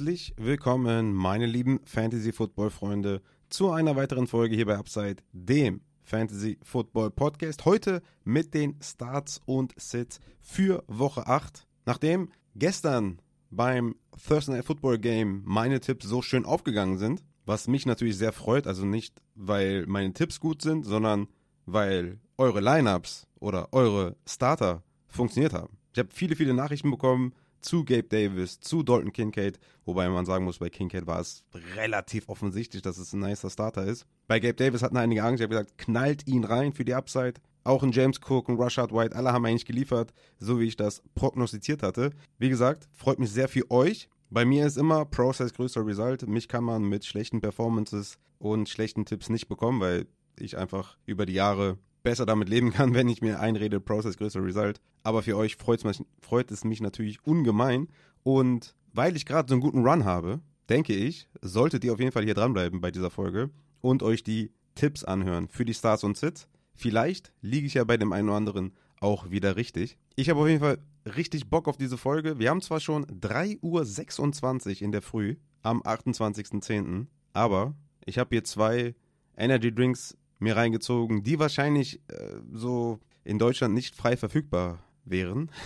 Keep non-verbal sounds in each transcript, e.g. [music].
Herzlich willkommen, meine lieben Fantasy Football Freunde, zu einer weiteren Folge hier bei Upside, dem Fantasy Football Podcast. Heute mit den Starts und Sits für Woche 8. Nachdem gestern beim Thursday Night Football Game meine Tipps so schön aufgegangen sind, was mich natürlich sehr freut, also nicht, weil meine Tipps gut sind, sondern weil eure Lineups oder eure Starter funktioniert haben. Ich habe viele, viele Nachrichten bekommen zu Gabe Davis, zu Dalton Kincaid, wobei man sagen muss, bei Kincaid war es relativ offensichtlich, dass es ein nicer Starter ist. Bei Gabe Davis hatten einige Angst, ich habe gesagt, knallt ihn rein für die Upside. Auch ein James Cook, ein Rashad White, alle haben eigentlich geliefert, so wie ich das prognostiziert hatte. Wie gesagt, freut mich sehr für euch. Bei mir ist immer Process größer Result. Mich kann man mit schlechten Performances und schlechten Tipps nicht bekommen, weil ich einfach über die Jahre besser damit leben kann, [laughs] wenn ich mir einrede, Process größer Result. Aber für euch freut es mich natürlich ungemein. Und weil ich gerade so einen guten Run habe, denke ich, solltet ihr auf jeden Fall hier dranbleiben bei dieser Folge und euch die Tipps anhören für die Stars und Sits. Vielleicht liege ich ja bei dem einen oder anderen auch wieder richtig. Ich habe auf jeden Fall richtig Bock auf diese Folge. Wir haben zwar schon 3.26 Uhr in der Früh am 28.10., aber ich habe hier zwei Energy Drinks mir reingezogen, die wahrscheinlich äh, so in Deutschland nicht frei verfügbar wären. [laughs]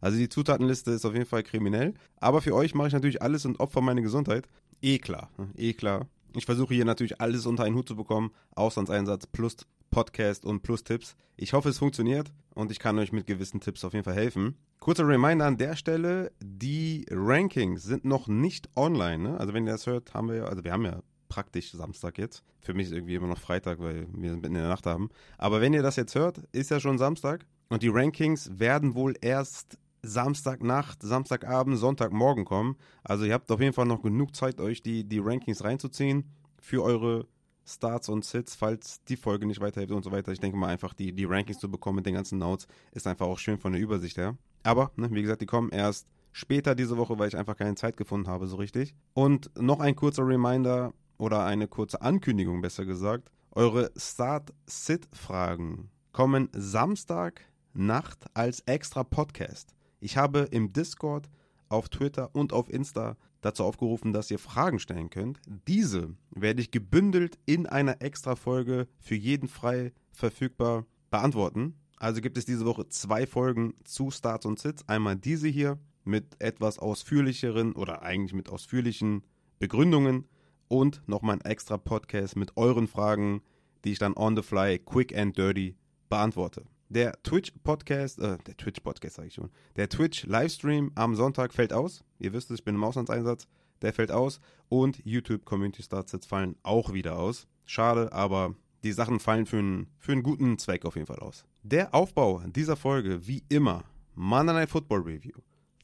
Also die Zutatenliste ist auf jeden Fall kriminell. Aber für euch mache ich natürlich alles und opfer meine Gesundheit. Eh klar, eh klar. Ich versuche hier natürlich alles unter einen Hut zu bekommen. Auslandseinsatz plus Podcast und plus Tipps. Ich hoffe, es funktioniert und ich kann euch mit gewissen Tipps auf jeden Fall helfen. Kurzer Reminder an der Stelle, die Rankings sind noch nicht online. Ne? Also wenn ihr das hört, haben wir ja, also wir haben ja praktisch Samstag jetzt. Für mich ist irgendwie immer noch Freitag, weil wir mitten in der Nacht haben. Aber wenn ihr das jetzt hört, ist ja schon Samstag. Und die Rankings werden wohl erst Samstagnacht, Samstagabend, Sonntagmorgen kommen. Also ihr habt auf jeden Fall noch genug Zeit, euch die, die Rankings reinzuziehen für eure Starts und Sits, falls die Folge nicht weiterhilft und so weiter. Ich denke mal einfach, die, die Rankings zu bekommen mit den ganzen Notes ist einfach auch schön von der Übersicht her. Aber, ne, wie gesagt, die kommen erst später diese Woche, weil ich einfach keine Zeit gefunden habe, so richtig. Und noch ein kurzer Reminder, oder eine kurze Ankündigung besser gesagt. Eure Start-Sit-Fragen kommen Samstag Nacht als extra Podcast. Ich habe im Discord, auf Twitter und auf Insta dazu aufgerufen, dass ihr Fragen stellen könnt. Diese werde ich gebündelt in einer extra Folge für jeden frei verfügbar beantworten. Also gibt es diese Woche zwei Folgen zu Starts und Sits. Einmal diese hier mit etwas ausführlicheren oder eigentlich mit ausführlichen Begründungen und nochmal ein extra Podcast mit euren Fragen, die ich dann on the fly, quick and dirty beantworte. Der Twitch-Podcast, äh, der Twitch-Podcast sage ich schon, der Twitch-Livestream am Sonntag fällt aus. Ihr wisst es, ich bin im Auslandseinsatz. Der fällt aus. Und YouTube Community Starts jetzt fallen auch wieder aus. Schade, aber die Sachen fallen für einen, für einen guten Zweck auf jeden Fall aus. Der Aufbau dieser Folge, wie immer, Monday Night Football Review,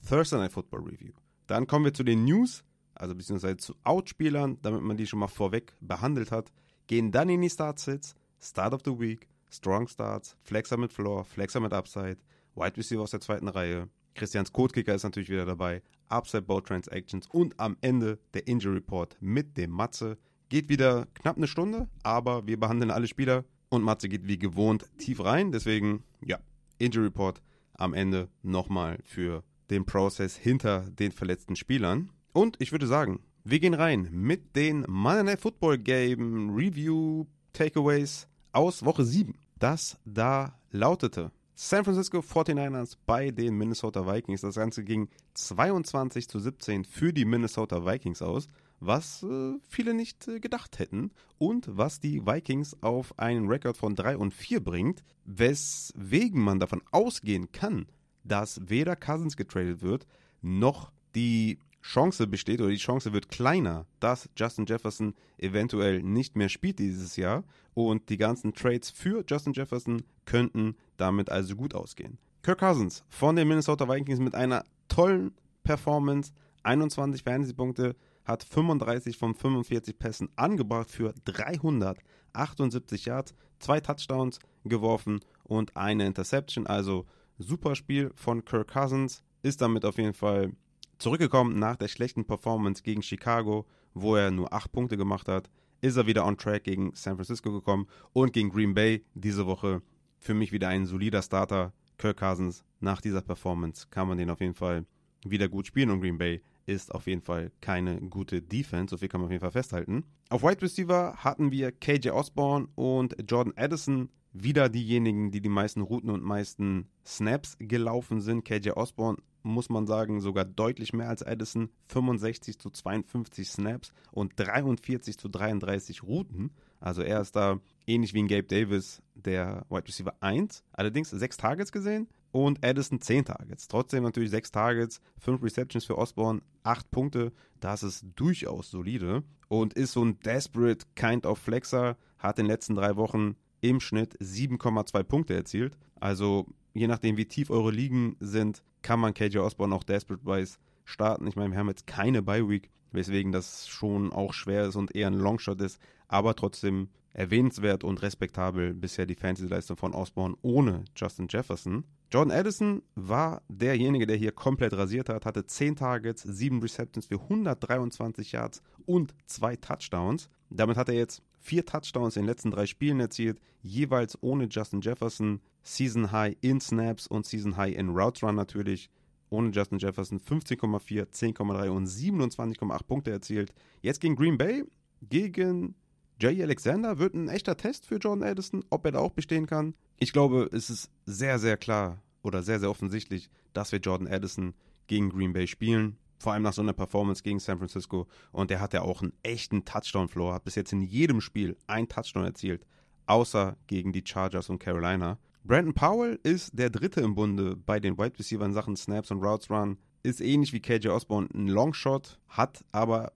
Thursday Night Football Review. Dann kommen wir zu den News also beziehungsweise zu Outspielern, damit man die schon mal vorweg behandelt hat, gehen dann in die Start-Sits, Start of the Week, Strong Starts, Flexer mit Floor, Flexer mit Upside, Wide Receiver aus der zweiten Reihe, Christians Codekicker ist natürlich wieder dabei, Upside Bow Transactions und am Ende der Injury Report mit dem Matze. Geht wieder knapp eine Stunde, aber wir behandeln alle Spieler und Matze geht wie gewohnt tief rein. Deswegen, ja, Injury Report am Ende nochmal für den Prozess hinter den verletzten Spielern. Und ich würde sagen, wir gehen rein mit den Monday Night Football Game Review Takeaways aus Woche 7. Das da lautete San Francisco 49ers bei den Minnesota Vikings. Das Ganze ging 22 zu 17 für die Minnesota Vikings aus, was äh, viele nicht äh, gedacht hätten und was die Vikings auf einen Rekord von 3 und 4 bringt, weswegen man davon ausgehen kann, dass weder Cousins getradet wird, noch die Chance besteht oder die Chance wird kleiner, dass Justin Jefferson eventuell nicht mehr spielt dieses Jahr und die ganzen Trades für Justin Jefferson könnten damit also gut ausgehen. Kirk Cousins von den Minnesota Vikings mit einer tollen Performance, 21 Fantasy-Punkte, hat 35 von 45 Pässen angebracht für 378 Yards, zwei Touchdowns geworfen und eine Interception. Also super Spiel von Kirk Cousins, ist damit auf jeden Fall Zurückgekommen nach der schlechten Performance gegen Chicago, wo er nur 8 Punkte gemacht hat, ist er wieder on track gegen San Francisco gekommen und gegen Green Bay diese Woche für mich wieder ein solider Starter. Kirk Cousins, nach dieser Performance kann man den auf jeden Fall wieder gut spielen und Green Bay ist auf jeden Fall keine gute Defense. So viel kann man auf jeden Fall festhalten. Auf Wide Receiver hatten wir KJ Osborne und Jordan Addison. Wieder diejenigen, die die meisten Routen und meisten Snaps gelaufen sind. KJ Osborne muss man sagen, sogar deutlich mehr als Addison. 65 zu 52 Snaps und 43 zu 33 Routen. Also er ist da ähnlich wie ein Gabe Davis, der Wide Receiver 1. Allerdings sechs Targets gesehen und Addison 10 Targets. Trotzdem natürlich sechs Targets, fünf Receptions für Osborne, acht Punkte. Das ist durchaus solide und ist so ein desperate kind of Flexer. Hat in den letzten drei Wochen im Schnitt 7,2 Punkte erzielt. Also je nachdem, wie tief eure Ligen sind, kann man KJ Osborne auch desperate-wise starten. Ich meine, wir haben jetzt keine Bye-Week, weswegen das schon auch schwer ist und eher ein Longshot ist, aber trotzdem erwähnenswert und respektabel bisher die Fantasy-Leistung von Osborne ohne Justin Jefferson. Jordan Addison war derjenige, der hier komplett rasiert hat, hatte 10 Targets, 7 Receptions für 123 Yards und 2 Touchdowns. Damit hat er jetzt 4 Touchdowns in den letzten drei Spielen erzielt, jeweils ohne Justin Jefferson. Season High in Snaps und Season High in Routes Run natürlich. Ohne Justin Jefferson 15,4, 10,3 und 27,8 Punkte erzielt. Jetzt gegen Green Bay, gegen Jay Alexander wird ein echter Test für Jordan Addison, ob er da auch bestehen kann. Ich glaube, es ist sehr, sehr klar oder sehr, sehr offensichtlich, dass wir Jordan Addison gegen Green Bay spielen. Vor allem nach so einer Performance gegen San Francisco. Und der hat ja auch einen echten Touchdown-Floor, hat bis jetzt in jedem Spiel ein Touchdown erzielt, außer gegen die Chargers und Carolina. Brandon Powell ist der Dritte im Bunde bei den Wide Receiver in Sachen Snaps und Routes Run. Ist ähnlich wie KJ Osborne ein Longshot, hat aber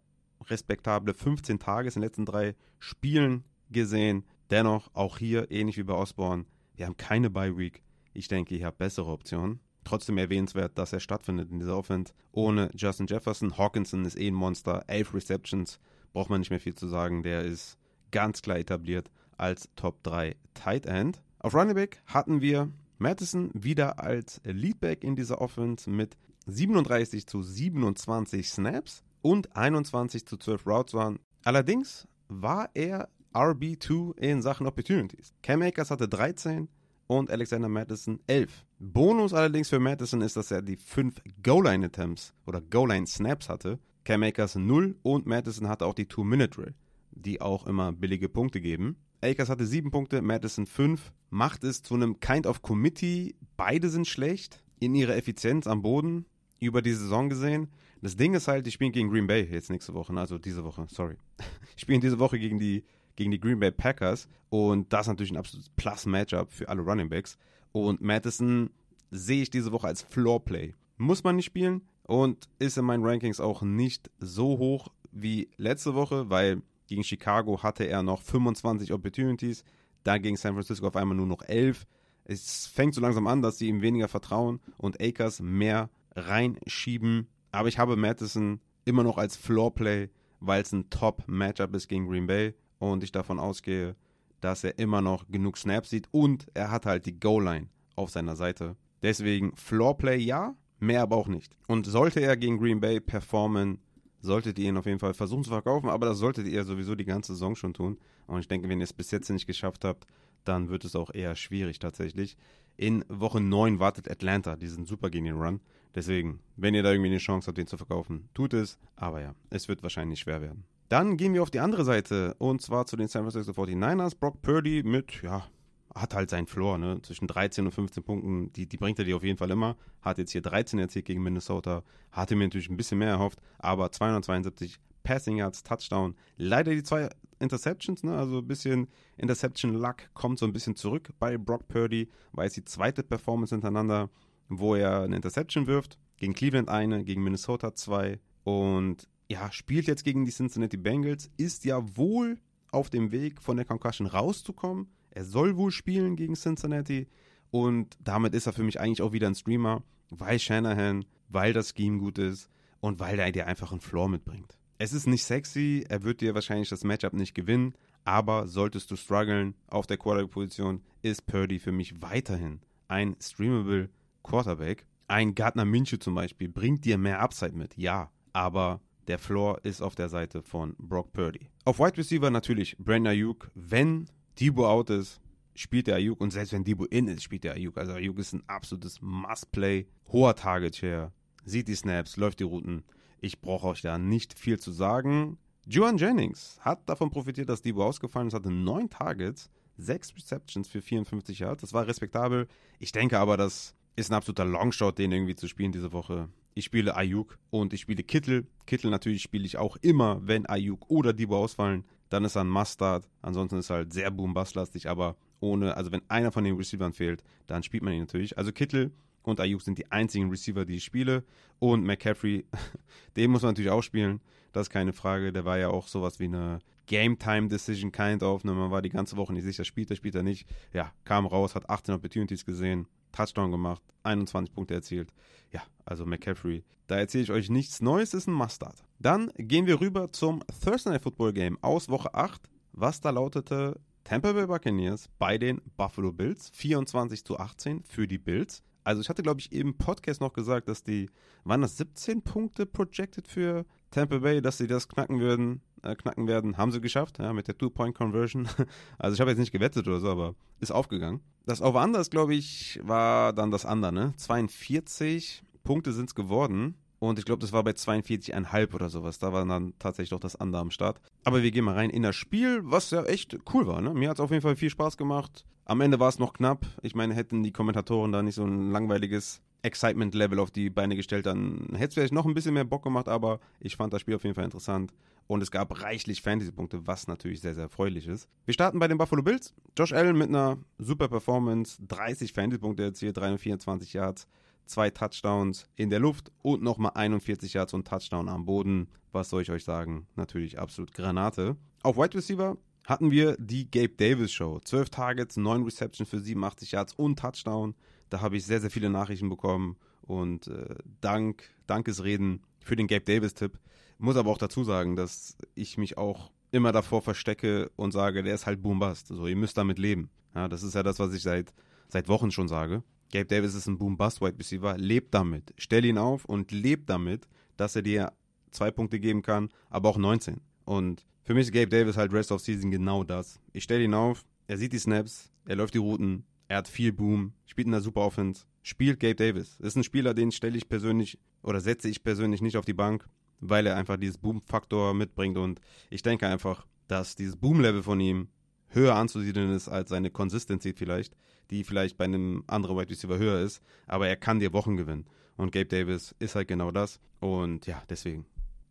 respektable 15 Tage in den letzten drei Spielen gesehen. Dennoch, auch hier, ähnlich wie bei Osborne, wir haben keine Bye Week. Ich denke, ihr habt bessere Optionen. Trotzdem erwähnenswert, dass er stattfindet in dieser Offense. Ohne Justin Jefferson. Hawkinson ist eh ein Monster. Elf Receptions. Braucht man nicht mehr viel zu sagen. Der ist ganz klar etabliert als Top 3 Tight End. Auf Running Back hatten wir Madison wieder als Leadback in dieser Offense mit 37 zu 27 Snaps und 21 zu 12 Routes waren. Allerdings war er RB2 in Sachen Opportunities. Cam Akers hatte 13 und Alexander Madison 11. Bonus allerdings für Madison ist, dass er die 5 Goal-Line-Attempts oder Goal-Line-Snaps hatte. Cam Akers 0 und Madison hatte auch die 2-Minute-Drill, die auch immer billige Punkte geben. Akers hatte 7 Punkte, Madison 5. Macht es zu einem Kind of Committee. Beide sind schlecht in ihrer Effizienz am Boden über die Saison gesehen. Das Ding ist halt, ich spiele gegen Green Bay jetzt nächste Woche, also diese Woche, sorry. [laughs] Ich spiele diese Woche gegen die, gegen die Green Bay Packers und das ist natürlich ein absolutes Plus-Matchup für alle Running Backs. Und Madison sehe ich diese Woche als Floorplay. Muss man nicht spielen und ist in meinen Rankings auch nicht so hoch wie letzte Woche, weil gegen Chicago hatte er noch 25 Opportunities, da gegen San Francisco auf einmal nur noch 11. Es fängt so langsam an, dass sie ihm weniger vertrauen und Akers mehr reinschieben. Aber ich habe Madison immer noch als Floorplay, weil es ein Top-Matchup ist gegen Green Bay und ich davon ausgehe, dass er immer noch genug Snaps sieht und er hat halt die Goal-Line auf seiner Seite. Deswegen Floorplay ja, mehr aber auch nicht. Und sollte er gegen Green Bay performen, solltet ihr ihn auf jeden Fall versuchen zu verkaufen, aber das solltet ihr sowieso die ganze Saison schon tun. Und ich denke, wenn ihr es bis jetzt nicht geschafft habt, dann wird es auch eher schwierig tatsächlich. In Woche 9 wartet Atlanta, die sind super gegen den Run. Deswegen, wenn ihr da irgendwie eine Chance habt, den zu verkaufen, tut es. Aber ja, es wird wahrscheinlich schwer werden. Dann gehen wir auf die andere Seite und zwar zu den San Francisco 49ers. Brock Purdy mit, ja, hat halt seinen Floor, ne? Zwischen 13 und 15 Punkten, die, die bringt er dir auf jeden Fall immer. Hat jetzt hier 13 erzielt gegen Minnesota. Hatte mir natürlich ein bisschen mehr erhofft, aber 272 Passing Yards, Touchdown. Leider die zwei Interceptions, ne? Also ein bisschen Interception Luck kommt so ein bisschen zurück bei Brock Purdy, weil es die zweite Performance hintereinander, wo er eine Interception wirft. Gegen Cleveland eine, gegen Minnesota zwei und ja, spielt jetzt gegen die Cincinnati Bengals, ist ja wohl auf dem Weg von der Concussion rauszukommen. Er soll wohl spielen gegen Cincinnati und damit ist er für mich eigentlich auch wieder ein Streamer, weil Shanahan, weil das Scheme gut ist und weil er dir einfach einen Floor mitbringt. Es ist nicht sexy, er wird dir wahrscheinlich das Matchup nicht gewinnen, aber solltest du strugglen auf der Quarterback-Position, ist Purdy für mich weiterhin ein streamable Quarterback. Ein Gardner Minshew zum Beispiel bringt dir mehr Upside mit, ja, aber der Floor ist auf der Seite von Brock Purdy. Auf Wide Receiver natürlich Brandon Ayuk. Wenn Debo out ist, spielt der Ayuk und selbst wenn Debo in ist, spielt der Ayuk. Also Ayuk ist ein absolutes Must-Play, hoher Target-Share, sieht die Snaps, läuft die Routen. Ich brauche euch da nicht viel zu sagen. Juan Jennings hat davon profitiert, dass Debo ausgefallen ist, hatte neun Targets, sechs Receptions für 54 Yards. Das war respektabel. Ich denke aber, das ist ein absoluter Longshot, den irgendwie zu spielen diese Woche. Ich spiele Ayuk und ich spiele Kittel. Kittel natürlich spiele ich auch immer, wenn Ayuk oder Debo ausfallen. Dann ist er ein Mustard. Ansonsten ist er halt sehr boom-bust-lastig, aber ohne, also wenn einer von den Receivern fehlt, dann spielt man ihn natürlich. Also Kittel und Ayuk sind die einzigen Receiver, die ich spiele. Und McCaffrey, [laughs] den muss man natürlich auch spielen. Das ist keine Frage. Der war ja auch sowas wie eine Game-Time-Decision kind of. Ne? Man war die ganze Woche nicht sicher, spielt er, spielt er nicht. Ja, kam raus, hat 18 Opportunities gesehen, Touchdown gemacht, 21 Punkte erzielt. Ja, also McCaffrey. Da erzähle ich euch nichts Neues, ist ein Mustard. Dann gehen wir rüber zum Thursday Night Football Game aus Woche 8, was da lautete Tampa Bay Buccaneers bei den Buffalo Bills. 24 zu 18 für die Bills. Also ich hatte, glaube ich, im Podcast noch gesagt, dass die, waren das 17 Punkte projected für Tampa Bay, dass sie das knacken würden, äh, knacken werden, haben sie geschafft, ja, mit der Two-Point-Conversion. [laughs] Also ich habe jetzt nicht gewettet oder so, aber ist aufgegangen. Das Over-Under, glaube ich, war dann das andere, ne? 42 Punkte sind es geworden. Und ich glaube, das war bei 42,5 oder sowas. Da war dann tatsächlich doch das andere am Start. Aber wir gehen mal rein in das Spiel, was ja echt cool war. Ne? Mir hat es auf jeden Fall viel Spaß gemacht. Am Ende war es noch knapp. Ich meine, hätten die Kommentatoren da nicht so ein langweiliges Excitement-Level auf die Beine gestellt, dann hätte es vielleicht noch ein bisschen mehr Bock gemacht, aber ich fand das Spiel auf jeden Fall interessant. Und es gab reichlich Fantasy-Punkte, was natürlich sehr, sehr erfreulich ist. Wir starten bei den Buffalo Bills. Josh Allen mit einer super Performance, 30 Fantasy-Punkte erzielt, 324 Yards, zwei Touchdowns in der Luft und nochmal 41 Yards und Touchdown am Boden. Was soll ich euch sagen? Natürlich absolut Granate. Auf Wide Receiver hatten wir die Gabe Davis Show. 12 Targets, 9 Receptions für 87 Yards und Touchdown. Da habe ich sehr, sehr viele Nachrichten bekommen und äh, Dank, Dankesreden für den Gabe Davis-Tipp. Muss aber auch dazu sagen, dass ich mich auch immer davor verstecke und sage, der ist halt Boom-Bust. So, ihr müsst damit leben. Ja, das ist ja das, was ich seit, seit Wochen schon sage. Gabe Davis ist ein Boom-Bust-Wide Receiver. Lebt damit. Stell ihn auf und lebt damit, dass er dir zwei Punkte geben kann, aber auch 19. Und für mich ist Gabe Davis halt Rest of Season genau das. Ich stelle ihn auf, er sieht die Snaps, er läuft die Routen, er hat viel Boom, spielt in der Super Offense, spielt Gabe Davis. Ist ein Spieler, den stelle ich persönlich oder setze ich persönlich nicht auf die Bank, weil er einfach dieses Boom-Faktor mitbringt und ich denke einfach, dass dieses Boom-Level von ihm höher anzusiedeln ist als seine Consistency vielleicht, die vielleicht bei einem anderen Wide Receiver höher ist, aber er kann dir Wochen gewinnen. Und Gabe Davis ist halt genau das. Und ja, deswegen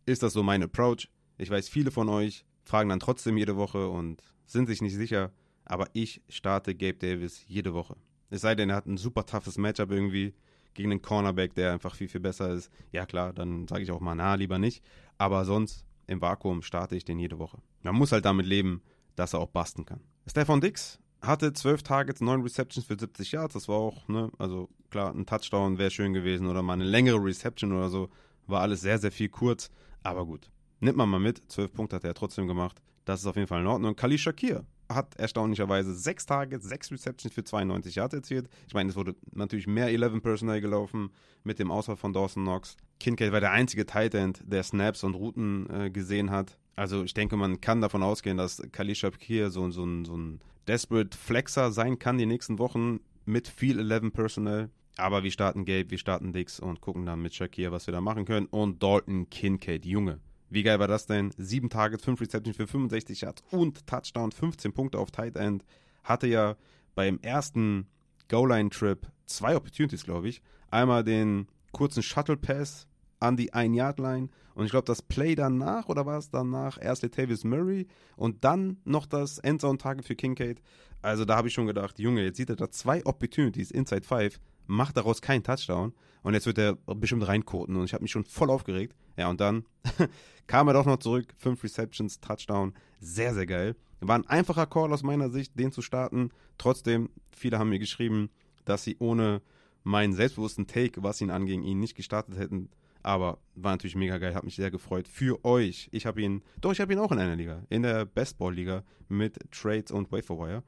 ist das so mein Approach. Ich weiß, viele von euch fragen dann trotzdem jede Woche und sind sich nicht sicher, aber ich starte Gabe Davis jede Woche. Es sei denn, er hat ein super toughes Matchup irgendwie gegen einen Cornerback, der einfach viel, viel besser ist. Ja klar, dann sage ich auch mal, na, lieber nicht. Aber sonst im Vakuum starte ich den jede Woche. Man muss halt damit leben, dass er auch basten kann. Stefan Dix hatte 12 Targets, 9 Receptions für 70 Yards. Das war auch, ne, also klar, ein Touchdown wäre schön gewesen oder mal eine längere Reception oder so. War alles sehr, sehr viel kurz. Aber gut, nimmt man mal mit. 12 Punkte hat er trotzdem gemacht. Das ist auf jeden Fall in Ordnung. Kali Shakir hat erstaunlicherweise 6 Targets, 6 Receptions für 92 Yards erzielt. Ich meine, es wurde natürlich mehr 11 Personal gelaufen mit dem Ausfall von Dawson Knox. Kincaid war der einzige Tight End, der Snaps und Routen äh, gesehen hat. Also ich denke, man kann davon ausgehen, dass Kali Shakir so, so, so ein Desperate Flexer sein kann die nächsten Wochen mit viel 11 Personnel. Aber wir starten Gabe, wir starten Dix und gucken dann mit Shakir, was wir da machen können. Und Dalton Kincaid, Junge. Wie geil war das denn? Sieben Targets, fünf Receptions für 65 Yards und Touchdown, 15 Punkte auf Tight End. Hatte ja beim ersten Goal-Line-Trip zwei Opportunities, glaube ich. Einmal den kurzen Shuttle Pass an die Ein-Yard-Line. Und ich glaube, das Play danach, oder war es danach, erst Latavius Murray und dann noch das Endzone-Target für Kincaid. Also da habe ich schon gedacht, Junge, jetzt sieht er da zwei Opportunities inside five, macht daraus keinen Touchdown und jetzt wird er bestimmt reinkoten und ich habe mich schon voll aufgeregt. Ja, und dann [laughs] kam er doch noch zurück, fünf Receptions, Touchdown, sehr, sehr geil. War ein einfacher Call aus meiner Sicht, den zu starten. Trotzdem, viele haben mir geschrieben, dass sie ohne meinen selbstbewussten Take, was ihn anging, ihn nicht gestartet hätten. Aber war natürlich mega geil, hat mich sehr gefreut. Für euch. Ich habe ihn, doch, ich habe ihn auch in einer Liga. In der Bestball-Liga mit Trades und Waferwire.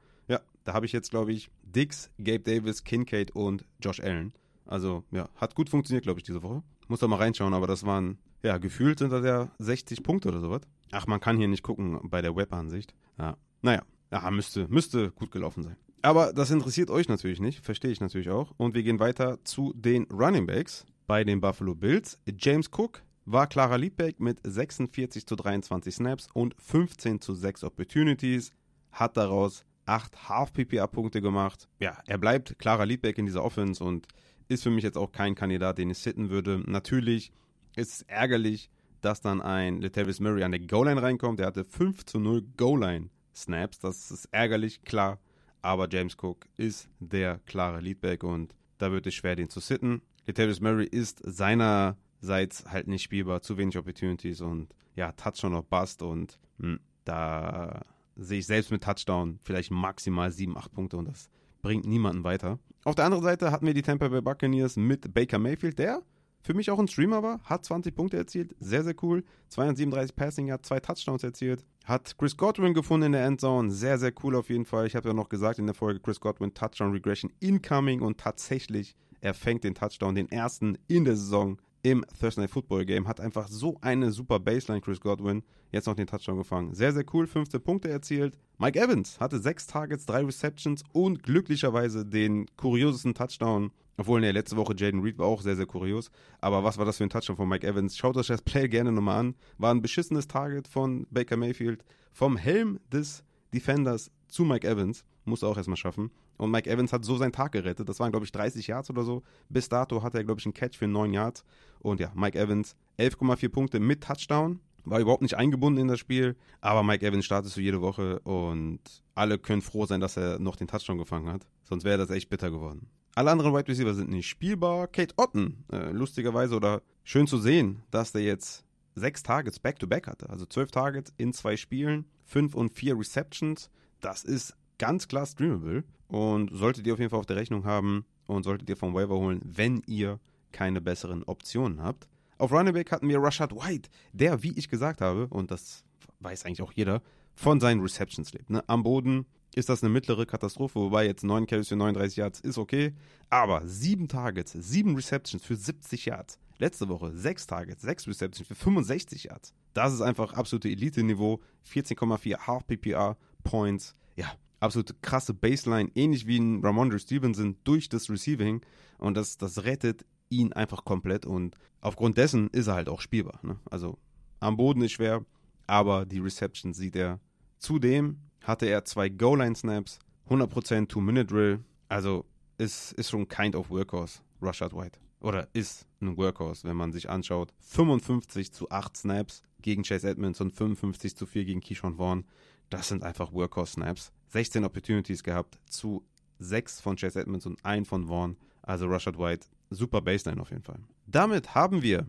Da habe ich jetzt, glaube ich, Dix, Gabe Davis, Kincaid und Josh Allen. Also, ja, hat gut funktioniert, glaube ich, diese Woche. Muss da mal reinschauen, aber das waren, ja, gefühlt sind das ja 60 Punkte oder sowas. Ach, man kann hier nicht gucken bei der Webansicht. Ja, naja, ja, müsste, müsste gut gelaufen sein. Aber das interessiert euch natürlich nicht, verstehe ich natürlich auch. Und wir gehen weiter zu den Running Backs bei den Buffalo Bills. James Cook war Clara Liedbeck mit 46 zu 23 Snaps und 15 zu 6 Opportunities, hat daraus 8 Half-PPA-Punkte gemacht. Ja, er bleibt Clara Liedbeck in dieser Offense und ist für mich jetzt auch kein Kandidat, den ich sitten würde. Natürlich ist es ärgerlich, dass dann ein Latavius Murray an der Goal-Line reinkommt. Der hatte 5 zu 0 Goal-Line-Snaps. Das ist ärgerlich, klar. Aber James Cook ist der klare Leadback und da wird es schwer, den zu sitten. Latavius Murray ist seinerseits halt nicht spielbar, zu wenig Opportunities und ja, Touchdown noch Bust und mh, hm, da sehe ich selbst mit Touchdown vielleicht maximal 7, 8 Punkte und das bringt niemanden weiter. Auf der anderen Seite hatten wir die Tampa Bay Buccaneers mit Baker Mayfield, der für mich auch ein Streamer war, hat 20 Punkte erzielt, sehr, sehr cool. 237 Passing, hat zwei Touchdowns erzielt. Hat Chris Godwin gefunden in der Endzone, sehr, sehr cool auf jeden Fall. Ich habe ja noch gesagt in der Folge, Chris Godwin Touchdown Regression incoming und tatsächlich, er fängt den Touchdown, den ersten in der Saison im Thursday Night Football Game. Hat einfach so eine super Baseline, Chris Godwin. Jetzt noch den Touchdown gefangen. Sehr, sehr cool. 15 Punkte erzielt. Mike Evans hatte 6 Targets, 3 Receptions und glücklicherweise den kuriosesten Touchdown. Obwohl, ne, letzte Woche Jaden Reed war auch sehr, sehr kurios. Aber was war das für ein Touchdown von Mike Evans? Schaut euch das Play gerne nochmal an. War ein beschissenes Target von Baker Mayfield. Vom Helm des Defenders zu Mike Evans. Muss er auch erstmal schaffen. Und Mike Evans hat so seinen Tag gerettet. Das waren, glaube ich, 30 Yards oder so. Bis dato hatte er, glaube ich, einen Catch für 9 Yards. Und ja, Mike Evans 11,4 Punkte mit Touchdown. War überhaupt nicht eingebunden in das Spiel. Aber Mike Evans startet so jede Woche. Und alle können froh sein, dass er noch den Touchdown gefangen hat. Sonst wäre das echt bitter geworden. Alle anderen Wide Receiver sind nicht spielbar. Kate Otten, äh, lustigerweise oder schön zu sehen, dass der jetzt sechs Targets back-to-back -back hatte. Also zwölf Targets in zwei Spielen, fünf und vier Receptions. Das ist ganz klar streamable und solltet ihr auf jeden Fall auf der Rechnung haben und solltet ihr vom Waiver holen, wenn ihr keine besseren Optionen habt. Auf Running Back hatten wir Rashad White, der, wie ich gesagt habe, und das weiß eigentlich auch jeder, von seinen Receptions lebt. Ne? Am Boden ist das eine mittlere Katastrophe, wobei jetzt 9 Carries für 39 Yards ist okay, aber 7 Targets, 7 Receptions für 70 Yards. Letzte Woche 6 Targets, 6 Receptions für 65 Yards. Das ist einfach absolute Elite-Niveau. 14,4 Half PPR Points. Ja, absolute krasse Baseline, ähnlich wie ein Ramondre Stevenson durch das Receiving. Und das, das rettet ihn einfach komplett. Und aufgrund dessen ist er halt auch spielbar. Ne? Also am Boden ist schwer, aber die Reception sieht er. Zudem hatte er zwei Goal-Line-Snaps, 100% Two-Minute-Drill. Also ist, ist schon kind of Workhorse, Rashad White. Oder ist ein Workhorse, wenn man sich anschaut. 55 zu 8 Snaps gegen Chase Edmonds und 55 zu 4 gegen Keyshawn Vaughn. Das sind einfach Workhorse-Snaps. 16 Opportunities gehabt zu 6 von Chase Edmonds und 1 von Vaughn. Also Rashad White, super Baseline auf jeden Fall. Damit haben wir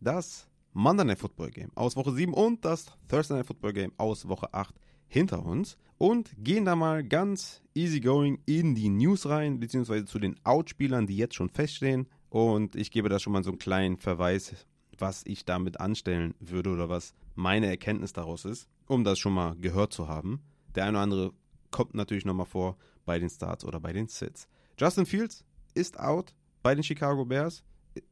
das Monday Night Football Game aus Woche 7 und das Thursday Night Football Game aus Woche 8 hinter uns und gehen da mal ganz easygoing in die News rein, beziehungsweise zu den Outspielern, die jetzt schon feststehen. Und ich gebe da schon mal so einen kleinen Verweis, was ich damit anstellen würde oder was meine Erkenntnis daraus ist, um das schon mal gehört zu haben. Der eine oder andere kommt natürlich nochmal vor bei den Starts oder bei den Sits. Justin Fields ist out bei den Chicago Bears.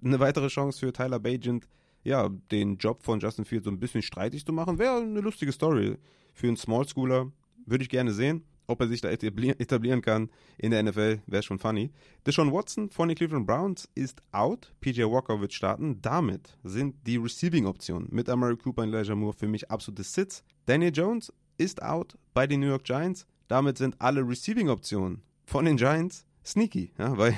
Eine weitere Chance für Tyler Bagent, ja, den Job von Justin Fields so ein bisschen streitig zu machen, wäre eine lustige Story für einen Small Schooler. Würde ich gerne sehen. Ob er sich da etablieren kann in der NFL, wäre schon funny. Deshaun Watson von den Cleveland Browns ist out. PJ Walker wird starten. Damit sind die Receiving-Optionen mit Amari Cooper und Elijah Moore für mich absolute Sits. Daniel Jones ist out bei den New York Giants. Damit sind alle Receiving-Optionen von den Giants sneaky, ja, weil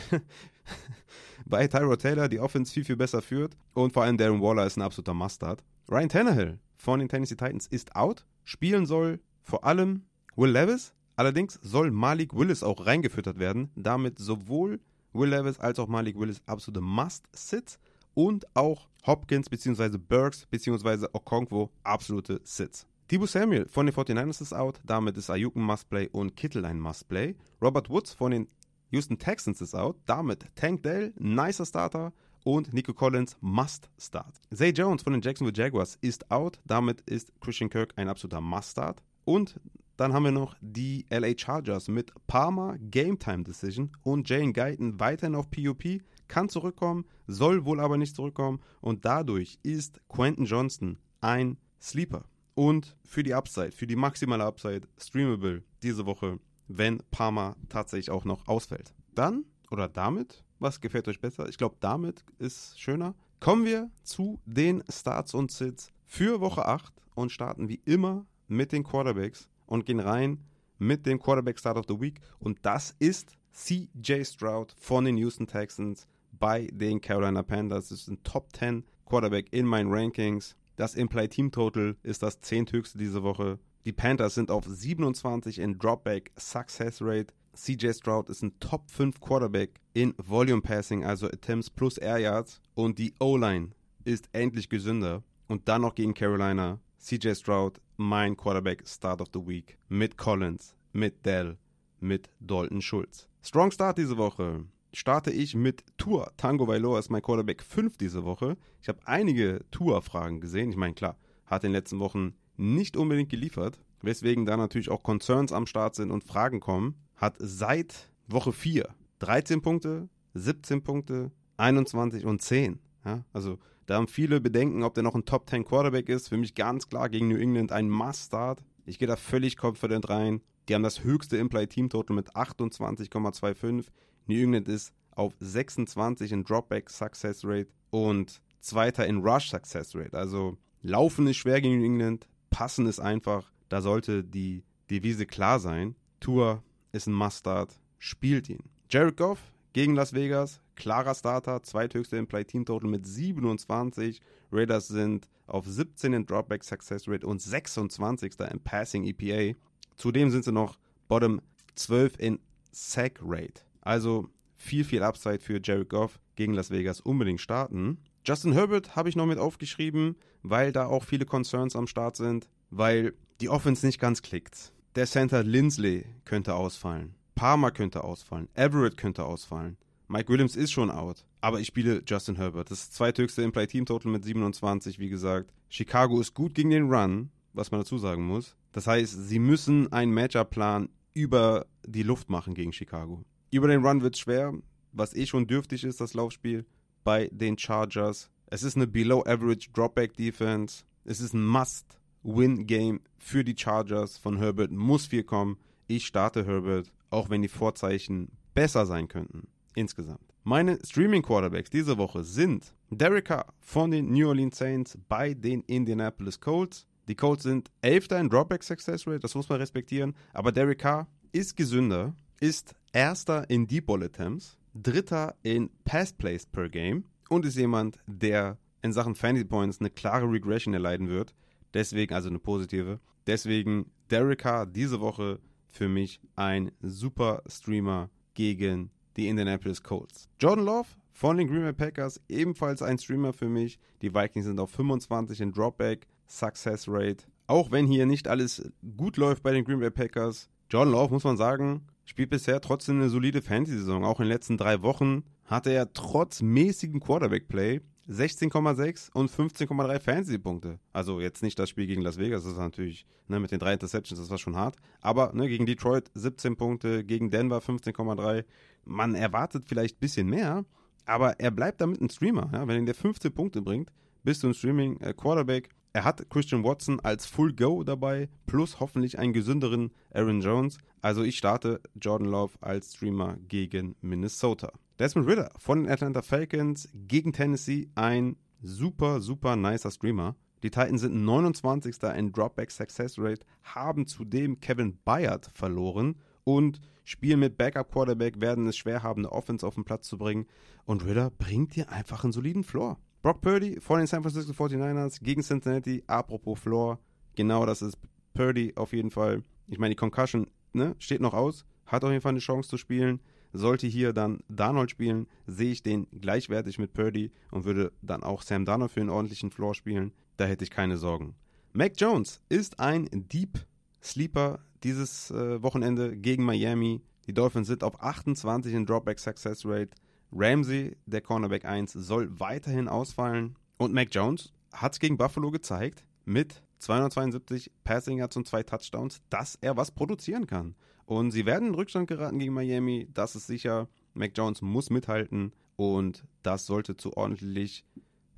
[laughs] bei Tyrod Taylor die Offense viel, viel besser führt und vor allem Darren Waller ist ein absoluter Mustard. Ryan Tannehill von den Tennessee Titans ist out. Spielen soll vor allem Will Levis. Allerdings soll Malik Willis auch reingefüttert werden. Damit sowohl Will Levis als auch Malik Willis absolute Must-Sits und auch Hopkins bzw. Burks bzw. Okonkwo absolute Sits. Debo Samuel von den 49ers ist out, damit ist Ayuk ein Must-Play und Kittel ein Must-Play. Robert Woods von den Houston Texans ist out, damit Tank Dell, nicer Starter und Nico Collins must start. Zay Jones von den Jacksonville Jaguars ist out, damit ist Christian Kirk ein absoluter Must Start. Und dann haben wir noch die LA Chargers mit Palmer Game Time Decision und Jane Guyton weiterhin auf PUP, kann zurückkommen, soll wohl aber nicht zurückkommen und dadurch ist Quentin Johnston ein Sleeper. Und für die Upside, für die maximale Upside, streamable diese Woche, wenn Palmer tatsächlich auch noch ausfällt. Dann oder damit, was gefällt euch besser? Ich glaube, damit ist schöner. Kommen wir zu den Starts und Sits für Woche 8 und starten wie immer mit den Quarterbacks und gehen rein mit dem Quarterback Start of the Week. Und das ist CJ Stroud von den Houston Texans bei den Carolina Panthers. Das ist ein Top 10 Quarterback in meinen Rankings. Das Implied Team Total ist das zehnthöchste diese Woche. Die Panthers sind auf 27 in Dropback Success Rate. CJ Stroud ist ein Top 5 Quarterback in Volume Passing, also Attempts plus Air Yards. Und die O-Line ist endlich gesünder. Und dann noch gegen Carolina. CJ Stroud, mein Quarterback Start of the Week. Mit Collins, mit Dell, mit Dalton Schulz. Strong Start diese Woche. Starte ich mit Tour. Tango Vailoa ist mein Quarterback 5 diese Woche. Ich habe einige Tour-Fragen gesehen. Ich meine, klar, hat in den letzten Wochen nicht unbedingt geliefert, weswegen da natürlich auch Concerns am Start sind und Fragen kommen. Hat seit Woche 4 13 Punkte, 17 Punkte, 21 und 10. Ja, also da haben viele Bedenken, ob der noch ein Top 10 Quarterback ist. Für mich ganz klar gegen New England ein Must-Start. Ich gehe da völlig confident rein. Die haben das höchste Implied Team Total mit 28,25. New England ist auf 26 in Dropback Success Rate und Zweiter in Rush Success Rate. Also Laufen ist schwer gegen New England, Passen ist einfach. Da sollte die Devise klar sein. Tour ist ein Must-Start, spielt ihn. Jared Goff gegen Las Vegas, klarer Starter, zweithöchste Implied Team Total mit 27. Raiders sind auf 17 in Dropback Success Rate und 26. im Passing EPA. Zudem sind sie noch Bottom 12 in Sack Rate. Also viel, viel Upside für Jared Goff gegen Las Vegas unbedingt starten. Justin Herbert habe ich noch mit aufgeschrieben, weil da auch viele Concerns am Start sind, weil die Offense nicht ganz klickt. Der Center Lindsley könnte ausfallen. Palmer könnte ausfallen. Everett könnte ausfallen. Mike Williams ist schon out. Aber ich spiele Justin Herbert. Das ist zweithöchste Implay Team Total mit 27, wie gesagt. Chicago ist gut gegen den Run, was man dazu sagen muss. Das heißt, sie müssen einen Matchup-Plan über die Luft machen gegen Chicago. Über den Run wird es schwer, was eh schon dürftig ist, das Laufspiel bei den Chargers. Es ist eine Below-Average Dropback-Defense. Es ist ein Must-Win-Game für die Chargers. Von Herbert muss viel kommen. Ich starte Herbert, auch wenn die Vorzeichen besser sein könnten. Insgesamt. Meine Streaming-Quarterbacks diese Woche sind Derek Carr von den New Orleans Saints bei den Indianapolis Colts. Die Colts sind Elfter in Dropback Success Rate, das muss man respektieren. Aber Derek Carr ist gesünder, ist Erster in Deep Ball Attempts, Dritter in Pass Plays per Game und ist jemand, der in Sachen Fantasy Points eine klare Regression erleiden wird. Deswegen, also eine positive. Deswegen Derek Carr diese Woche für mich ein super Streamer gegen die Indianapolis Colts. Jordan Love von den Green Bay Packers, ebenfalls ein Streamer für mich. Die Vikings sind auf 25 in Dropback, Success Rate. Auch wenn hier nicht alles gut läuft bei den Green Bay Packers. Jordan Love, muss man sagen, spielt bisher trotzdem eine solide Fantasy-Saison. Auch in den letzten drei Wochen hatte er trotz mäßigen Quarterback-Play 16,6 und 15,3 Fantasy-Punkte. Also jetzt nicht das Spiel gegen Las Vegas, das ist natürlich ne, mit den drei Interceptions, das war schon hart. Aber ne, gegen Detroit 17 Punkte, gegen Denver 15,3. Man erwartet vielleicht ein bisschen mehr, aber er bleibt damit ein Streamer. Ja? Wenn er dir 15 Punkte bringt, bist du ein Streaming-Quarterback. Er hat Christian Watson als Full Go dabei, plus hoffentlich einen gesünderen Aaron Jones. Also ich starte Jordan Love als Streamer gegen Minnesota. Desmond Ritter von den Atlanta Falcons gegen Tennessee, ein super, super nicer Streamer. Die Titans sind 29. in Dropback Success Rate, haben zudem Kevin Bayard verloren und spielen mit Backup Quarterback, werden es schwer haben, eine Offense auf den Platz zu bringen. Und Ritter bringt dir einfach einen soliden Floor. Brock Purdy von den San Francisco 49ers gegen Cincinnati. Apropos Floor, genau das ist Purdy auf jeden Fall. Ich meine, die Concussion ne, steht noch aus, hat auf jeden Fall eine Chance zu spielen. Sollte hier dann Darnold spielen, sehe ich den gleichwertig mit Purdy und würde dann auch Sam Darnold für einen ordentlichen Floor spielen. Da hätte ich keine Sorgen. Mac Jones ist ein Deep Sleeper dieses äh, Wochenende gegen Miami. Die Dolphins sind auf 28 in Dropback Success Rate. Ramsey, der Cornerback 1, soll weiterhin ausfallen. Und Mac Jones hat es gegen Buffalo gezeigt, mit 272 Passing Yards und zwei Touchdowns, dass er was produzieren kann. Und sie werden in Rückstand geraten gegen Miami, das ist sicher. Mac Jones muss mithalten und das sollte zu ordentlich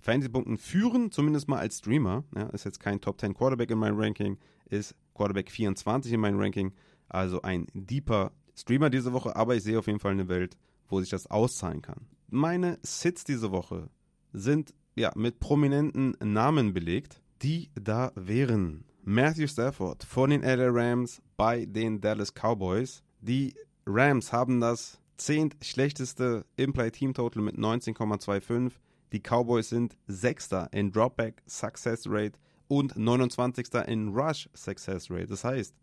Fantasy-Punkten führen, zumindest mal als Streamer. Ja, ist jetzt kein Top 10 Quarterback in meinem Ranking, ist Quarterback 24 in meinem Ranking. Also ein deeper Streamer diese Woche, aber ich sehe auf jeden Fall eine Welt, wo sich das auszahlen kann. Meine Sits diese Woche sind ja, mit prominenten Namen belegt, die da wären Matthew Stafford von den LA Rams bei den Dallas Cowboys. Die Rams haben das zehnt schlechteste Implied Team Total mit 19,25. Die Cowboys sind Sechster in Dropback Success Rate und 29. in Rush Success Rate. Das heißt,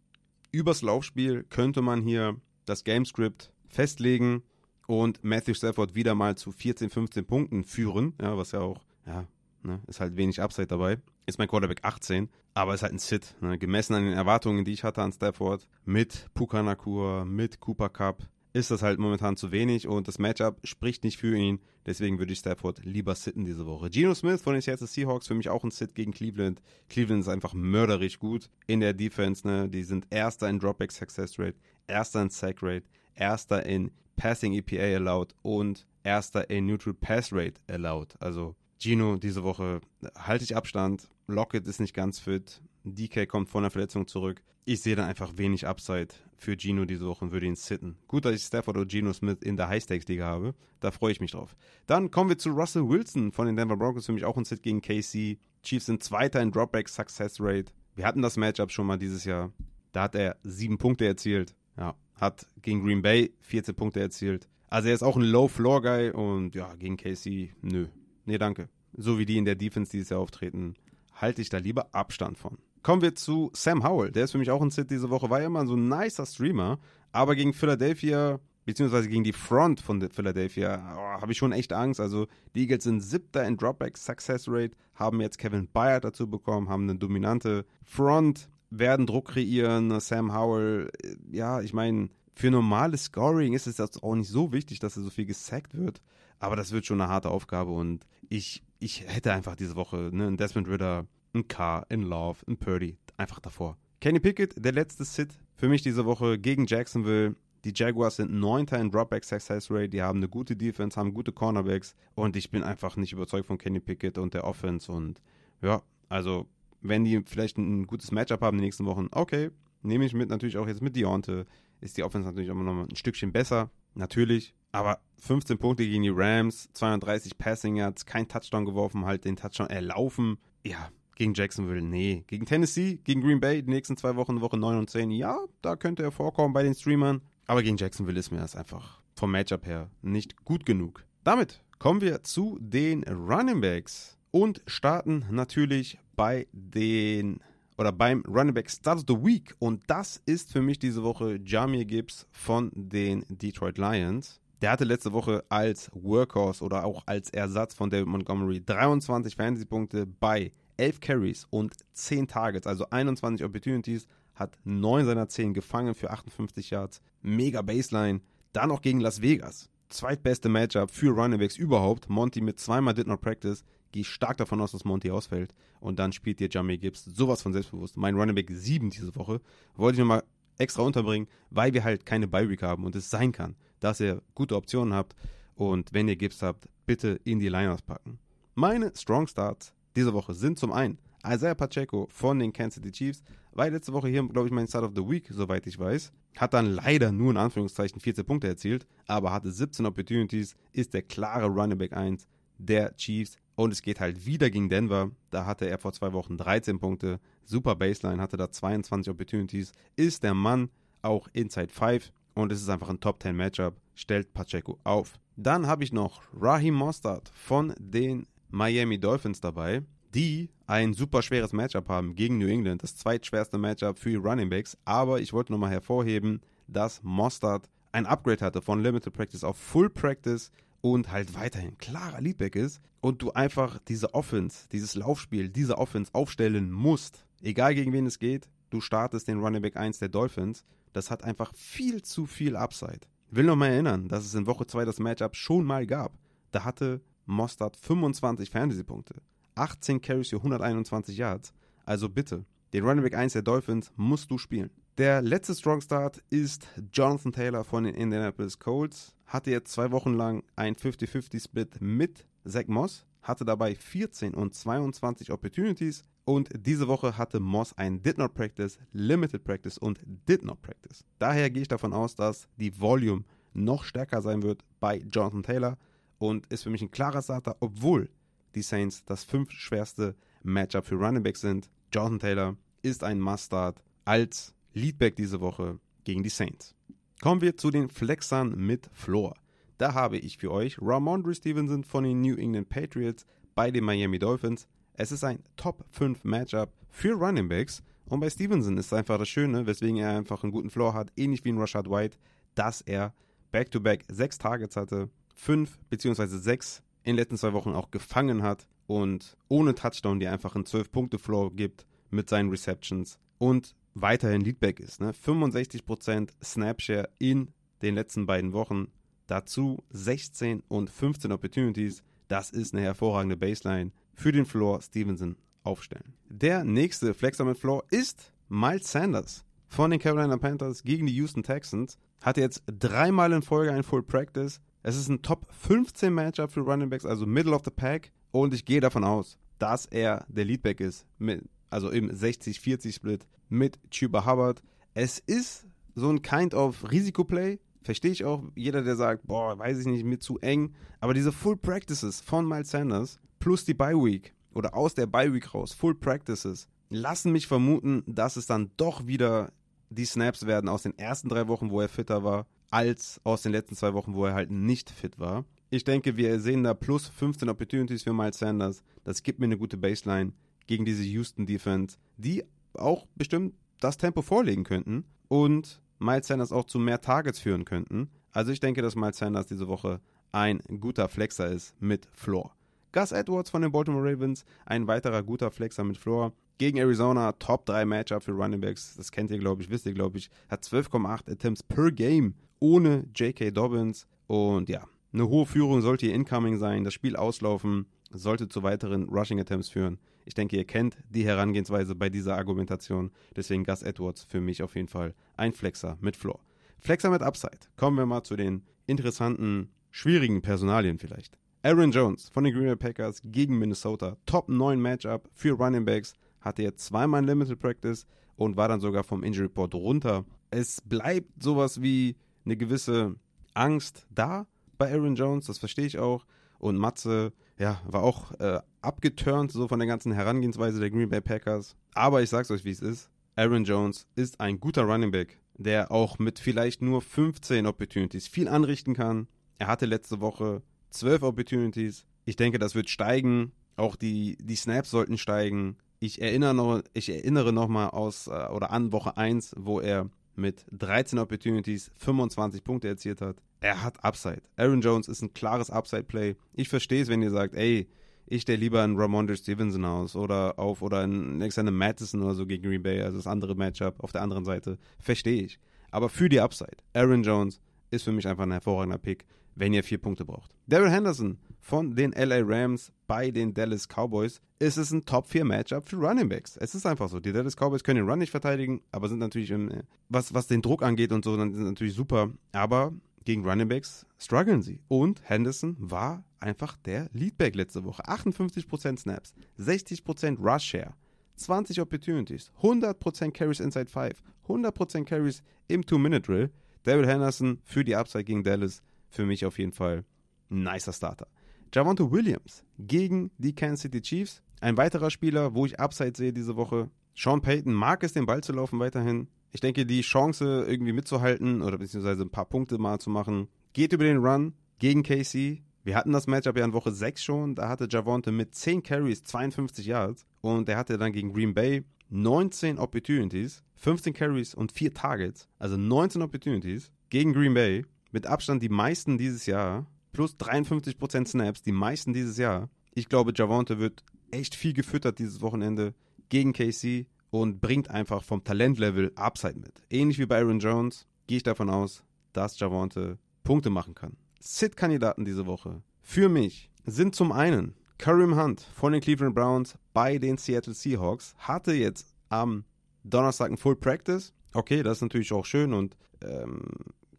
übers Laufspiel könnte man hier das Gamescript festlegen und Matthew Stafford wieder mal zu 14, 15 Punkten führen, ja, was ja auch, ja, ne, ist halt wenig Upside dabei. Ist mein Quarterback 18, aber ist halt ein Sit, ne, gemessen an den Erwartungen, die ich hatte an Stafford, mit Puka Nakua, mit Cooper Cup, ist das halt momentan zu wenig und das Matchup spricht nicht für ihn. Deswegen würde ich Stafford lieber sitten diese Woche. Geno Smith von den Seattle Seahawks für mich auch ein Sit gegen Cleveland. Cleveland ist einfach mörderisch gut in der Defense. Ne? Die sind erster in Dropback Success Rate, erster in Sack Rate, erster in Passing EPA allowed und erster in Neutral Pass Rate allowed. Also Gino diese Woche halte ich Abstand. Lockett ist nicht ganz fit. DK kommt von der Verletzung zurück. Ich sehe dann einfach wenig Upside für Gino diese Woche und würde ihn sitten. Gut, dass ich Stafford oder Gino Smith in der High-Stakes-Liga habe. Da freue ich mich drauf. Dann kommen wir zu Russell Wilson von den Denver Broncos. Für mich auch ein Sit gegen KC. Chiefs sind Zweiter in Dropback Success Rate. Wir hatten das Matchup schon mal dieses Jahr. Da hat er sieben Punkte erzielt. Ja, hat gegen Green Bay 14 Punkte erzielt. Also er ist auch ein Low-Floor-Guy und ja, gegen KC, nö. Nee, danke. So wie die in der Defense dieses Jahr auftreten, halte ich da lieber Abstand von. Kommen wir zu Sam Howell. Der ist für mich auch ein Sit diese Woche. War ja immer so ein nicer Streamer, aber gegen Philadelphia, beziehungsweise gegen die Front von Philadelphia, oh, habe ich schon echt Angst. Also die Eagles sind siebter in Dropback Success Rate, haben jetzt Kevin Bayard dazu bekommen, haben eine dominante Front, werden Druck kreieren. Sam Howell, äh, ja, ich meine, für normales Scoring ist es jetzt auch nicht so wichtig, dass er so viel gesackt wird. Aber das wird schon eine harte Aufgabe und ich, ich hätte einfach diese Woche ne, einen Desmond Ritter, einen Carr, einen Love, einen Purdy einfach davor. Kenny Pickett, der letzte Sit für mich diese Woche gegen Jacksonville. Die Jaguars sind neunter in Dropback Success Rate, die haben eine gute Defense, haben gute Cornerbacks und ich bin einfach nicht überzeugt von Kenny Pickett und der Offense und ja, also wenn die vielleicht ein gutes Matchup haben in den nächsten Wochen, okay, nehme ich mit natürlich auch jetzt mit Deonte, ist die Offense natürlich auch noch ein Stückchen besser, natürlich, aber 15 Punkte gegen die Rams, 230 Passing Yards, kein Touchdown geworfen, halt den Touchdown erlaufen, ja, gegen Jacksonville, nee. Gegen Tennessee, gegen Green Bay, die nächsten zwei Wochen, Woche 9 und 10, ja, da könnte er vorkommen bei den Streamern. Aber gegen Jacksonville ist mir das einfach vom Matchup her nicht gut genug. Damit kommen wir zu den Running Backs und starten natürlich bei den oder beim Running Back Start of the Week. Und das ist für mich diese Woche Jamie Gibbs von den Detroit Lions. Der hatte letzte Woche als Workhorse oder auch als Ersatz von David Montgomery 23 Fantasy-Punkte bei 11 Carries und 10 Targets, also 21 Opportunities, hat 9 seiner 10 gefangen für 58 Yards. Mega Baseline. Dann noch gegen Las Vegas. Zweitbeste Matchup für Running Backs überhaupt. Monty mit zweimal Did Not Practice gehe stark davon aus, dass Monty ausfällt. Und dann spielt dir Jamie Gibbs sowas von selbstbewusst. Mein Running Back 7 diese Woche wollte ich nochmal extra unterbringen, weil wir halt keine Bye-Week haben und es sein kann, dass ihr gute Optionen habt. Und wenn ihr Gibbs habt, bitte in die Liners packen. Meine Strong Starts diese Woche sind zum einen Isaiah Pacheco von den Kansas City Chiefs, war letzte Woche hier, glaube ich, mein Start of the Week, soweit ich weiß. Hat dann leider nur in Anführungszeichen 14 Punkte erzielt, aber hatte 17 Opportunities, ist der klare Running Back 1 der Chiefs. Und es geht halt wieder gegen Denver. Da hatte er vor zwei Wochen 13 Punkte. Super Baseline, hatte da 22 Opportunities. Ist der Mann auch Inside 5 und es ist einfach ein Top 10 Matchup. Stellt Pacheco auf. Dann habe ich noch Raheem Mostard von den Miami Dolphins dabei, die ein super schweres Matchup haben gegen New England. Das zweitschwerste Matchup für Running Backs. Aber ich wollte nochmal hervorheben, dass Mostard ein Upgrade hatte von Limited Practice auf Full Practice und halt weiterhin klarer Leadback ist und du einfach diese Offense, dieses Laufspiel, diese Offense aufstellen musst, egal gegen wen es geht, du startest den Running Back 1 der Dolphins, das hat einfach viel zu viel Upside. Ich will noch mal erinnern, dass es in Woche 2 das Matchup schon mal gab. Da hatte Mostard 25 Fantasy-Punkte, 18 Carries für 121 Yards. Also bitte, den Running Back 1 der Dolphins musst du spielen. Der letzte Strong Start ist Jonathan Taylor von den Indianapolis Colts. Hatte jetzt zwei Wochen lang ein 50-50-Split mit Zach Moss, hatte dabei 14 und 22 Opportunities und diese Woche hatte Moss ein Did Not Practice, Limited Practice und Did Not Practice. Daher gehe ich davon aus, dass die Volume noch stärker sein wird bei Jonathan Taylor und ist für mich ein klarer Starter, obwohl die Saints das fünf schwerste Matchup für Running Backs sind. Jonathan Taylor ist ein Must-Start als Leadback diese Woche gegen die Saints. Kommen wir zu den Flexern mit Floor. Da habe ich für euch Ramondre Stevenson von den New England Patriots bei den Miami Dolphins. Es ist ein Top 5 Matchup für Running Backs. Und bei Stevenson ist einfach das Schöne, weswegen er einfach einen guten Floor hat, ähnlich wie in Rashad White, dass er back-to-back -back sechs Targets hatte, fünf beziehungsweise sechs in den letzten zwei Wochen auch gefangen hat und ohne Touchdown die einfach einen 12-Punkte-Floor gibt mit seinen Receptions und weiterhin Leadback ist. Ne? 65% Snapshare in den letzten beiden Wochen. Dazu 16 und 15 Opportunities. Das ist eine hervorragende Baseline für den Floor Stevenson aufstellen. Der nächste Flexer mit Floor ist Miles Sanders von den Carolina Panthers gegen die Houston Texans. Hat jetzt dreimal in Folge ein Full Practice. Es ist ein Top 15 Matchup für Running Backs, also Middle of the Pack. Und ich gehe davon aus, dass er der Leadback ist. Mit, also im 60-40-Split mit Chuba Hubbard. Es ist so ein kind of Risikoplay. Verstehe ich auch. Jeder, der sagt, boah, weiß ich nicht, mir zu eng. Aber diese Full Practices von Miles Sanders plus die Bye Week oder aus der Bye Week raus, Full Practices, lassen mich vermuten, dass es dann doch wieder die Snaps werden aus den ersten drei Wochen, wo er fitter war, als aus den letzten zwei Wochen, wo er halt nicht fit war. Ich denke, wir sehen da plus 15 Opportunities für Miles Sanders. Das gibt mir eine gute Baseline gegen diese Houston Defense, die auch bestimmt das Tempo vorlegen könnten und Miles Sanders auch zu mehr Targets führen könnten. Also ich denke, dass Miles Sanders diese Woche ein guter Flexer ist mit Floor. Gus Edwards von den Baltimore Ravens, ein weiterer guter Flexer mit Floor. Gegen Arizona, Top 3 Matchup für Running Backs, das kennt ihr, glaube ich, wisst ihr, glaube ich, hat 12,8 Attempts per Game ohne J.K. Dobbins. Und ja, eine hohe Führung sollte hier incoming sein, das Spiel auslaufen, sollte zu weiteren Rushing Attempts führen. Ich denke, ihr kennt die Herangehensweise bei dieser Argumentation. Deswegen Gus Edwards für mich auf jeden Fall ein Flexer mit Floor. Flexer mit Upside. Kommen wir mal zu den interessanten, schwierigen Personalien vielleicht. Aaron Jones von den Green Bay Packers gegen Minnesota. Top 9 Matchup für Running Backs. Hatte jetzt zweimal Limited Practice und war dann sogar vom Injury Report runter. Es bleibt sowas wie eine gewisse Angst da bei Aaron Jones, das verstehe ich auch. Und Matze, ja, war auch äh, abgeturnt so von der ganzen Herangehensweise der Green Bay Packers. Aber ich sag's euch, wie es ist. Aaron Jones ist ein guter Running Back, der auch mit vielleicht nur 15 Opportunities viel anrichten kann. Er hatte letzte Woche 12 Opportunities. Ich denke, das wird steigen. Auch die, die Snaps sollten steigen. Ich erinnere noch, ich erinnere noch mal aus äh, oder an Woche 1, wo er mit 13 Opportunities 25 Punkte erzielt hat er hat Upside. Aaron Jones ist ein klares Upside-Play. Ich verstehe es, wenn ihr sagt, ey, ich stelle lieber einen Ramondre Stevenson aus oder auf oder einen Alexander Madison oder so gegen Green Bay, also das andere Matchup auf der anderen Seite. Verstehe ich. Aber für die Upside, Aaron Jones ist für mich einfach ein hervorragender Pick, wenn ihr vier Punkte braucht. Daryl Henderson von den LA Rams bei den Dallas Cowboys ist es ein Top 4 Matchup für Running Backs. Es ist einfach so. Die Dallas Cowboys können den Run nicht verteidigen, aber sind natürlich, im, was, was den Druck angeht und so, dann sind natürlich super. Aber gegen Running Backs strugglen sie. Und Henderson war einfach der Leadback letzte Woche. 58% Snaps, 60% Rush Share, 20 Opportunities, 100% Carries inside 5, 100% Carries im Two-Minute-Drill. David Henderson für die Upside gegen Dallas, für mich auf jeden Fall ein nicer Starter. Javonto Williams gegen die Kansas City Chiefs. Ein weiterer Spieler, wo ich Upside sehe diese Woche. Sean Payton mag es, den Ball zu laufen weiterhin. Ich denke, die Chance irgendwie mitzuhalten oder beziehungsweise ein paar Punkte mal zu machen, geht über den Run gegen KC. Wir hatten das Matchup ja in Woche 6 schon. Da hatte Javonte mit 10 Carries 52 Yards und er hatte dann gegen Green Bay 19 Opportunities, 15 Carries und 4 Targets, also 19 Opportunities gegen Green Bay. Mit Abstand die meisten dieses Jahr, plus 53% Snaps, die meisten dieses Jahr. Ich glaube, Javonte wird echt viel gefüttert dieses Wochenende gegen KC und bringt einfach vom Talentlevel Upside mit. Ähnlich wie bei Aaron Jones gehe ich davon aus, dass Javonte Punkte machen kann. Sit-Kandidaten diese Woche für mich sind zum einen Kareem Hunt von den Cleveland Browns bei den Seattle Seahawks. Hatte jetzt am Donnerstag ein Full Practice. Okay, das ist natürlich auch schön und ähm,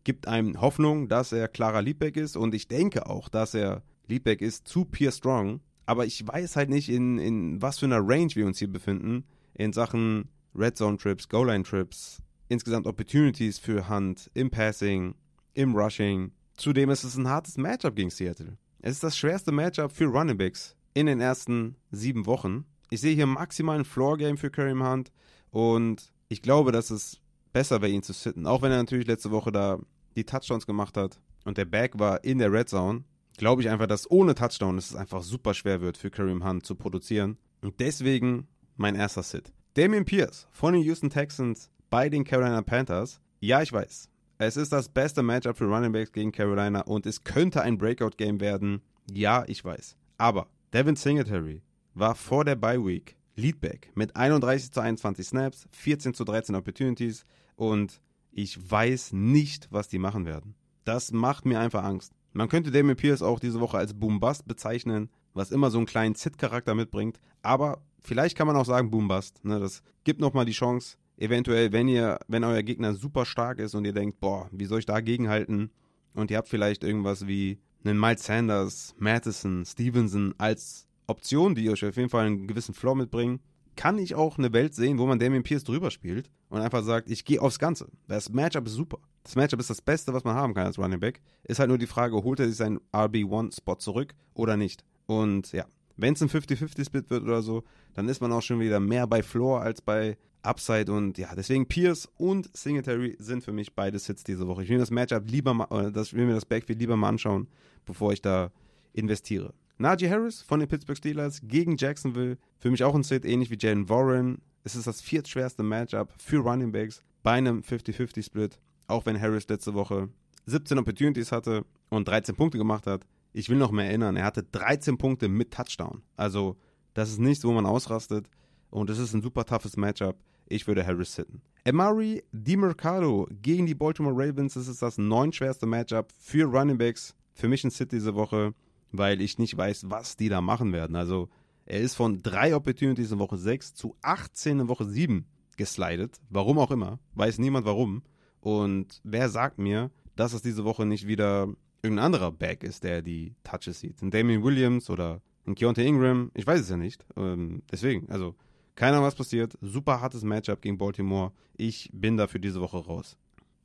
gibt einem Hoffnung, dass er klarer Leadback ist. Und ich denke auch, dass er Leadback ist zu Pierre Strong. Aber ich weiß halt nicht, in, in was für einer Range wir uns hier befinden in Sachen Red Zone Trips, Goal Line Trips, insgesamt Opportunities für Hunt im Passing, im Rushing. Zudem ist es ein hartes Matchup gegen Seattle. Es ist das schwerste Matchup für Running Backs in den ersten sieben Wochen. Ich sehe hier maximal ein Floor-Game für Kareem Hunt und ich glaube, dass es besser wäre, ihn zu sitten. Auch wenn er natürlich letzte Woche da die Touchdowns gemacht hat und der Back war in der Red Zone, glaube ich einfach, dass ohne Touchdown es einfach super schwer wird für Kareem Hunt zu produzieren. Und deswegen mein erster Sit. Damian Pierce von den Houston Texans bei den Carolina Panthers. Ja, ich weiß. Es ist das beste Matchup für Running Backs gegen Carolina und es könnte ein Breakout-Game werden. Ja, ich weiß. Aber Devin Singletary war vor der Bye Week Leadback mit 31 zu 21 Snaps, 14 zu 13 Opportunities und ich weiß nicht, was die machen werden. Das macht mir einfach Angst. Man könnte Damien Pierce auch diese Woche als Boombust bezeichnen, was immer so einen kleinen Zit-Charakter mitbringt. Aber vielleicht kann man auch sagen Boombust. Ne? Das gibt nochmal die Chance, eventuell, wenn ihr, wenn euer Gegner super stark ist und ihr denkt, boah, wie soll ich dagegen halten? Und ihr habt vielleicht irgendwas wie einen Miles Sanders, Madison, Stevenson als Option, die euch auf jeden Fall einen gewissen Floor mitbringen, kann ich auch eine Welt sehen, wo man Damien Pierce drüber spielt und einfach sagt, ich gehe aufs Ganze. Das Matchup ist super. Das Matchup ist das Beste, was man haben kann als Running Back. Ist halt nur die Frage, holt er sich seinen RB1-Spot zurück oder nicht? Und ja, wenn es ein 50-50-Split wird oder so, dann ist man auch schon wieder mehr bei Floor als bei Upside und ja, deswegen Pierce und Singletary sind für mich beide Sits diese Woche. Ich will mir das Matchup lieber mal, oder das, will mir das Backfield lieber mal anschauen, bevor ich da investiere. Najee Harris von den Pittsburgh Steelers gegen Jacksonville. Für mich auch ein Sit, ähnlich wie Jalen Warren. Es ist das viertschwerste Matchup für Running Backs bei einem 50-50-Split. Auch wenn Harris letzte Woche 17 Opportunities hatte und 13 Punkte gemacht hat. Ich will noch mehr erinnern, er hatte 13 Punkte mit Touchdown. Also, das ist nichts, wo man ausrastet. Und es ist ein super toughes Matchup. Ich würde Harris sitten. Amari DiMercado gegen die Baltimore Ravens. Das ist das neuntschwerste Matchup für Running Backs. Für mich ein Sit diese Woche weil ich nicht weiß, was die da machen werden. Also er ist von drei Opportunities in Woche 6 zu 18 in Woche 7 geslidet. Warum auch immer. Weiß niemand warum. Und wer sagt mir, dass es diese Woche nicht wieder irgendein anderer Back ist, der die Touches sieht? Ein Damien Williams oder ein Keontae Ingram? Ich weiß es ja nicht. Ähm, deswegen, also keiner was passiert. Super hartes Matchup gegen Baltimore. Ich bin dafür diese Woche raus.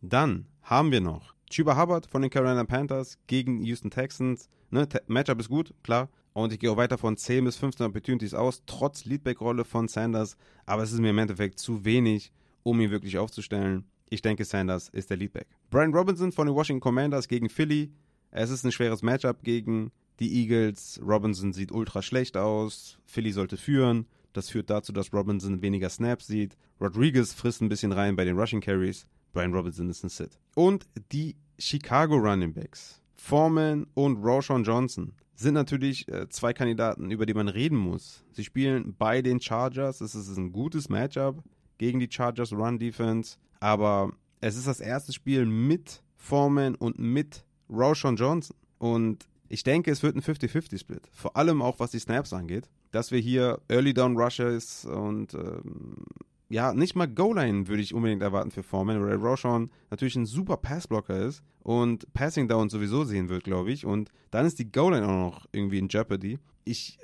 Dann haben wir noch Chuba Hubbard von den Carolina Panthers gegen Houston Texans. Ne, Matchup ist gut, klar. Und ich gehe auch weiter von 10 bis 15 Opportunities aus, trotz Leadback-Rolle von Sanders. Aber es ist mir im Endeffekt zu wenig, um ihn wirklich aufzustellen. Ich denke, Sanders ist der Leadback. Brian Robinson von den Washington Commanders gegen Philly. Es ist ein schweres Matchup gegen die Eagles. Robinson sieht ultra schlecht aus. Philly sollte führen. Das führt dazu, dass Robinson weniger Snaps sieht. Rodriguez frisst ein bisschen rein bei den Rushing Carries. Brian Robinson ist ein Sit. Und die Chicago Running Backs Foreman und Roshan Johnson sind natürlich äh, zwei Kandidaten, über die man reden muss. Sie spielen bei den Chargers. Es ist ein gutes Matchup gegen die Chargers Run Defense. Aber es ist das erste Spiel mit Foreman und mit Roshan Johnson. Und ich denke, es wird ein 50-50-Split. Vor allem auch, was die Snaps angeht. Dass wir hier Early Down Rushers und ähm, ja, nicht mal Goal-Line würde ich unbedingt erwarten für Foreman, weil Roshan natürlich ein super Passblocker ist und Passing Down sowieso sehen wird, glaube ich. Und dann ist die Goal-Line auch noch irgendwie in Jeopardy. Ich,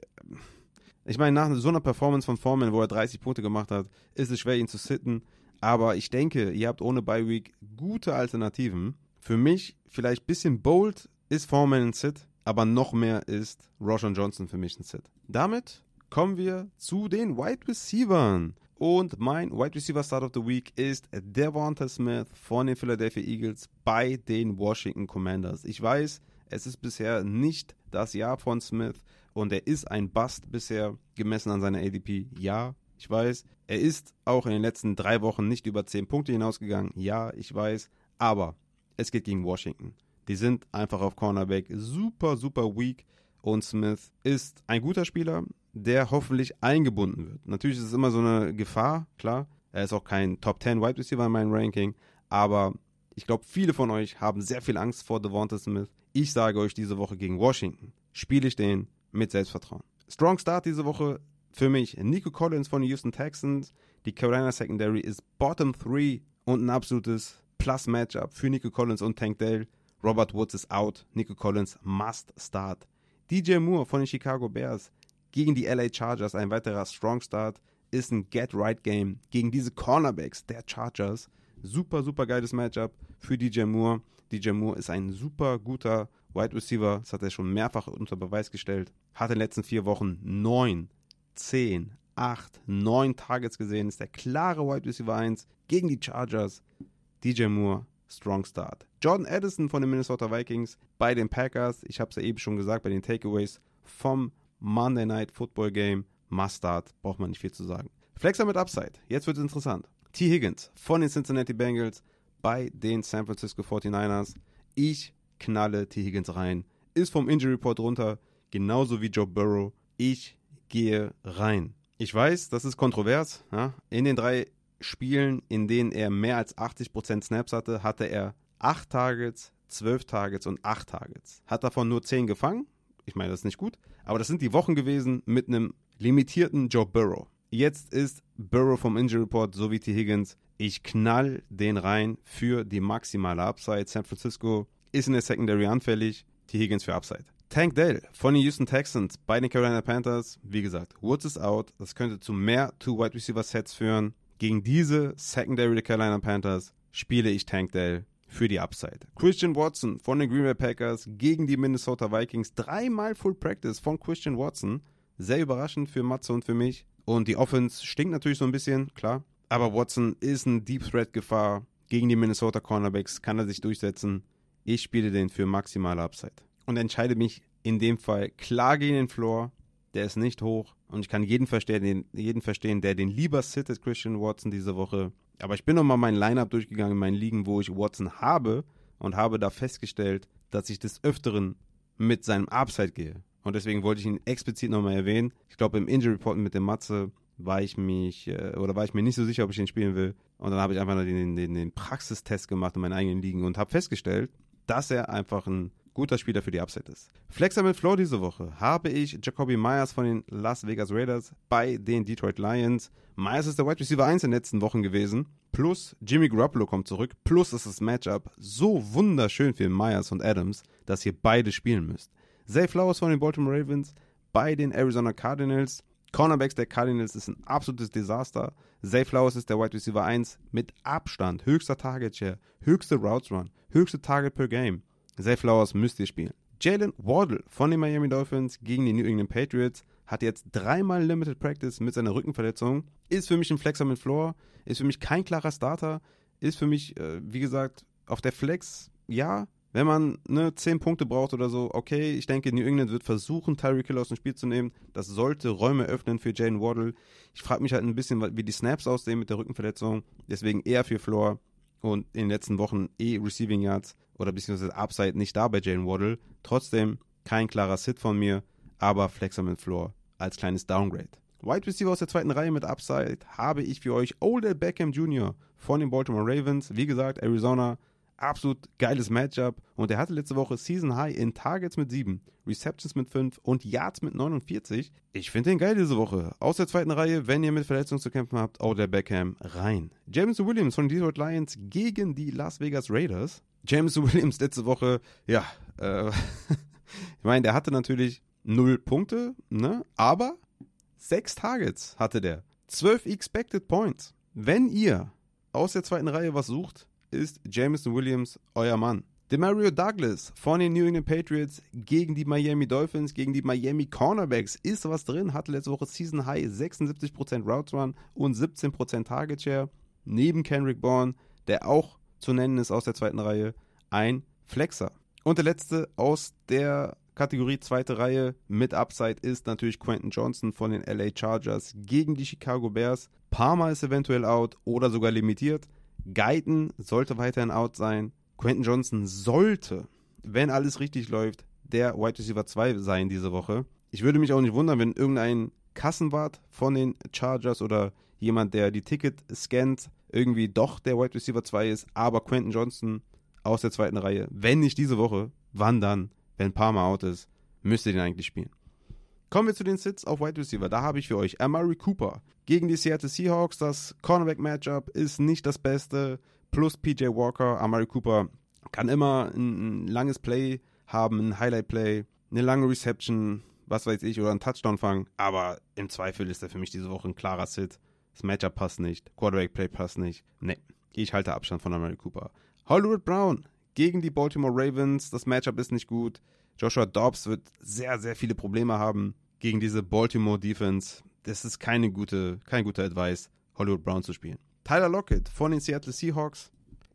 ich meine, nach so einer Performance von Foreman, wo er 30 Punkte gemacht hat, ist es schwer, ihn zu sitten. Aber ich denke, ihr habt ohne Bye Week gute Alternativen. Für mich vielleicht ein bisschen bold ist Foreman ein Sit, aber noch mehr ist Roshan Johnson für mich ein Sit. Damit kommen wir zu den Wide Receivers. Und mein Wide Receiver Start of the Week ist Devonta Smith von den Philadelphia Eagles bei den Washington Commanders. Ich weiß, es ist bisher nicht das Jahr von Smith und er ist ein Bust bisher gemessen an seiner ADP. Ja, ich weiß. Er ist auch in den letzten drei Wochen nicht über 10 Punkte hinausgegangen. Ja, ich weiß. Aber es geht gegen Washington. Die sind einfach auf Cornerback super, super weak. Und Smith ist ein guter Spieler, der hoffentlich eingebunden wird. Natürlich ist es immer so eine Gefahr, klar. Er ist auch kein Top 10 Wide Receiver in meinem Ranking, aber ich glaube, viele von euch haben sehr viel Angst vor Devonta Smith. Ich sage euch diese Woche gegen Washington, spiele ich den mit Selbstvertrauen. Strong Start diese Woche für mich Nico Collins von den Houston Texans. Die Carolina Secondary ist Bottom 3 und ein absolutes Plus-Matchup für Nico Collins und Tank Dale. Robert Woods ist out. Nico Collins must start. DJ Moore von den Chicago Bears gegen die LA Chargers. Ein weiterer Strong Start ist ein Get-Right-Game gegen diese Cornerbacks der Chargers. Super, super geiles Matchup für DJ Moore. DJ Moore ist ein super guter Wide Receiver, das hat er schon mehrfach unter Beweis gestellt, hat in den letzten vier Wochen neun, zehn, acht, neun Targets gesehen, ist der klare Wide Receiver 1 gegen die Chargers. DJ Moore, Strong Start. Jordan Addison von den Minnesota Vikings bei den Packers, ich habe es ja eben schon gesagt, bei den Takeaways vom Monday Night Football Game, Must Start, braucht man nicht viel zu sagen. Flexer mit Upside, jetzt wird es interessant. T. Higgins von den Cincinnati Bengals bei den San Francisco 49ers. Ich knalle T. Higgins rein. Ist vom Injury Report runter, genauso wie Joe Burrow. Ich gehe rein. Ich weiß, das ist kontrovers. Ja? In den drei Spielen, in denen er mehr als 80% Snaps hatte, hatte er 8 Targets, 12 Targets und 8 Targets. Hat davon nur 10 gefangen. Ich meine, das ist nicht gut. Aber das sind die Wochen gewesen mit einem limitierten Joe Burrow. Jetzt ist Burrow vom Injury Report sowie T. Higgins. Ich knall den rein für die maximale Upside. San Francisco ist in der Secondary anfällig. T. Higgins für Upside. Tank Dell von den Houston Texans bei den Carolina Panthers. Wie gesagt, Woods ist out. Das könnte zu mehr Two-Wide Receiver Sets führen. Gegen diese Secondary der Carolina Panthers spiele ich Tank Dell für die Upside. Christian Watson von den Green Bay Packers gegen die Minnesota Vikings. Dreimal Full Practice von Christian Watson. Sehr überraschend für Matze und für mich. Und die Offense stinkt natürlich so ein bisschen, klar. Aber Watson ist ein Deep Threat Gefahr. Gegen die Minnesota Cornerbacks kann er sich durchsetzen. Ich spiele den für maximale Upside. Und entscheide mich in dem Fall klar gegen den Floor. Der ist nicht hoch. Und ich kann jeden verstehen, jeden verstehen der den lieber sittet, Christian Watson, diese Woche. Aber ich bin nochmal mein Lineup durchgegangen in meinen Ligen, wo ich Watson habe. Und habe da festgestellt, dass ich des Öfteren mit seinem Upside gehe. Und deswegen wollte ich ihn explizit nochmal erwähnen. Ich glaube, im Injury Report mit dem Matze war ich mich äh, oder war ich mir nicht so sicher, ob ich ihn spielen will. Und dann habe ich einfach den, den, den Praxistest gemacht in meinen eigenen Ligen und habe festgestellt, dass er einfach ein guter Spieler für die Upside ist. Flexer mit Floor diese Woche habe ich Jacoby Myers von den Las Vegas Raiders bei den Detroit Lions. Myers ist der Wide Receiver 1 in den letzten Wochen gewesen. Plus Jimmy Garoppolo kommt zurück. Plus ist das Matchup so wunderschön für Myers und Adams, dass ihr beide spielen müsst. Zay Flowers von den Baltimore Ravens bei den Arizona Cardinals. Cornerbacks der Cardinals ist ein absolutes Desaster. Zay Flowers ist der Wide Receiver 1 mit Abstand, höchster Target Share, höchste Routes Run, höchste Target per Game. Zay Flowers müsst ihr spielen. Jalen Wardle von den Miami Dolphins gegen die New England Patriots hat jetzt dreimal Limited Practice mit seiner Rückenverletzung. Ist für mich ein Flexer mit Floor, ist für mich kein klarer Starter, ist für mich, äh, wie gesagt, auf der Flex, ja, wenn man ne, 10 Punkte braucht oder so, okay, ich denke, New England wird versuchen, Tyreek Hill aus dem Spiel zu nehmen. Das sollte Räume öffnen für Jalen Waddle. Ich frage mich halt ein bisschen, wie die Snaps aussehen mit der Rückenverletzung. Deswegen eher für Floor und in den letzten Wochen eh Receiving Yards oder beziehungsweise Upside nicht da bei Jalen Waddle. Trotzdem kein klarer Sit von mir, aber Flexer mit Floor als kleines Downgrade. Wide Receiver aus der zweiten Reihe mit Upside habe ich für euch Odell Beckham Jr. von den Baltimore Ravens. Wie gesagt, Arizona absolut geiles Matchup. Und er hatte letzte Woche Season High in Targets mit 7, Receptions mit 5 und Yards mit 49. Ich finde den geil diese Woche. Aus der zweiten Reihe, wenn ihr mit Verletzungen zu kämpfen habt, Odell Beckham rein. James Williams von den Detroit Lions gegen die Las Vegas Raiders. James [laughs] Williams letzte Woche, ja, äh, [laughs] ich meine, der hatte natürlich 0 Punkte, ne? Aber 6 Targets hatte der. 12 Expected Points. Wenn ihr aus der zweiten Reihe was sucht, ist Jameson Williams euer Mann. Demario Douglas von den New England Patriots gegen die Miami Dolphins, gegen die Miami Cornerbacks. Ist was drin, hatte letzte Woche Season High 76% Route Run und 17% Target Share. Neben Kenrick Bourne, der auch zu nennen ist aus der zweiten Reihe, ein Flexer. Und der letzte aus der Kategorie zweite Reihe mit Upside ist natürlich Quentin Johnson von den LA Chargers gegen die Chicago Bears. Parma ist eventuell out oder sogar limitiert. Guyton sollte weiterhin out sein. Quentin Johnson sollte, wenn alles richtig läuft, der Wide Receiver 2 sein diese Woche. Ich würde mich auch nicht wundern, wenn irgendein Kassenwart von den Chargers oder jemand, der die Ticket scannt, irgendwie doch der Wide Receiver 2 ist, aber Quentin Johnson aus der zweiten Reihe, wenn nicht diese Woche, wann dann? Wenn Palmer out ist, müsste den eigentlich spielen. Kommen wir zu den Sits auf Wide Receiver. Da habe ich für euch Amari Cooper gegen die Seattle Seahawks. Das Cornerback-Matchup ist nicht das Beste. Plus PJ Walker. Amari Cooper kann immer ein, langes Play haben, ein Highlight-Play, eine lange Reception, was weiß ich, oder einen Touchdown fangen. Aber im Zweifel ist er für mich diese Woche ein klarer Sit. Das Matchup passt nicht. Quarterback-Play passt nicht. Nee, ich halte Abstand von Amari Cooper. Hollywood Brown gegen die Baltimore Ravens. Das Matchup ist nicht gut. Joshua Dobbs wird sehr, sehr viele Probleme haben gegen diese Baltimore Defense. Das ist keine gute, kein guter Advice, Hollywood Brown zu spielen. Tyler Lockett von den Seattle Seahawks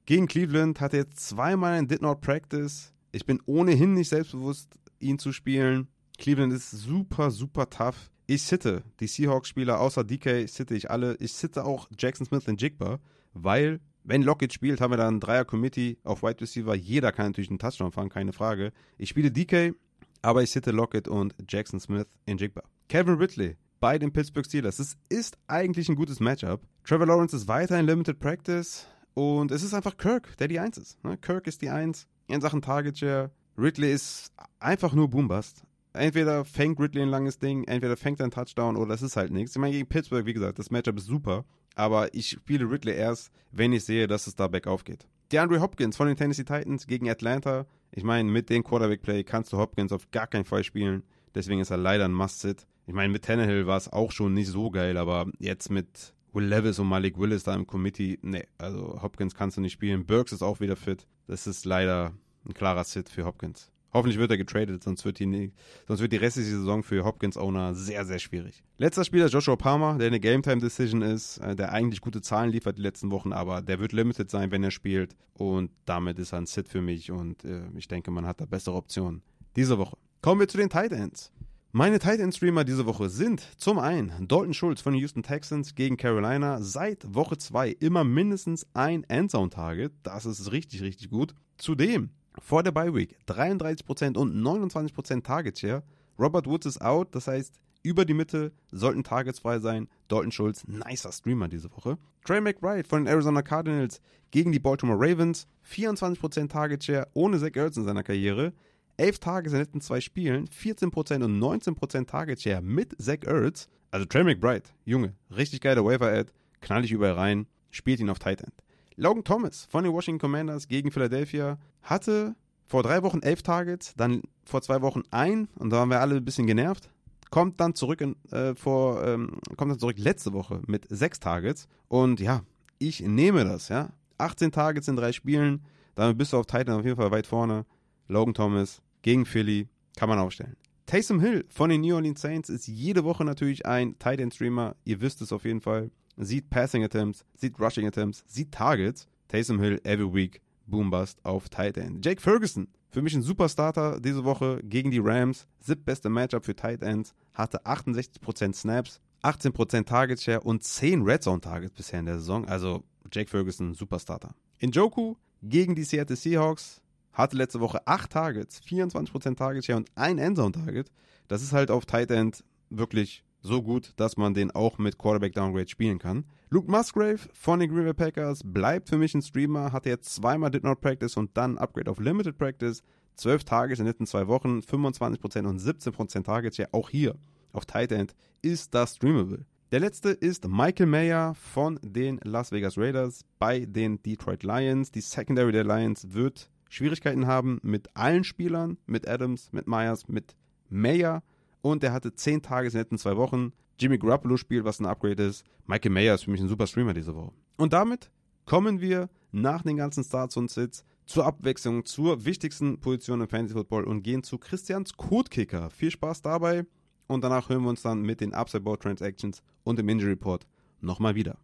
gegen Cleveland hat er jetzt zweimal ein Did Not Practice. Ich bin ohnehin nicht selbstbewusst, ihn zu spielen. Cleveland ist super, super tough. Ich sitte die Seahawks-Spieler außer DK, sitte ich alle. Ich sitte auch Jackson Smith und Jigba, weil, wenn Lockett spielt, haben wir dann ein Dreier-Committee auf Wide Receiver. Jeder kann natürlich einen Touchdown fahren, keine Frage. Ich spiele DK, aber ich sitte Lockett und Jackson Smith in Jigba. Kevin Ridley bei den Pittsburgh Steelers. Es ist eigentlich ein gutes Matchup. Trevor Lawrence ist weiter in Limited Practice. Und es ist einfach Kirk, der die Eins ist. Ne? Kirk ist die Eins in Sachen Target Share. Ridley ist einfach nur Boombust. Entweder fängt Ridley ein langes Ding, entweder fängt er einen Touchdown oder es ist halt nichts. Ich meine, gegen Pittsburgh, wie gesagt, das Matchup ist super. Aber ich spiele Ridley erst, wenn ich sehe, dass es da bergauf geht. DeAndre Hopkins von den Tennessee Titans gegen Atlanta. Ich meine, mit dem Quarterback-Play kannst du Hopkins auf gar keinen Fall spielen. Deswegen ist er leider ein Must-Sit. Ich meine, mit Tannehill war es auch schon nicht so geil, aber jetzt mit Will Levis und Malik Willis da im Committee, nee, also Hopkins kannst du nicht spielen. Burks ist auch wieder fit. Das ist leider ein klarer Sit für Hopkins. Hoffentlich wird er getradet, sonst wird die, sonst wird die restliche Saison für Hopkins-Owner sehr, sehr schwierig. Letzter Spieler Joshua Palmer, der eine Game-Time-Decision ist, äh, der eigentlich gute Zahlen liefert die letzten Wochen, aber der wird limited sein, wenn er spielt. Und damit ist er ein Sit für mich und äh, ich denke, man hat da bessere Optionen diese Woche. Kommen wir zu den Tight Ends. Meine Tight End Streamer diese Woche sind zum einen Dalton Schulz von den Houston Texans gegen Carolina. Seit Woche 2 immer mindestens ein Endzone Target. Das ist richtig, richtig gut. Zudem vor der Bye Week 33% und 29% Target Share. Robert Woods ist out, das heißt, über die Mitte sollten Targets frei sein. Dalton Schulz, nicer Streamer diese Woche. Trey McBride von den Arizona Cardinals gegen die Baltimore Ravens. 24% Target Share ohne Zach Ertz in seiner Karriere. 11 Tage in den letzten zwei Spielen, 14% und 19% Target Share mit Zach Ertz. Also Trey McBride, Junge, richtig geiler Waiver-Ad, knall ich überall rein, spielt ihn auf Tight End. Logan Thomas von den Washington Commanders gegen Philadelphia hatte vor drei Wochen 11 Targets, dann vor zwei Wochen ein und da waren wir alle ein bisschen genervt. Kommt dann zurück in, äh, vor, ähm, kommt dann zurück letzte Woche mit sechs Targets und ja, ich nehme das, ja. 18 Targets in drei Spielen, damit bist du auf Titan auf jeden Fall weit vorne. Logan Thomas, gegen Philly kann man aufstellen. Taysom Hill von den New Orleans Saints ist jede Woche natürlich ein Tight End Streamer. Ihr wisst es auf jeden Fall. Sieht Passing Attempts, sieht Rushing Attempts, sieht Targets. Taysom Hill every week. Boombust auf Tight End. Jake Ferguson, für mich ein Superstarter diese Woche gegen die Rams. Siebtbeste Matchup für Tight Ends. Hatte 68% Snaps, 18% Target Share und 10 Red Zone Targets bisher in der Saison. Also Jake Ferguson, Superstarter. In Joku gegen die Seattle Seahawks hatte letzte Woche 8 Targets, 24% Target Share und ein Endzone Target. Das ist halt auf Tight End wirklich so gut, dass man den auch mit Quarterback Downgrade spielen kann. Luke Musgrave von den Green Bay Packers bleibt für mich ein Streamer, hatte jetzt zweimal Did Not Practice und dann Upgrade auf Limited Practice. 12 Targets in den letzten zwei Wochen, 25% und 17% Target Share. Auch hier auf Tight End ist das streamable. Der letzte ist Michael Mayer von den Las Vegas Raiders bei den Detroit Lions. Die Secondary der Lions wird Schwierigkeiten haben mit allen Spielern, mit Adams, mit Myers, mit Mayer. Und er hatte 10 Tage in den letzten zwei Wochen. Jimmy Garoppolo spielt, was ein Upgrade ist. Michael Mayer ist für mich ein super Streamer diese Woche. Und damit kommen wir nach den ganzen Starts und Sits zur Abwechslung zur wichtigsten Position im Fantasy Football und gehen zu Christians Codekicker. Viel Spaß dabei und danach hören wir uns dann mit den Upside Board Transactions und dem Injury Report nochmal wieder.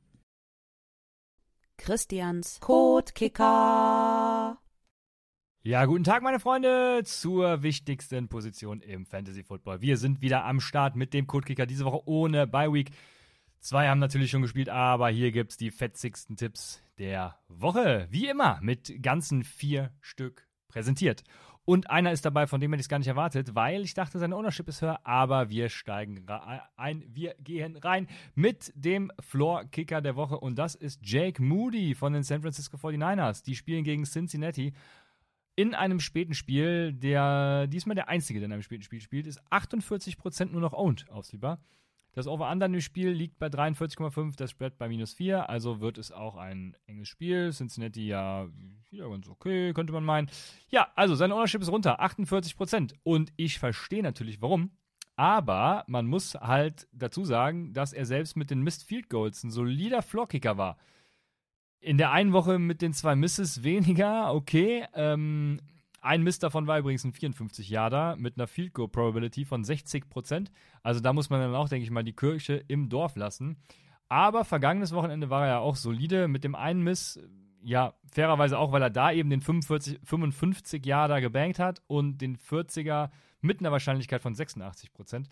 Christians Codekicker. Ja, guten Tag, meine Freunde, zur wichtigsten Position im Fantasy Football. Wir sind wieder am Start mit dem Codekicker diese Woche ohne Bye Week. Zwei haben natürlich schon gespielt, aber hier gibt es die fetzigsten Tipps der Woche. Wie immer mit ganzen vier Stück präsentiert. Und einer ist dabei, von dem hätte ich es gar nicht erwartet, weil ich dachte, seine Ownership ist höher, aber wir steigen ein. Wir gehen rein mit dem Floor-Kicker der Woche und das ist Jake Moody von den San Francisco 49ers. Die spielen gegen Cincinnati in einem späten Spiel, der diesmal der einzige, der in einem späten Spiel spielt, ist 48% nur noch owned aufsiebar. Das Over-Under im Spiel liegt bei 43,5, das Spread bei minus 4, also wird es auch ein enges Spiel. Cincinnati ja wieder ganz okay, könnte man meinen. Ja, also sein Ownership ist runter, 48%. Und ich verstehe natürlich warum. Aber man muss halt dazu sagen, dass er selbst mit den Missed Field Goals ein solider Floorkicker war in der einen Woche mit den zwei Misses weniger, okay. Ähm, ein Miss davon war übrigens ein 54 Yarder mit einer Field Goal Probability von 60% Also da muss man dann auch, denke ich mal, die Kirche im Dorf lassen. Aber vergangenes Wochenende war er ja auch solide mit dem einen Miss. Ja, fairerweise auch, weil er da eben den 45, 55 Yarder gebankt hat und den 40er mit einer Wahrscheinlichkeit von 86%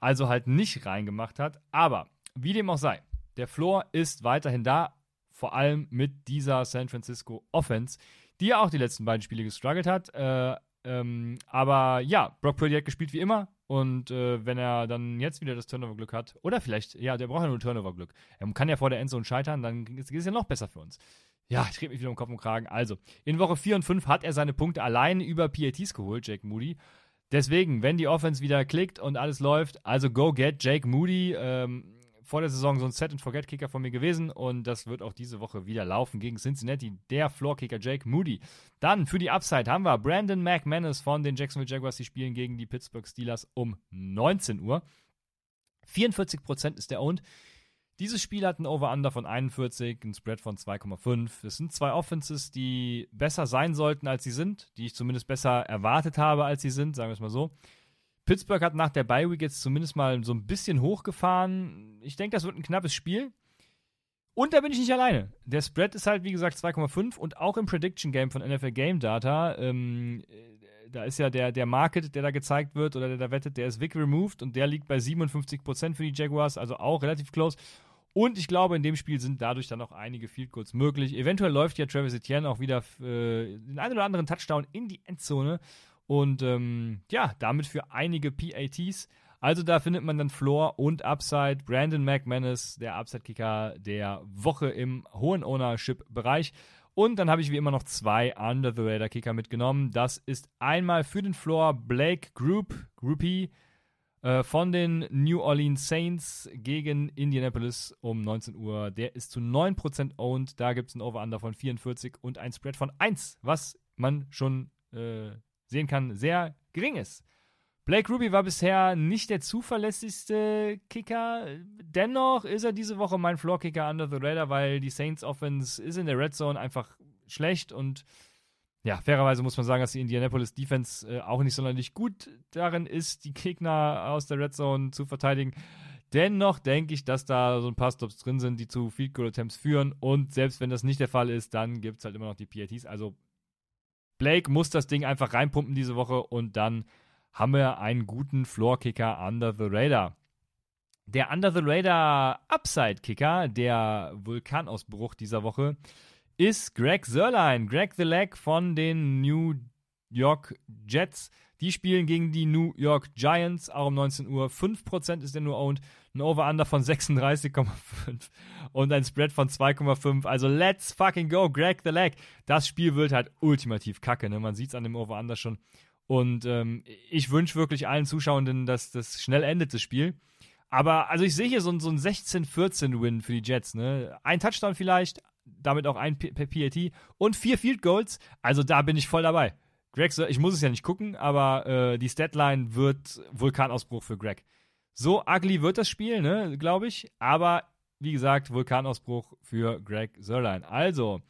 Also halt nicht reingemacht hat. Aber wie dem auch sei, der Floor ist weiterhin da, vor allem mit dieser San Francisco Offense, die ja auch die letzten beiden Spiele gestruggelt hat. Äh, ähm, aber ja, Brock Purdy hat gespielt wie immer. Und äh, wenn er dann jetzt wieder das Turnover-Glück hat, oder vielleicht, ja, der braucht ja nur Turnover-Glück. Er kann ja vor der Endzone scheitern, dann ist es ja noch besser für uns. Ja, ich rede mich wieder um Kopf und Kragen. Also, in Woche 4 und 5 hat er seine Punkte allein über PATs geholt, Jake Moody. Deswegen, wenn die Offense wieder klickt und alles läuft, also go get Jake Moody. Ähm, vor der Saison so ein Set-and-Forget-Kicker von mir gewesen und das wird auch diese Woche wieder laufen gegen Cincinnati, der Floor-Kicker Jake Moody. Dann für die Upside haben wir Brandon McManus von den Jacksonville Jaguars, die spielen gegen die Pittsburgh Steelers um 19 Uhr. 44% ist der Owned. Dieses Spiel hat ein Over-Under von 41, ein Spread von 2,5. Es sind zwei Offenses, die besser sein sollten, als sie sind, die ich zumindest besser erwartet habe, als sie sind, sagen wir es mal so. Pittsburgh hat nach der Bye Week jetzt zumindest mal so ein bisschen hochgefahren. Ich denke, das wird ein knappes Spiel. Und da bin ich nicht alleine. Der Spread ist halt, wie gesagt, 2,5 und auch im Prediction Game von NFL Game Data, ähm, äh, da ist ja der, der Market, der da gezeigt wird oder der da wettet, der ist Vic removed und der liegt bei 57% für die Jaguars, also auch relativ close. Und ich glaube, in dem Spiel sind dadurch dann auch einige Field Goals möglich. Eventuell läuft ja Travis Etienne auch wieder äh, den einen oder anderen Touchdown in die Endzone. Und ähm, ja, damit für einige PATs. Also da findet man dann Floor und Upside. Brandon McManus, der Upside-Kicker der Woche im hohen Ownership-Bereich. Und dann habe ich wie immer noch zwei Under the Radar Kicker mitgenommen. Das ist einmal für den Floor Blake Group, Groupie äh, von den New Orleans Saints gegen Indianapolis um 19 Uhr. Der ist zu 9% owned. Da gibt es ein Over-Under von 44 und ein Spread von 1, was man schon äh, sehen kann, sehr gering ist. Blake Ruby war bisher nicht der zuverlässigste Kicker. Dennoch ist er diese Woche mein Floor-Kicker under the radar, weil die Saints Offense ist in der Red Zone einfach schlecht und ja, fairerweise muss man sagen, dass die Indianapolis Defense äh, auch nicht sonderlich gut darin ist, die Gegner aus der Red Zone zu verteidigen. Dennoch denke ich, dass da so ein paar Stops drin sind, die zu Field Goal Attempts führen. Und selbst wenn das nicht der Fall ist, dann gibt es halt immer noch die PATs. Also Blake muss das Ding einfach reinpumpen diese Woche und dann haben wir einen guten Floor-Kicker under the radar. Der Under the Radar Upside-Kicker, der Vulkanausbruch dieser Woche, ist Greg Sörlein. Greg the Leg von den New York Jets. Die spielen gegen die New York Giants, auch um 19 Uhr. 5% ist der nur owned. Ein Over-Under von 36,5 und ein Spread von 2,5. Also let's fucking go, Greg the Leg. Das Spiel wird halt ultimativ kacke, ne? Man sieht es an dem Over-Under schon. Und ähm, ich wünsche wirklich allen Zuschauenden, dass das schnell endet, das Spiel. Aber also ich sehe hier so, so ein 16-14-Win für die Jets. Ne? Ein Touchdown vielleicht, damit auch ein PAT und vier Field Goals. Also da bin ich voll dabei. Greg, ich muss es ja nicht gucken, aber äh, die Statline wird Vulkanausbruch für Greg. So ugly wird das Spiel, ne, glaube ich. Aber wie gesagt, Vulkanausbruch für Greg Sörlein. Also,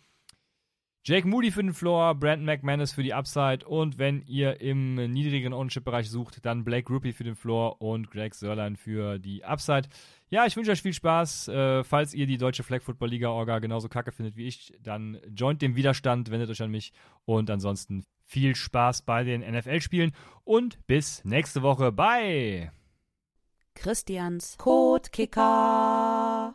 Jake Moody für den Floor, Brandon McManus für die Upside und wenn ihr im niedrigeren Ownership-Bereich sucht, dann Blake Ruppy für den Floor und Greg Sörlein für die Upside. Ja, ich wünsche euch viel Spaß. Äh, falls ihr die deutsche Flag Football Liga Orga genauso kacke findet wie ich, dann joint dem Widerstand, wendet euch an mich und ansonsten viel Spaß bei den NFL-Spielen und bis nächste Woche. Bye! Christians Codekicker.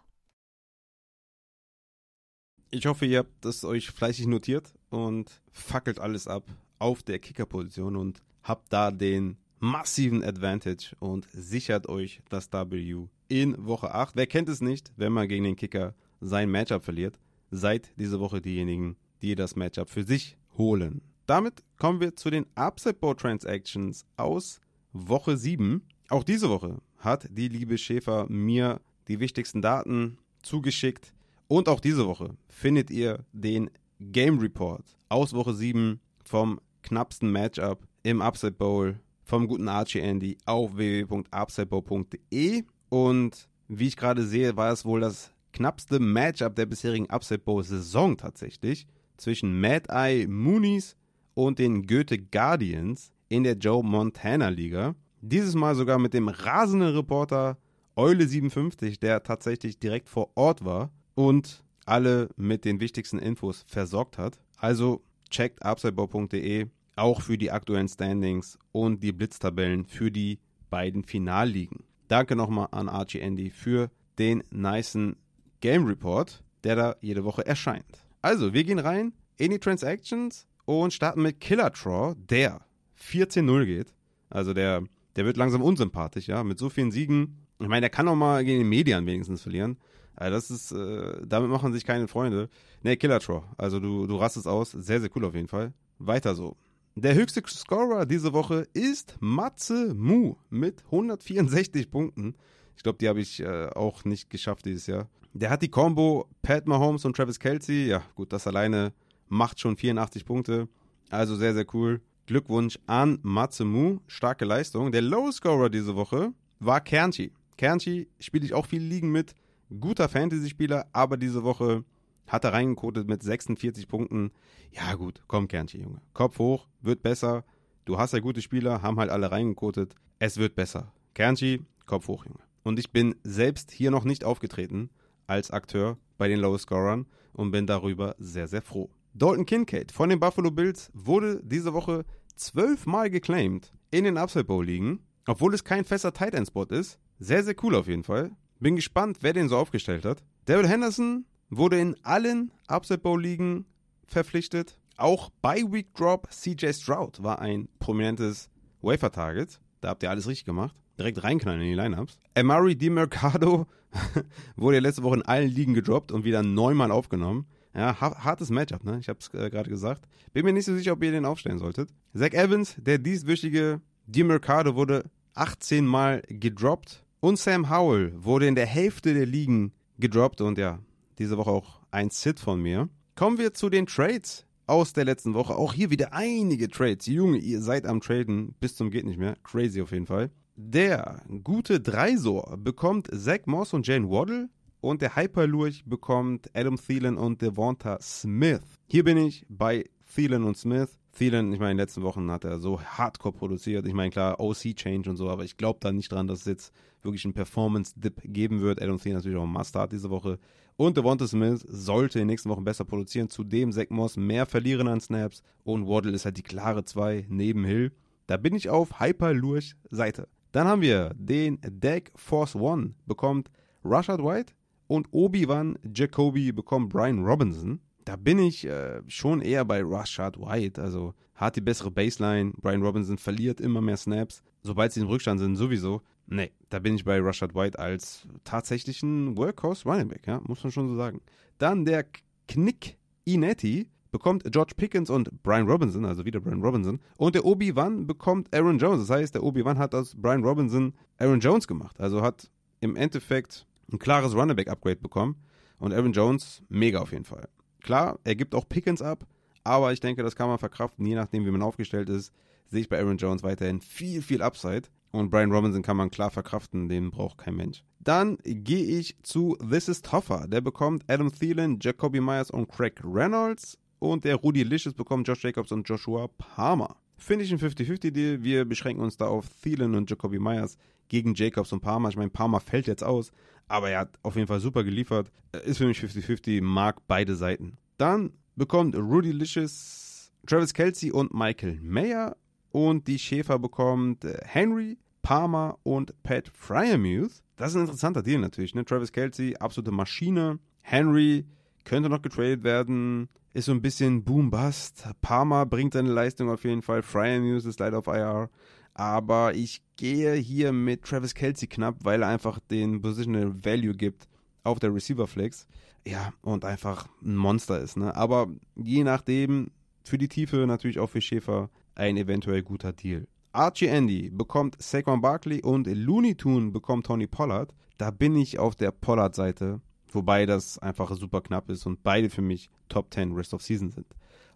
Ich hoffe, ihr habt das euch fleißig notiert und fackelt alles ab auf der Kickerposition und habt da den massiven Advantage und sichert euch das W in Woche 8. Wer kennt es nicht, wenn man gegen den Kicker sein Matchup verliert? Seid diese Woche diejenigen, die das Matchup für sich holen. Damit kommen wir zu den Upside Board Transactions aus Woche 7. Auch diese Woche hat die liebe Schäfer mir die wichtigsten Daten zugeschickt. Und auch diese Woche findet ihr den Game Report aus Woche 7 vom knappsten Matchup im Upside Bowl vom guten Archie Andy auf www.upsidebowl.de. Und wie ich gerade sehe, war es wohl das knappste Matchup der bisherigen Upset Bowl-Saison tatsächlich zwischen Mad Eye Moonies und den Goethe Guardians in der Joe Montana Liga. Dieses Mal sogar mit dem rasenden Reporter Eule57, der tatsächlich direkt vor Ort war und alle mit den wichtigsten Infos versorgt hat. Also checkt upsideball.de auch für die aktuellen Standings und die Blitztabellen für die beiden Finalligen. Danke nochmal an Archie Andy für den nicen Game Report, der da jede Woche erscheint. Also, wir gehen rein in die Transactions und starten mit Killer Traw, der 14-0 geht. Also der, der wird langsam unsympathisch, ja, mit so vielen Siegen. Ich meine, der kann auch mal gegen den Medien wenigstens verlieren. Also das ist, äh, damit machen sich keine Freunde. Ne, Killer Traw. Also du, du rastest aus. Sehr, sehr cool auf jeden Fall. Weiter so. Der höchste Scorer diese Woche ist Matze Mu mit 164 Punkten. Ich glaube, die habe ich äh, auch nicht geschafft dieses Jahr. Der hat die Combo Pat Mahomes und Travis Kelsey. Ja, gut, das alleine macht schon 84 Punkte. Also sehr, sehr cool. Glückwunsch an Matze Mu. Starke Leistung. Der Low Scorer diese Woche war Kernchi. Kernchi spiele ich auch viele Ligen mit. Guter Fantasy-Spieler, aber diese Woche hat er reingekotet mit 46 Punkten. Ja, gut, komm, Kernchen, Junge. Kopf hoch, wird besser. Du hast ja gute Spieler, haben halt alle reingekotet. Es wird besser. Kernchi, Kopf hoch, Junge. Und ich bin selbst hier noch nicht aufgetreten als Akteur bei den Low Scorern und bin darüber sehr, sehr froh. Dalton Kincaid von den Buffalo Bills wurde diese Woche zwölfmal geclaimed in den Upside Bowl ligen, obwohl es kein fester Tight End Spot ist. Sehr, sehr cool auf jeden Fall. Bin gespannt, wer den so aufgestellt hat. David Henderson wurde in allen Upset Bowl Ligen verpflichtet. Auch bei Week Drop CJ Stroud war ein prominentes Wafer Target. Da habt ihr alles richtig gemacht. Direkt reinknallen in die Lineups. Amari DiMercado [laughs] wurde letzte Woche in allen Ligen gedroppt und wieder neunmal aufgenommen. Ja, hartes Matchup, ne? Ich hab's äh, gerade gesagt. Bin mir nicht so sicher, ob ihr den aufstellen solltet. Zach Evans, der dieswöchige DiMercado, wurde 18 Mal gedroppt. Und Sam Howell wurde in der Hälfte der Ligen gedroppt und ja, diese Woche auch ein Sit von mir. Kommen wir zu den Trades aus der letzten Woche. Auch hier wieder einige Trades. Junge, ihr seid am Traden bis zum geht nicht mehr. Crazy auf jeden Fall. Der gute Dreisor bekommt Zach Moss und Jane Waddle. Und der Hyperlurch bekommt Adam Thielen und Devonta Smith. Hier bin ich bei Thielen und Smith. Thielen, ich meine, in den letzten Wochen hat er so hardcore produziert. Ich meine, klar, OC-Change und so, aber ich glaube da nicht dran, dass es jetzt wirklich einen Performance-Dip geben wird. Adam Thielen natürlich auch ein Must-Start diese Woche. Und Devonta Smith sollte in den nächsten Wochen besser produzieren. Zudem Zach Moss mehr verlieren an Snaps. Und Waddle ist halt die klare 2 neben Hill. Da bin ich auf Hyper Lurch Seite. Dann haben wir den Deck Force One bekommt Rashad White und Obi-Wan Jacoby bekommt Brian Robinson. Da bin ich äh, schon eher bei Rashad White. Also hat die bessere Baseline. Brian Robinson verliert immer mehr Snaps. Sobald sie im Rückstand sind, sowieso. Nee, da bin ich bei Rashad White als tatsächlichen Workhorse Running Back, ja, muss man schon so sagen. Dann der Knick Inetti bekommt George Pickens und Brian Robinson, also wieder Brian Robinson. Und der Obi-Wan bekommt Aaron Jones. Das heißt, der Obi-Wan hat aus Brian Robinson Aaron Jones gemacht. Also hat im Endeffekt ein klares Running Back Upgrade bekommen. Und Aaron Jones, mega auf jeden Fall. Klar, er gibt auch Pickens ab, aber ich denke, das kann man verkraften, je nachdem, wie man aufgestellt ist. Sehe ich bei Aaron Jones weiterhin viel, viel Upside. Und Brian Robinson kann man klar verkraften, den braucht kein Mensch. Dann gehe ich zu This is Toffer. Der bekommt Adam Thielen, Jacoby Myers und Craig Reynolds. Und der Rudy Licious bekommt Josh Jacobs und Joshua Palmer. Finde ich ein 50-50-Deal. Wir beschränken uns da auf Thielen und Jacoby Myers gegen Jacobs und Palmer. Ich meine, Palmer fällt jetzt aus, aber er hat auf jeden Fall super geliefert. Ist für mich 50-50, mag beide Seiten. Dann bekommt Rudy Licious Travis Kelsey und Michael Mayer. Und die Schäfer bekommt äh, Henry, Palmer und Pat Fryermuth. Das ist ein interessanter Deal natürlich. Ne? Travis Kelsey, absolute Maschine. Henry könnte noch getradet werden. Ist so ein bisschen Boom-Bust. Palmer bringt seine Leistung auf jeden Fall. Fryermuth ist leider auf IR. Aber ich gehe hier mit Travis Kelsey knapp, weil er einfach den Positional Value gibt auf der Receiver Flex. Ja, und einfach ein Monster ist. Ne? Aber je nachdem, für die Tiefe natürlich auch für Schäfer ein eventuell guter Deal. Archie Andy bekommt Saquon Barkley und Looney Tune bekommt Tony Pollard. Da bin ich auf der Pollard-Seite, wobei das einfach super knapp ist und beide für mich Top 10 Rest of Season sind.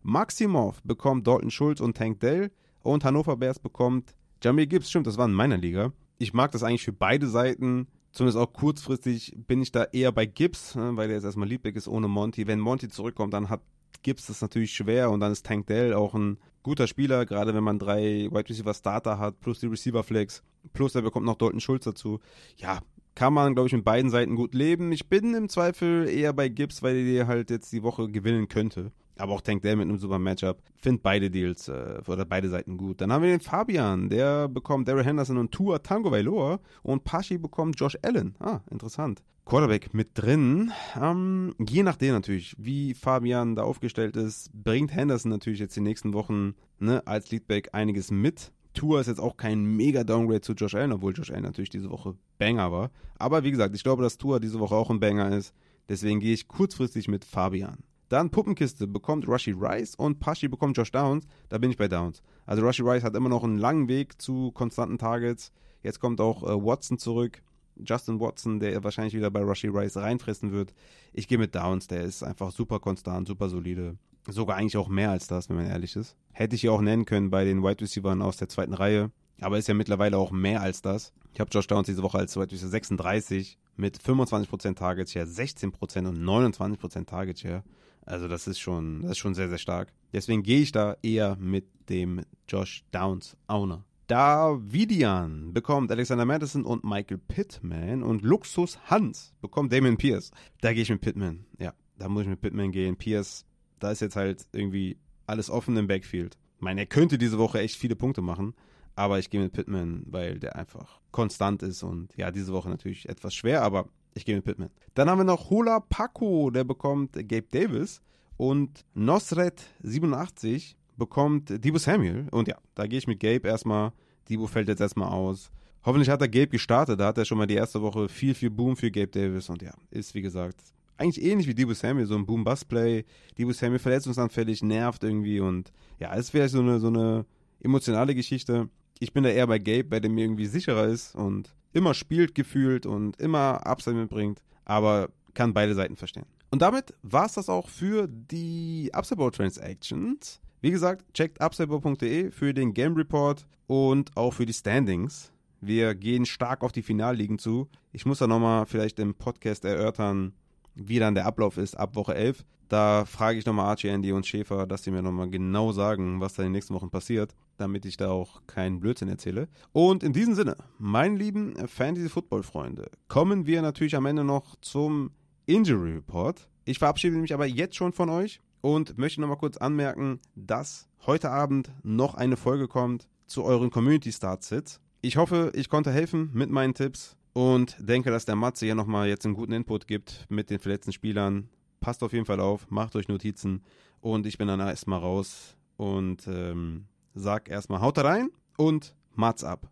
Maximov bekommt Dalton Schulz und Tank Dell und Hannover Bears bekommt Jamie Gibbs. Stimmt, das war in meiner Liga. Ich mag das eigentlich für beide Seiten. zumindest auch kurzfristig bin ich da eher bei Gibbs, ne, weil der jetzt erstmal Liebig ist ohne Monty. Wenn Monty zurückkommt, dann hat Gibbs das natürlich schwer und dann ist Tank Dell auch ein guter Spieler, gerade wenn man drei Wide Receiver Starter hat, plus die Receiver Flex, plus er bekommt noch Dalton Schulz dazu. Ja, kann man, glaube ich, mit beiden Seiten gut leben. Ich bin im Zweifel eher bei Gibbs, weil der halt jetzt die Woche gewinnen könnte. Aber auch Tank Dell mit einem super Matchup. Find beide Deals äh, oder beide Seiten gut. Dann haben wir den Fabian, der bekommt Daryl Henderson und Tua Tango Vailoa und Pashi bekommt Josh Allen. Ah, interessant. Quarterback mit drin. Ähm, je nachdem natürlich, wie Fabian da aufgestellt ist, bringt Henderson natürlich jetzt die nächsten Wochen ne, als Leadback einiges mit. Tour ist jetzt auch kein mega Downgrade zu Josh Allen, obwohl Josh Allen natürlich diese Woche Banger war. Aber wie gesagt, ich glaube, dass Tour diese Woche auch ein Banger ist. Deswegen gehe ich kurzfristig mit Fabian. Dann Puppenkiste bekommt Rushy Rice und Pashi bekommt Josh Downs. Da bin ich bei Downs. Also Rushy Rice hat immer noch einen langen Weg zu konstanten Targets. Jetzt kommt auch äh, Watson zurück. Justin Watson, der wahrscheinlich wieder bei Rushy Rice reinfressen wird. Ich gehe mit Downs, der ist einfach super konstant, super solide. Sogar eigentlich auch mehr als das, wenn man ehrlich ist. Hätte ich ja auch nennen können bei den Wide Receivers aus der zweiten Reihe. Aber ist ja mittlerweile auch mehr als das. Ich habe Josh Downs diese Woche als Wide Receiver 36 mit 25% Target Share, 16% und 29% Target Share. Also das ist schon, das ist schon sehr, sehr stark. Deswegen gehe ich da eher mit dem Josh Downs Owner. Davidian bekommt Alexander Madison und Michael Pittman und Luxus Hans bekommt Damon Pierce. Da gehe ich mit Pittman. Ja, da muss ich mit Pittman gehen. Pierce, da ist jetzt halt irgendwie alles offen im Backfield. Ich meine, er könnte diese Woche echt viele Punkte machen, aber ich gehe mit Pittman, weil der einfach konstant ist und ja, diese Woche natürlich etwas schwer, aber ich gehe mit Pittman. Dann haben wir noch Hola Paco, der bekommt Gabe Davis und Nosret87 bekommt Debo Samuel. Und ja, da gehe ich mit Gabe erstmal. Debo fällt jetzt erstmal aus. Hoffentlich hat er Gabe gestartet. Da hat er schon mal die erste Woche viel, viel Boom für Gabe Davis. Und ja, ist wie gesagt eigentlich ähnlich wie Debo Samuel, so ein Boom-Bust-Play. Debo Samuel verletzungsanfällig, nervt irgendwie. Und ja, es wäre so eine, so eine emotionale Geschichte. Ich bin da eher bei Gabe, bei dem mir irgendwie sicherer ist und immer spielt gefühlt und immer Upside mitbringt. Aber kann beide Seiten verstehen. Und damit war es das auch für die Upside Transactions. Wie gesagt, checkt upsidebow.de für den Game Report und auch für die Standings. Wir gehen stark auf die Finalligen zu. Ich muss da nochmal vielleicht im Podcast erörtern, wie dann der Ablauf ist ab Woche 11. Da frage ich nochmal Archie, Andy und Schäfer, dass sie mir nochmal genau sagen, was da in den nächsten Wochen passiert, damit ich da auch keinen Blödsinn erzähle. Und in diesem Sinne, meine lieben Fantasy-Football-Freunde, kommen wir natürlich am Ende noch zum Injury Report. Ich verabschiede mich aber jetzt schon von euch und möchte nochmal kurz anmerken, dass heute Abend noch eine Folge kommt zu euren Community Start Sits. Ich hoffe, ich konnte helfen mit meinen Tipps und denke, dass der Matze hier nochmal jetzt einen guten Input gibt mit den verletzten Spielern. Passt auf jeden Fall auf, macht euch Notizen und ich bin dann erstmal raus und ähm, sag erstmal haut rein und Mats ab.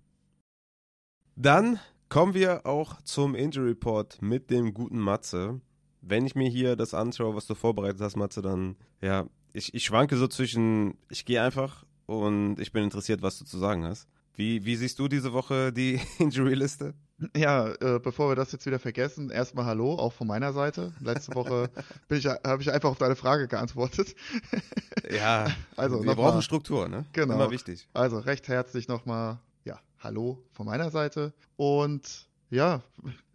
Dann kommen wir auch zum Injury Report mit dem guten Matze wenn ich mir hier das anschaue, was du vorbereitet hast, Matze, dann, ja, ich, ich schwanke so zwischen, ich gehe einfach und ich bin interessiert, was du zu sagen hast. Wie, wie siehst du diese Woche die [laughs] Injury-Liste? Ja, äh, bevor wir das jetzt wieder vergessen, erstmal Hallo, auch von meiner Seite. Letzte Woche [laughs] ich, habe ich einfach auf deine Frage geantwortet. [laughs] ja, also wir brauchen mal, Struktur, ne? Genau. Immer wichtig. Also recht herzlich nochmal, ja, Hallo von meiner Seite. Und ja,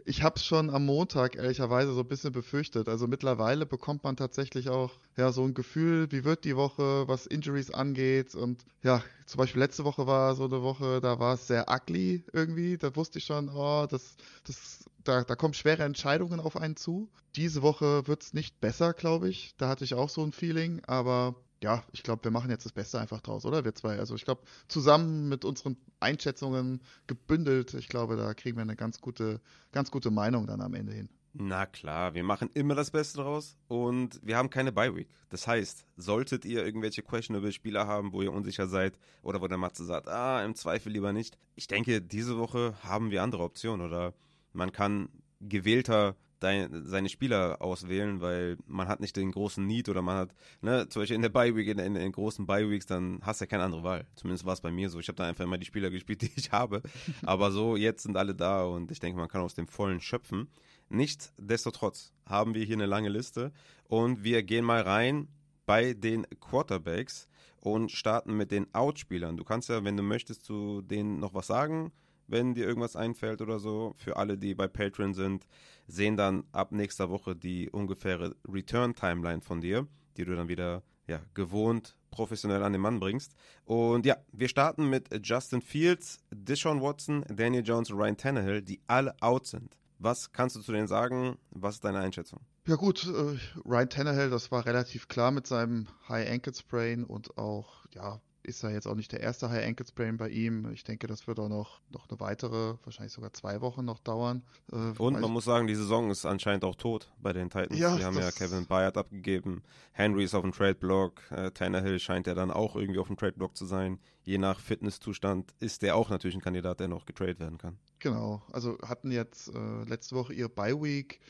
ich habe es schon am Montag ehrlicherweise so ein bisschen befürchtet. Also mittlerweile bekommt man tatsächlich auch ja so ein Gefühl, wie wird die Woche, was Injuries angeht. Und ja, zum Beispiel letzte Woche war so eine Woche, da war es sehr ugly irgendwie. Da wusste ich schon, oh, das, das, da, da kommen schwere Entscheidungen auf einen zu. Diese Woche wird es nicht besser, glaube ich. Da hatte ich auch so ein Feeling, aber ja, ich glaube, wir machen jetzt das Beste einfach draus, oder? Wir zwei. Also ich glaube, zusammen mit unseren Einschätzungen gebündelt, ich glaube, da kriegen wir eine ganz gute, ganz gute Meinung dann am Ende hin. Na klar, wir machen immer das Beste draus und wir haben keine Bye-Week. Das heißt, solltet ihr irgendwelche questionable Spieler haben, wo ihr unsicher seid oder wo der Matze sagt, ah, im Zweifel lieber nicht. Ich denke, diese Woche haben wir andere Optionen oder man kann gewählter dein, seine Spieler auswählen, weil man hat nicht den großen Need oder man hat, ne, zum Beispiel in der Bye-Week, in, in, in, großen Bye-Weeks, dann hast du ja keine andere Wahl. Zumindest war es bei mir so. Ich habe da einfach immer die Spieler gespielt, [laughs] die ich habe. Aber so, jetzt sind alle da und ich denke, man kann aus dem Vollen schöpfen. Nichtsdestotrotz haben wir hier eine lange Liste und wir gehen mal rein bei den Quarterbacks und starten mit den Outspielern. Du kannst ja, wenn du möchtest, zu denen noch was sagen wenn dir irgendwas einfällt oder so. Für alle, die bei Patreon sind, sehen dann ab nächster Woche die ungefähre Return-Timeline von dir, die du dann wieder ja, gewohnt professionell an den Mann bringst. Und ja, wir starten mit Justin Fields, Deshaun Watson, Daniel Jones und Ryan Tannehill, die alle out sind. Was kannst du zu denen sagen? Was ist deine Einschätzung? Ja gut, äh, Ryan Tannehill, das war relativ klar mit seinem High Ankle Sprain und auch, ja, ist ja jetzt auch nicht der erste High Ankle Sprain bei ihm. Ich denke, das wird auch noch, noch eine weitere, wahrscheinlich sogar zwei Wochen noch dauern. Äh, Und man muss sagen, die Saison ist anscheinend auch tot bei den Titans. Ja, die haben ja Kevin Byard abgegeben. Henry ist auf dem Trade-Block. Äh, Tannehill scheint ja dann auch irgendwie auf dem Trade-Block zu sein. Je nach Fitnesszustand ist der auch natürlich ein Kandidat, der noch getradet werden kann. Genau. Also hatten jetzt äh, letzte Woche ihre Bye-Week.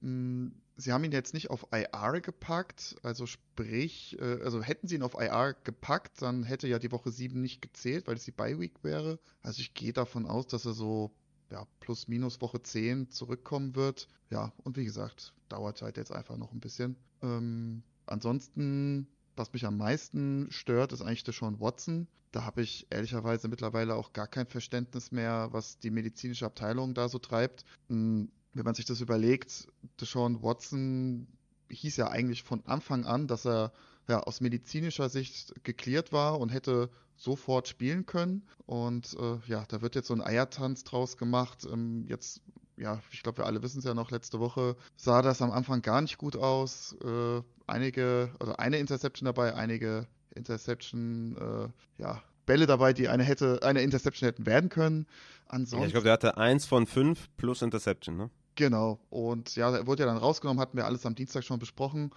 Hm, sie haben ihn jetzt nicht auf IR gepackt, also sprich, äh, also hätten sie ihn auf IR gepackt, dann hätte ja die Woche 7 nicht gezählt, weil es die Bye Week wäre. Also ich gehe davon aus, dass er so ja, plus minus Woche 10 zurückkommen wird. Ja, und wie gesagt, dauert halt jetzt einfach noch ein bisschen. Ähm, ansonsten, was mich am meisten stört, ist eigentlich der Sean Watson. Da habe ich ehrlicherweise mittlerweile auch gar kein Verständnis mehr, was die medizinische Abteilung da so treibt. Hm, wenn man sich das überlegt, Deshaun Watson hieß ja eigentlich von Anfang an, dass er ja, aus medizinischer Sicht geklärt war und hätte sofort spielen können. Und äh, ja, da wird jetzt so ein Eiertanz draus gemacht. Ähm, jetzt, ja, ich glaube, wir alle wissen es ja noch, letzte Woche sah das am Anfang gar nicht gut aus. Äh, einige, also eine Interception dabei, einige Interception, äh, ja, Bälle dabei, die eine hätte, eine Interception hätten werden können. Ansonsten, ja, ich glaube, der hatte eins von fünf plus Interception, ne? Genau. Und ja, er wurde ja dann rausgenommen, hatten wir alles am Dienstag schon besprochen.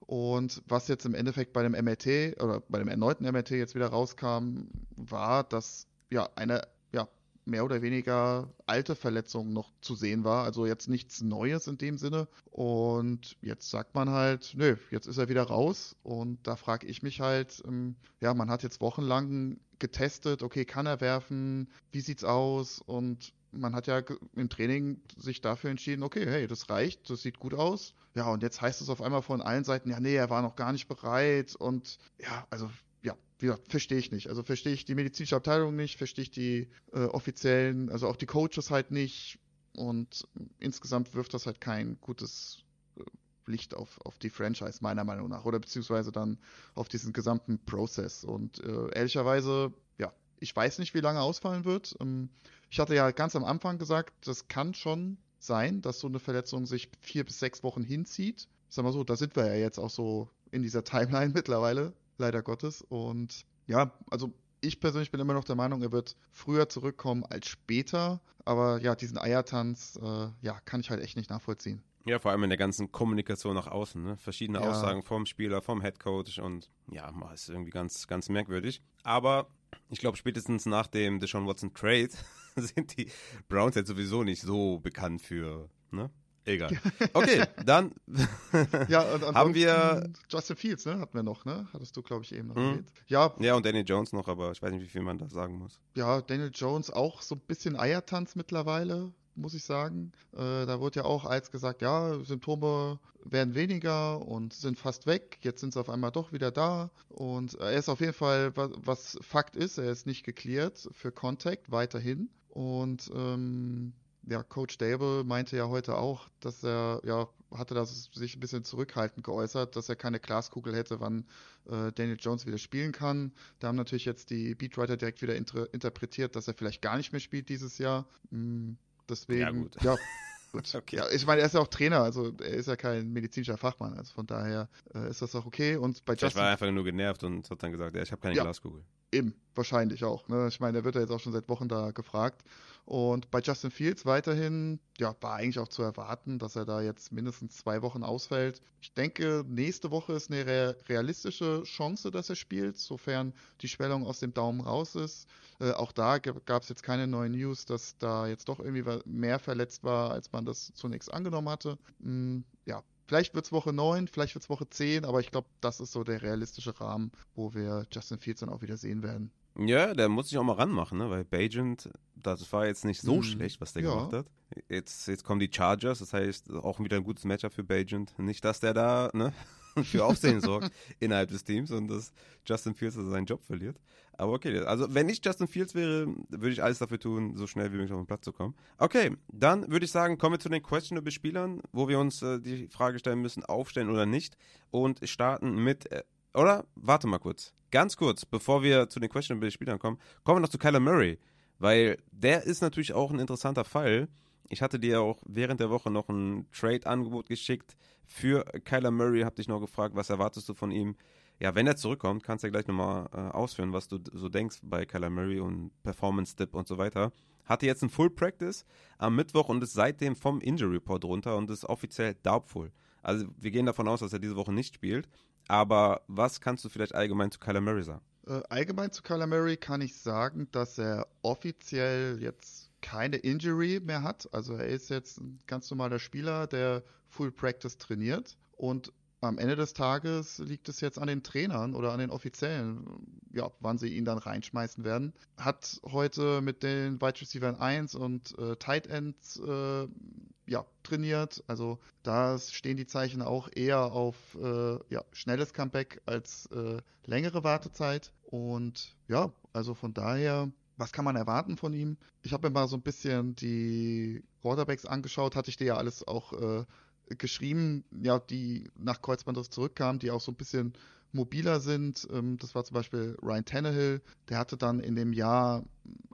Und was jetzt im Endeffekt bei dem MRT oder bei dem erneuten MRT jetzt wieder rauskam, war, dass ja eine ja, mehr oder weniger alte Verletzung noch zu sehen war. Also jetzt nichts Neues in dem Sinne. Und jetzt sagt man halt, nö, jetzt ist er wieder raus. Und da frage ich mich halt, ähm, ja, man hat jetzt wochenlang getestet, okay, kann er werfen, wie sieht's aus? Und man hat ja im Training sich dafür entschieden, okay, hey, das reicht, das sieht gut aus. Ja, und jetzt heißt es auf einmal von allen Seiten, ja, nee, er war noch gar nicht bereit. Und ja, also ja, wie gesagt, verstehe ich nicht. Also verstehe ich die medizinische Abteilung nicht, verstehe ich die äh, offiziellen, also auch die Coaches halt nicht. Und insgesamt wirft das halt kein gutes äh, Licht auf, auf die Franchise, meiner Meinung nach. Oder beziehungsweise dann auf diesen gesamten Prozess. Und äh, ehrlicherweise, ja, ich weiß nicht, wie lange ausfallen wird. Ähm, ich hatte ja ganz am Anfang gesagt, das kann schon sein, dass so eine Verletzung sich vier bis sechs Wochen hinzieht. Sag mal so, da sind wir ja jetzt auch so in dieser Timeline [laughs] mittlerweile, leider Gottes. Und ja, also ich persönlich bin immer noch der Meinung, er wird früher zurückkommen als später. Aber ja, diesen Eiertanz, äh, ja, kann ich halt echt nicht nachvollziehen. Ja, vor allem in der ganzen Kommunikation nach außen, ne? Verschiedene ja. Aussagen vom Spieler, vom Headcoach und ja, ist irgendwie ganz, ganz merkwürdig. Aber ich glaube, spätestens nach dem Deshaun Watson Trade [laughs] sind die Browns jetzt sowieso nicht so bekannt für, ne? Egal. [laughs] Okay, dann [laughs] ja, haben wir Justin Fields, ne? Hatten wir noch, ne? Hattest du, glaube ich, eben noch mhm. Ja. Ja, und Daniel Jones noch, aber ich weiß nicht, wie viel man da sagen muss. Ja, Daniel Jones auch so ein bisschen Eiertanz mittlerweile muss ich sagen. Äh, da wurde ja auch als gesagt, ja, Symptome werden weniger und sind fast weg. Jetzt sind sie auf einmal doch wieder da. Und er ist auf jeden Fall, was, was Fakt ist, er ist nicht geklärt für Contact weiterhin. Und ähm, ja, Coach Dable meinte ja heute auch, dass er, ja, hatte das sich ein bisschen zurückhaltend geäußert, dass er keine Glaskugel hätte, wann äh, Daniel Jones wieder spielen kann. Da haben natürlich jetzt die Beatwriter direkt wieder inter interpretiert, dass er vielleicht gar nicht mehr spielt dieses Jahr. Hm, Deswegen, ja, gut. Ja, [laughs] gut. okay. ja, ich meine, er ist ja auch Trainer, also er ist ja kein medizinischer Fachmann, also von daher äh, ist das auch okay. Und bei Vielleicht war er einfach nur genervt und hat dann gesagt, ja, ich habe keine ja, Glaskugel. Eben, wahrscheinlich auch. Ne? Ich meine, er wird ja jetzt auch schon seit Wochen da gefragt. Und bei Justin Fields weiterhin, ja, war eigentlich auch zu erwarten, dass er da jetzt mindestens zwei Wochen ausfällt. Ich denke, nächste Woche ist eine realistische Chance, dass er spielt, sofern die Schwellung aus dem Daumen raus ist. Äh, auch da gab es jetzt keine neuen News, dass da jetzt doch irgendwie mehr verletzt war, als man das zunächst angenommen hatte. Hm, ja, Vielleicht wird es Woche 9, vielleicht wird es Woche 10, aber ich glaube, das ist so der realistische Rahmen, wo wir Justin Fields dann auch wieder sehen werden. Ja, der muss sich auch mal ranmachen, ne? weil Bajent, das war jetzt nicht so hm. schlecht, was der ja. gemacht hat. Jetzt, jetzt kommen die Chargers, das heißt auch wieder ein gutes Matchup für Bajent. Nicht, dass der da, ne? [laughs] für Aufsehen sorgt [laughs] innerhalb des Teams und dass Justin Fields also seinen Job verliert. Aber okay, also wenn ich Justin Fields wäre, würde ich alles dafür tun, so schnell wie möglich auf den Platz zu kommen. Okay, dann würde ich sagen, kommen wir zu den questionable Spielern, wo wir uns äh, die Frage stellen müssen, aufstellen oder nicht und starten mit, äh, oder? Warte mal kurz. Ganz kurz, bevor wir zu den questionable Spielern kommen, kommen wir noch zu Kyler Murray, weil der ist natürlich auch ein interessanter Fall. Ich hatte dir auch während der Woche noch ein Trade-Angebot geschickt für Kyler Murray. Hab dich noch gefragt, was erwartest du von ihm? Ja, wenn er zurückkommt, kannst du ja gleich nochmal äh, ausführen, was du so denkst bei Kyler Murray und Performance-Dip und so weiter. Hatte jetzt ein Full Practice am Mittwoch und ist seitdem vom Injury Report runter und ist offiziell doubtful. Also wir gehen davon aus, dass er diese Woche nicht spielt. Aber was kannst du vielleicht allgemein zu Kyler Murray sagen? Äh, allgemein zu Kyler Murray kann ich sagen, dass er offiziell jetzt keine Injury mehr hat. Also er ist jetzt ein ganz normaler Spieler, der Full Practice trainiert und am Ende des Tages liegt es jetzt an den Trainern oder an den Offiziellen, ja, wann sie ihn dann reinschmeißen werden. Hat heute mit den Wide Receivers 1 und äh, Tight Ends äh, ja, trainiert. Also da stehen die Zeichen auch eher auf äh, ja, schnelles Comeback als äh, längere Wartezeit. Und ja, also von daher was kann man erwarten von ihm? Ich habe mir mal so ein bisschen die Quarterbacks angeschaut, hatte ich dir ja alles auch äh, geschrieben, ja, die nach Kreuzbandriss zurückkamen, die auch so ein bisschen mobiler sind. Ähm, das war zum Beispiel Ryan Tannehill, der hatte dann in dem Jahr,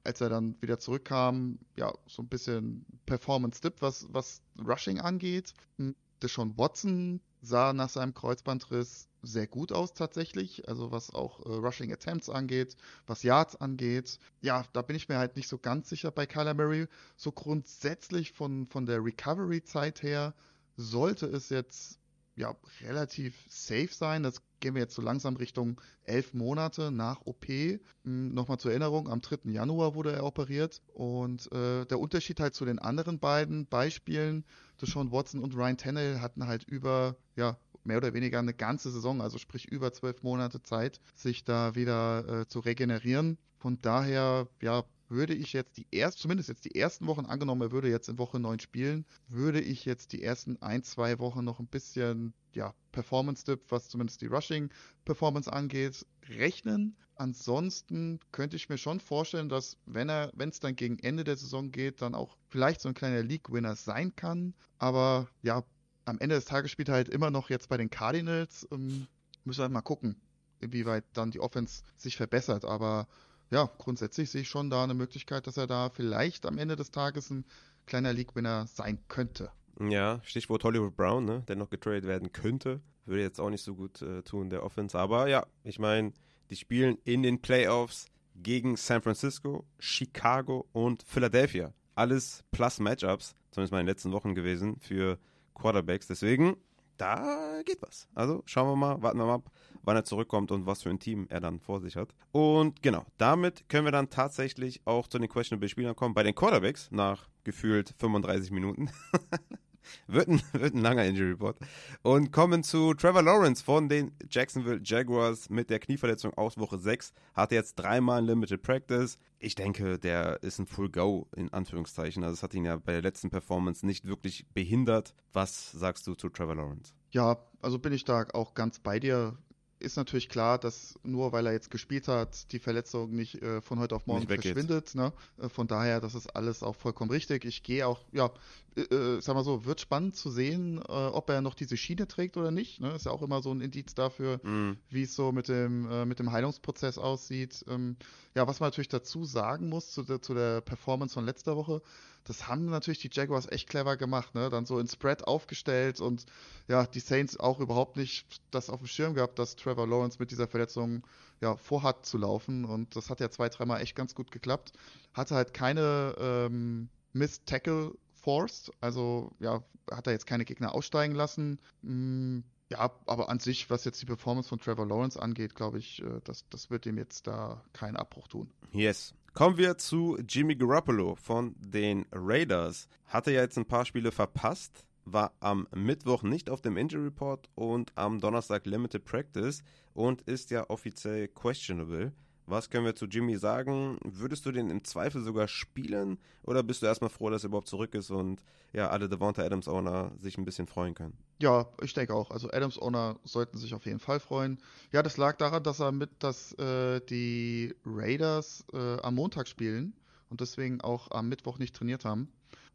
als er dann wieder zurückkam, ja, so ein bisschen Performance-Dip, was, was Rushing angeht. Hm, Deshaun Watson sah nach seinem Kreuzbandriss sehr gut aus tatsächlich, also was auch äh, Rushing Attempts angeht, was Yards angeht. Ja, da bin ich mir halt nicht so ganz sicher bei Kyler Murray. So grundsätzlich von, von der Recovery-Zeit her sollte es jetzt ja relativ safe sein. Das gehen wir jetzt so langsam Richtung elf Monate nach OP. Hm, nochmal zur Erinnerung, am 3. Januar wurde er operiert. Und äh, der Unterschied halt zu den anderen beiden Beispielen, Deshaun Watson und Ryan Tannehill hatten halt über, ja, mehr oder weniger eine ganze Saison, also sprich über zwölf Monate Zeit, sich da wieder äh, zu regenerieren. Von daher, ja, würde ich jetzt die erst, zumindest jetzt die ersten Wochen, angenommen, er würde jetzt in Woche 9 spielen, würde ich jetzt die ersten ein, zwei Wochen noch ein bisschen, ja, Performance-Dip, was zumindest die Rushing-Performance angeht, rechnen. Ansonsten könnte ich mir schon vorstellen, dass wenn er, wenn es dann gegen Ende der Saison geht, dann auch vielleicht so ein kleiner League-Winner sein kann. Aber ja, am Ende des Tages spielt er halt immer noch jetzt bei den Cardinals. Ähm, müssen wir halt mal gucken, inwieweit dann die Offense sich verbessert. Aber ja, grundsätzlich sehe ich schon da eine Möglichkeit, dass er da vielleicht am Ende des Tages ein kleiner League-Winner sein könnte. Ja, Stichwort Hollywood Brown, ne, der noch getradet werden könnte. Würde jetzt auch nicht so gut äh, tun, der Offense. Aber ja, ich meine, die spielen in den Playoffs gegen San Francisco, Chicago und Philadelphia. Alles plus Matchups, zumindest mal in den letzten Wochen gewesen für Quarterbacks. Deswegen, da geht was. Also schauen wir mal, warten wir mal ab, wann er zurückkommt und was für ein Team er dann vor sich hat. Und genau, damit können wir dann tatsächlich auch zu den questionable Spielern kommen. Bei den Quarterbacks nach gefühlt 35 Minuten. [laughs] wird, ein, [laughs] wird ein langer Injury Report. Und kommen zu Trevor Lawrence von den Jacksonville Jaguars mit der Knieverletzung aus Woche 6. Hatte jetzt dreimal Limited Practice. Ich denke, der ist ein Full Go in Anführungszeichen. Also es hat ihn ja bei der letzten Performance nicht wirklich behindert. Was sagst du zu Trevor Lawrence? Ja, also bin ich da auch ganz bei dir ist natürlich klar, dass nur weil er jetzt gespielt hat, die Verletzung nicht äh, von heute auf morgen verschwindet. Ne? Äh, von daher, das ist alles auch vollkommen richtig. Ich gehe auch, ja, äh, äh, sag mal so, wird spannend zu sehen, äh, ob er noch diese Schiene trägt oder nicht. Ne? Ist ja auch immer so ein Indiz dafür, mm. wie es so mit dem, äh, mit dem Heilungsprozess aussieht. Ähm, ja, was man natürlich dazu sagen muss zu der, zu der Performance von letzter Woche, das haben natürlich die Jaguars echt clever gemacht, ne? Dann so in Spread aufgestellt und ja, die Saints auch überhaupt nicht das auf dem Schirm gehabt, dass Trevor Lawrence mit dieser Verletzung ja vorhat zu laufen und das hat ja zwei, dreimal echt ganz gut geklappt. Hatte halt keine ähm, Miss Tackle forced, also ja, hat er jetzt keine Gegner aussteigen lassen. Hm, ja, aber an sich, was jetzt die Performance von Trevor Lawrence angeht, glaube ich, äh, das, das wird ihm jetzt da keinen Abbruch tun. Yes. Kommen wir zu Jimmy Garoppolo von den Raiders. Hatte ja jetzt ein paar Spiele verpasst, war am Mittwoch nicht auf dem Injury Report und am Donnerstag Limited Practice und ist ja offiziell questionable. Was können wir zu Jimmy sagen? Würdest du den im Zweifel sogar spielen oder bist du erstmal froh, dass er überhaupt zurück ist und ja, alle Devonta Adams Owner sich ein bisschen freuen können? Ja, ich denke auch. Also Adams Owner sollten sich auf jeden Fall freuen. Ja, das lag daran, dass er mit, dass äh, die Raiders äh, am Montag spielen und deswegen auch am Mittwoch nicht trainiert haben.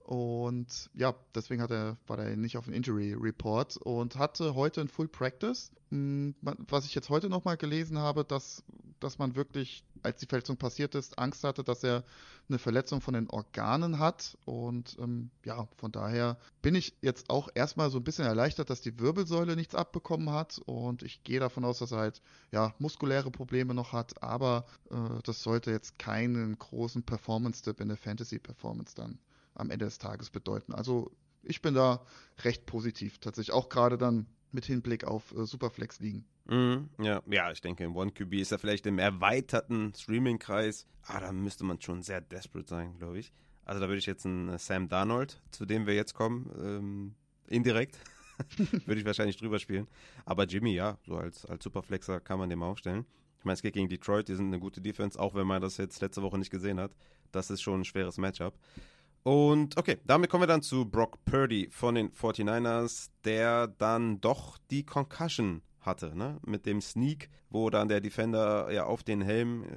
Und ja, deswegen hat er, war er nicht auf dem Injury Report und hatte heute ein Full Practice. Hm, was ich jetzt heute nochmal gelesen habe, dass, dass man wirklich, als die Verletzung passiert ist, Angst hatte, dass er eine Verletzung von den Organen hat. Und ähm, ja, von daher bin ich jetzt auch erstmal so ein bisschen erleichtert, dass die Wirbelsäule nichts abbekommen hat. Und ich gehe davon aus, dass er halt ja, muskuläre Probleme noch hat. Aber äh, das sollte jetzt keinen großen Performance-Dip in der Fantasy-Performance dann am Ende des Tages bedeuten. Also ich bin da recht positiv tatsächlich, auch gerade dann mit Hinblick auf äh, Superflex liegen. Mm, ja, ja, ich denke, im OneQB ist er vielleicht im erweiterten Streaming-Kreis. Ah, da müsste man schon sehr desperate sein, glaube ich. Also da würde ich jetzt einen äh, Sam Darnold, zu dem wir jetzt kommen, ähm, indirekt, [laughs] würde ich wahrscheinlich drüber spielen. Aber Jimmy, ja, so als, als Superflexer kann man dem aufstellen. Ich meine, es geht gegen Detroit, die sind eine gute Defense, auch wenn man das jetzt letzte Woche nicht gesehen hat. Das ist schon ein schweres Matchup. Und okay, damit kommen wir dann zu Brock Purdy von den 49ers, der dann doch die Concussion hatte, ne? Mit dem Sneak, wo dann der Defender ja auf den Helm äh,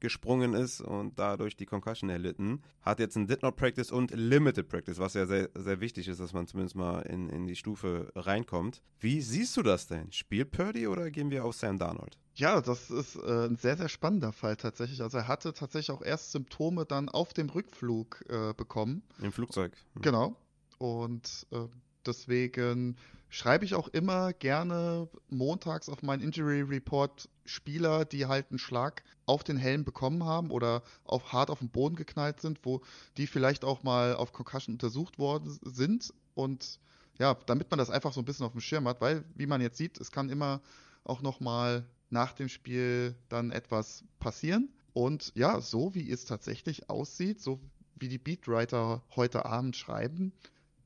gesprungen ist und dadurch die Concussion erlitten. Hat jetzt ein Did Not Practice und Limited Practice, was ja sehr, sehr wichtig ist, dass man zumindest mal in, in die Stufe reinkommt. Wie siehst du das denn? Spielt Purdy oder gehen wir auf Sam Darnold? Ja, das ist äh, ein sehr, sehr spannender Fall tatsächlich. Also er hatte tatsächlich auch erst Symptome dann auf dem Rückflug äh, bekommen. Im Flugzeug. Hm. Genau. Und äh, deswegen schreibe ich auch immer gerne montags auf meinen Injury Report Spieler, die halt einen Schlag auf den Helm bekommen haben oder auf hart auf den Boden geknallt sind, wo die vielleicht auch mal auf Concussion untersucht worden sind. Und ja, damit man das einfach so ein bisschen auf dem Schirm hat, weil wie man jetzt sieht, es kann immer auch noch mal nach dem Spiel dann etwas passieren. Und ja, so wie es tatsächlich aussieht, so wie die Beatwriter heute Abend schreiben,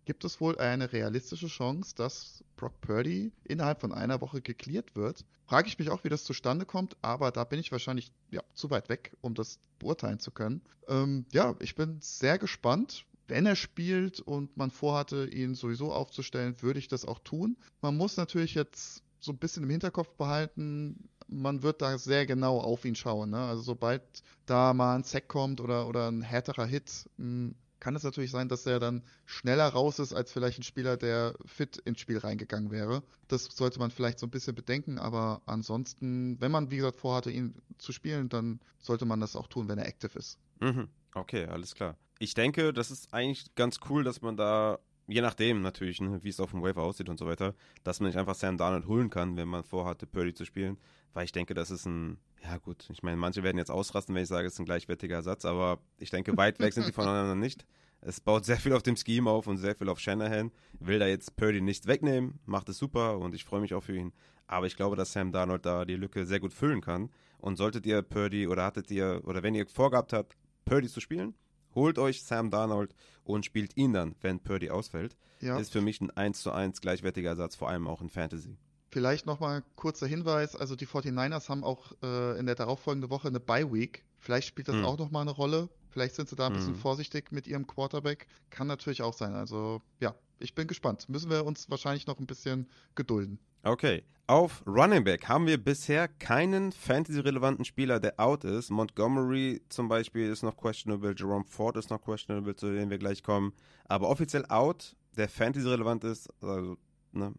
gibt es wohl eine realistische Chance, dass Brock Purdy innerhalb von einer Woche geklärt wird. Frage ich mich auch, wie das zustande kommt, aber da bin ich wahrscheinlich ja, zu weit weg, um das beurteilen zu können. Ähm, ja, ich bin sehr gespannt. Wenn er spielt und man vorhatte, ihn sowieso aufzustellen, würde ich das auch tun. Man muss natürlich jetzt so ein bisschen im Hinterkopf behalten, man wird da sehr genau auf ihn schauen. Ne? Also sobald da mal ein Sack kommt oder, oder ein härterer Hit, hm, kann es natürlich sein, dass er dann schneller raus ist als vielleicht ein Spieler, der fit ins Spiel reingegangen wäre. Das sollte man vielleicht so ein bisschen bedenken, aber ansonsten, wenn man, wie gesagt, vorhatte, ihn zu spielen, dann sollte man das auch tun, wenn er active ist. Mhm. Okay, alles klar. Ich denke, das ist eigentlich ganz cool, dass man da je nachdem natürlich, ne, wie es auf dem Waiver aussieht und so weiter, dass man nicht einfach Sam Darnold holen kann, wenn man vorhatte, Purdy zu spielen, weil ich denke, das ist ein, ja gut, ich meine, manche werden jetzt ausrasten, wenn ich sage, es ist ein gleichwertiger Ersatz, aber ich denke, weit weg sind die voneinander nicht. Es baut sehr viel auf dem Scheme auf und sehr viel auf Shanahan. Will da jetzt Purdy nichts wegnehmen, macht es super und ich freue mich auch für ihn. Aber ich glaube, dass Sam Darnold da die Lücke sehr gut füllen kann. Und solltet ihr Purdy oder hattet ihr, oder wenn ihr vorgehabt habt, Purdy zu spielen, holt euch Sam Darnold und spielt ihn dann, wenn Purdy ausfällt. Ja. Ist für mich ein 1 zu 1 gleichwertiger Ersatz, vor allem auch in Fantasy. Vielleicht nochmal kurzer Hinweis, also die 49ers haben auch äh, in der darauffolgenden Woche eine Bye-Week. Vielleicht spielt das hm. auch nochmal eine Rolle. Vielleicht sind sie da ein bisschen hm. vorsichtig mit ihrem Quarterback. Kann natürlich auch sein. Also ja, ich bin gespannt. Müssen wir uns wahrscheinlich noch ein bisschen gedulden. Okay. Auf Running Back haben wir bisher keinen Fantasy-relevanten Spieler, der out ist. Montgomery zum Beispiel ist noch questionable, Jerome Ford ist noch questionable, zu dem wir gleich kommen. Aber offiziell out, der Fantasy-relevant ist, also ne,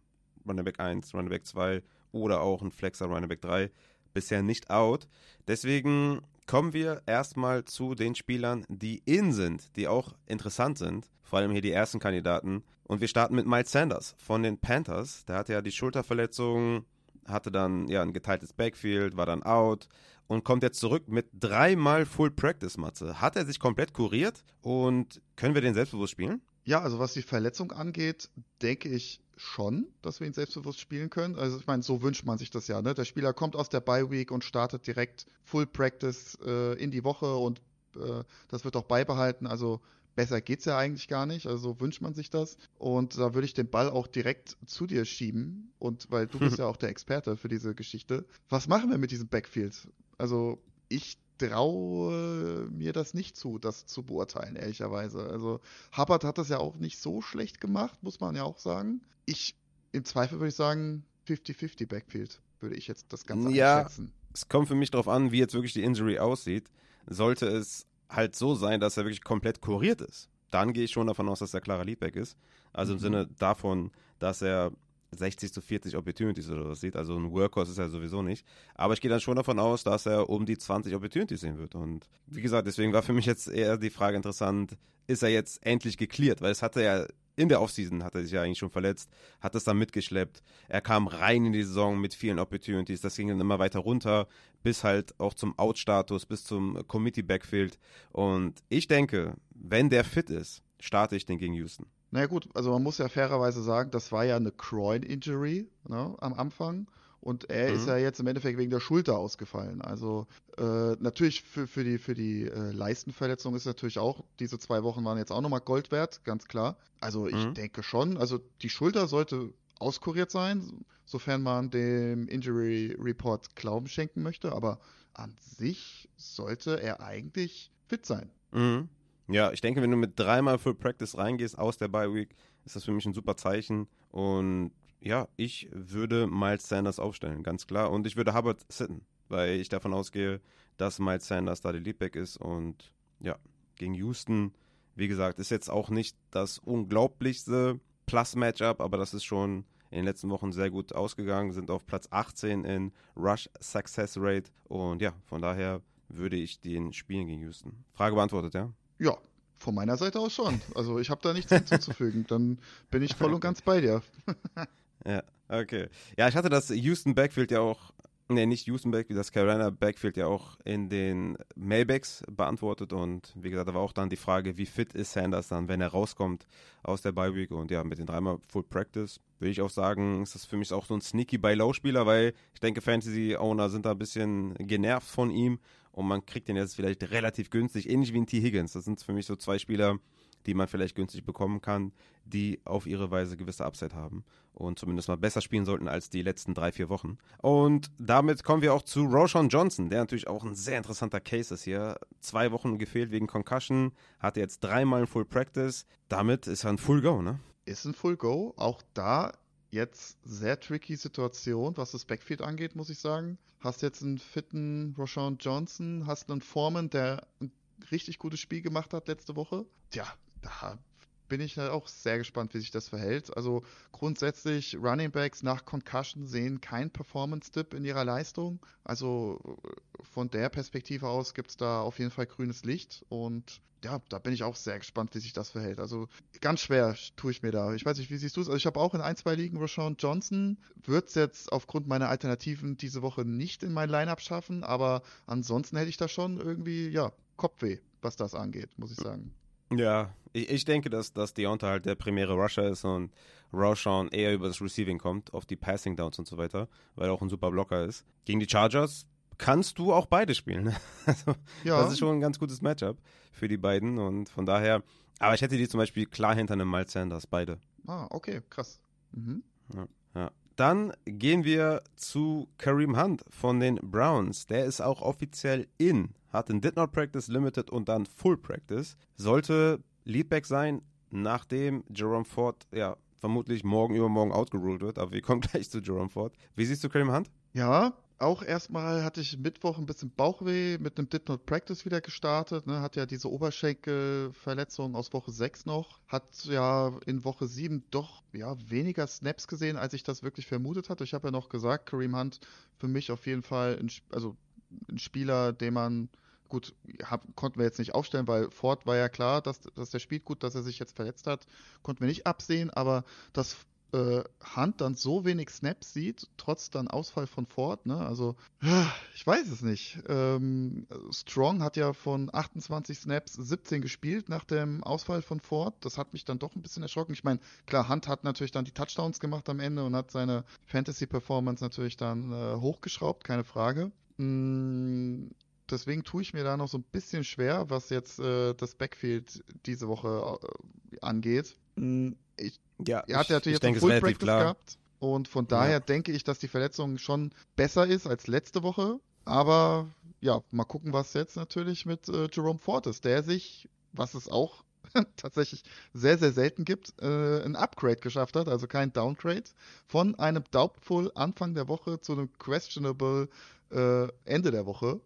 Running Back 1, Running Back 2 oder auch ein Flexer Running Back 3 bisher nicht out. Deswegen kommen wir erstmal zu den Spielern, die in sind, die auch interessant sind. Vor allem hier die ersten Kandidaten. Und wir starten mit Miles Sanders von den Panthers. Der hatte ja die Schulterverletzung, hatte dann ja ein geteiltes Backfield, war dann out und kommt jetzt zurück mit dreimal Full Practice Matze. Hat er sich komplett kuriert und können wir den selbstbewusst spielen? Ja, also was die Verletzung angeht, denke ich schon, dass wir ihn selbstbewusst spielen können. Also ich meine, so wünscht man sich das ja. Ne? Der Spieler kommt aus der Bye Week und startet direkt Full Practice äh, in die Woche und äh, das wird auch beibehalten. Also besser geht's ja eigentlich gar nicht. Also so wünscht man sich das. Und da würde ich den Ball auch direkt zu dir schieben. Und weil du bist [laughs] ja auch der Experte für diese Geschichte. Was machen wir mit diesem Backfield? Also ich traue mir das nicht zu, das zu beurteilen, ehrlicherweise. Also Hubbard hat das ja auch nicht so schlecht gemacht, muss man ja auch sagen. Ich, im Zweifel würde ich sagen, 50-50 Backfield, würde ich jetzt das Ganze ja, einschätzen. Es kommt für mich darauf an, wie jetzt wirklich die Injury aussieht. Sollte es halt so sein, dass er wirklich komplett kuriert ist, dann gehe ich schon davon aus, dass er klarer Leadback ist. Also im Mhm. Sinne davon, dass er 60 zu 40 Opportunities oder was sieht. Also ein Workhorse ist er sowieso nicht. Aber ich gehe dann schon davon aus, dass er um die 20 Opportunities sehen wird. Und wie gesagt, deswegen war für mich jetzt eher die Frage interessant, ist er jetzt endlich geklärt? Weil es hatte ja in der Offseason hat er sich ja eigentlich schon verletzt, hat es dann mitgeschleppt. Er kam rein in die Saison mit vielen Opportunities. Das ging dann immer weiter runter, bis halt auch zum Out-Status, bis zum Committee-Backfield. Und ich denke, wenn der fit ist, starte ich den gegen Houston. Naja gut, also man muss ja fairerweise sagen, das war ja eine Groin-Injury ne, am Anfang. Und er Mhm. ist ja jetzt im Endeffekt wegen der Schulter ausgefallen. Also äh, natürlich für, für die, für die äh, Leistenverletzung ist natürlich auch, diese zwei Wochen waren jetzt auch nochmal Gold wert, ganz klar. Also ich Mhm. denke schon, also die Schulter sollte auskuriert sein, sofern man dem Injury Report Glauben schenken möchte. Aber an sich sollte er eigentlich fit sein. Mhm. Ja, ich denke, wenn du mit dreimal Full Practice reingehst aus der Bye Week, ist das für mich ein super Zeichen. Und ja, ich würde Miles Sanders aufstellen, ganz klar. Und ich würde Hubbard sitten, weil ich davon ausgehe, dass Miles Sanders da der Leadback ist. Und ja, gegen Houston, wie gesagt, ist jetzt auch nicht das unglaublichste Plus-Matchup, aber das ist schon in den letzten Wochen sehr gut ausgegangen, sind auf Platz 18 in Rush Success Rate. Und ja, von daher würde ich den spielen gegen Houston. Frage beantwortet, ja? Ja, von meiner Seite aus schon. Also ich habe da nichts hinzuzufügen. [laughs] Dann bin ich voll und ganz bei dir. [laughs] Ja, okay. Ja, ich hatte das Houston Backfield ja auch, nee, nicht Houston Backfield, das Carolina Backfield ja auch in den Mailbacks beantwortet und wie gesagt, da war auch dann die Frage, wie fit ist Sanders dann, wenn er rauskommt aus der Bye Week und ja, mit den dreimal Full Practice würde ich auch sagen, ist das für mich auch so ein sneaky Buy-Low-Spieler, weil ich denke, Fantasy-Owner sind da ein bisschen genervt von ihm und man kriegt den jetzt vielleicht relativ günstig, ähnlich wie ein T. Higgins. Das sind für mich so zwei Spieler, die man vielleicht günstig bekommen kann, die auf ihre Weise gewisse Upside haben und zumindest mal besser spielen sollten als die letzten drei, vier Wochen. Und damit kommen wir auch zu Roshan Johnson, der natürlich auch ein sehr interessanter Case ist hier. Zwei Wochen gefehlt wegen Concussion, hatte jetzt dreimal ein Full Practice. Damit ist er ein Full Go, ne? Ist ein Full Go. Auch da jetzt sehr tricky Situation, was das Backfield angeht, muss ich sagen. Hast jetzt einen fitten Roshan Johnson, hast einen Foreman, der ein richtig gutes Spiel gemacht hat letzte Woche. Tja, da bin ich halt auch sehr gespannt, wie sich das verhält. Also grundsätzlich Running Backs nach Concussion sehen kein Performance-Dip in ihrer Leistung. Also von der Perspektive aus gibt es da auf jeden Fall grünes Licht und ja, da bin ich auch sehr gespannt, wie sich das verhält. Also ganz schwer tue ich mir da. Ich weiß nicht, wie siehst du es? Also ich habe auch in ein, zwei Ligen Rashawn Johnson. Wird es jetzt aufgrund meiner Alternativen diese Woche nicht in mein Lineup schaffen, aber ansonsten hätte ich da schon irgendwie, ja, Kopfweh, was das angeht, muss ich sagen. Ja, ich, ich denke, dass, dass Deontay halt der primäre Rusher ist und Roshan eher über das Receiving kommt, auf die Passing Downs und so weiter, weil er auch ein super Blocker ist. Gegen die Chargers kannst du auch beide spielen. [laughs] Also, Ja, Das ist schon ein ganz gutes Matchup für die beiden und von daher, aber ich hätte die zum Beispiel klar hinter einem Miles Sanders, beide. ah, okay, krass. Mhm. Ja. Dann gehen wir zu Kareem Hunt von den Browns. Der ist auch offiziell in, hat ein Did Not Practice Limited und dann Full Practice. Sollte Leadback sein, nachdem Jerome Ford ja vermutlich morgen übermorgen outgeruled wird, aber wir kommen [laughs] gleich zu Jerome Ford. Wie siehst du Kareem Hunt? Ja, auch erstmal hatte ich Mittwoch ein bisschen Bauchweh mit einem Did Not Practice wieder gestartet. Ne? Hat ja diese Oberschenkelverletzung aus Woche 6 noch. Hat ja in Woche 7 doch ja, weniger Snaps gesehen, als ich das wirklich vermutet hatte. Ich habe ja noch gesagt, Kareem Hunt für mich auf jeden Fall ein, also ein Spieler, den man gut, hab, konnten wir jetzt nicht aufstellen, weil Ford war ja klar, dass, dass der spielt gut, dass er sich jetzt verletzt hat, konnten wir nicht absehen, aber dass äh, Hunt dann so wenig Snaps sieht, trotz dann Ausfall von Ford, ne? Also, ich weiß es nicht. Ähm, Strong hat ja von 28 Snaps 17 gespielt nach dem Ausfall von Ford. Das hat mich dann doch ein bisschen erschrocken. Ich meine, klar, Hunt hat natürlich dann die Touchdowns gemacht am Ende und hat seine Fantasy-Performance natürlich dann äh, hochgeschraubt, keine Frage. Deswegen tue ich mir da noch so ein bisschen schwer, was jetzt äh, das Backfield diese Woche äh, angeht. Mm, ich Ja, er hat ja natürlich ich denke, jetzt ist Full Practice klar. gehabt. Und von daher Ja. denke ich, dass die Verletzung schon besser ist als letzte Woche. Aber ja, mal gucken, was jetzt natürlich mit äh, Jerome Ford ist, der sich, was es auch [laughs] tatsächlich sehr, sehr selten gibt, äh, ein Upgrade geschafft hat, also kein Downgrade, von einem Doubtful Anfang der Woche zu einem Questionable äh, Ende der Woche.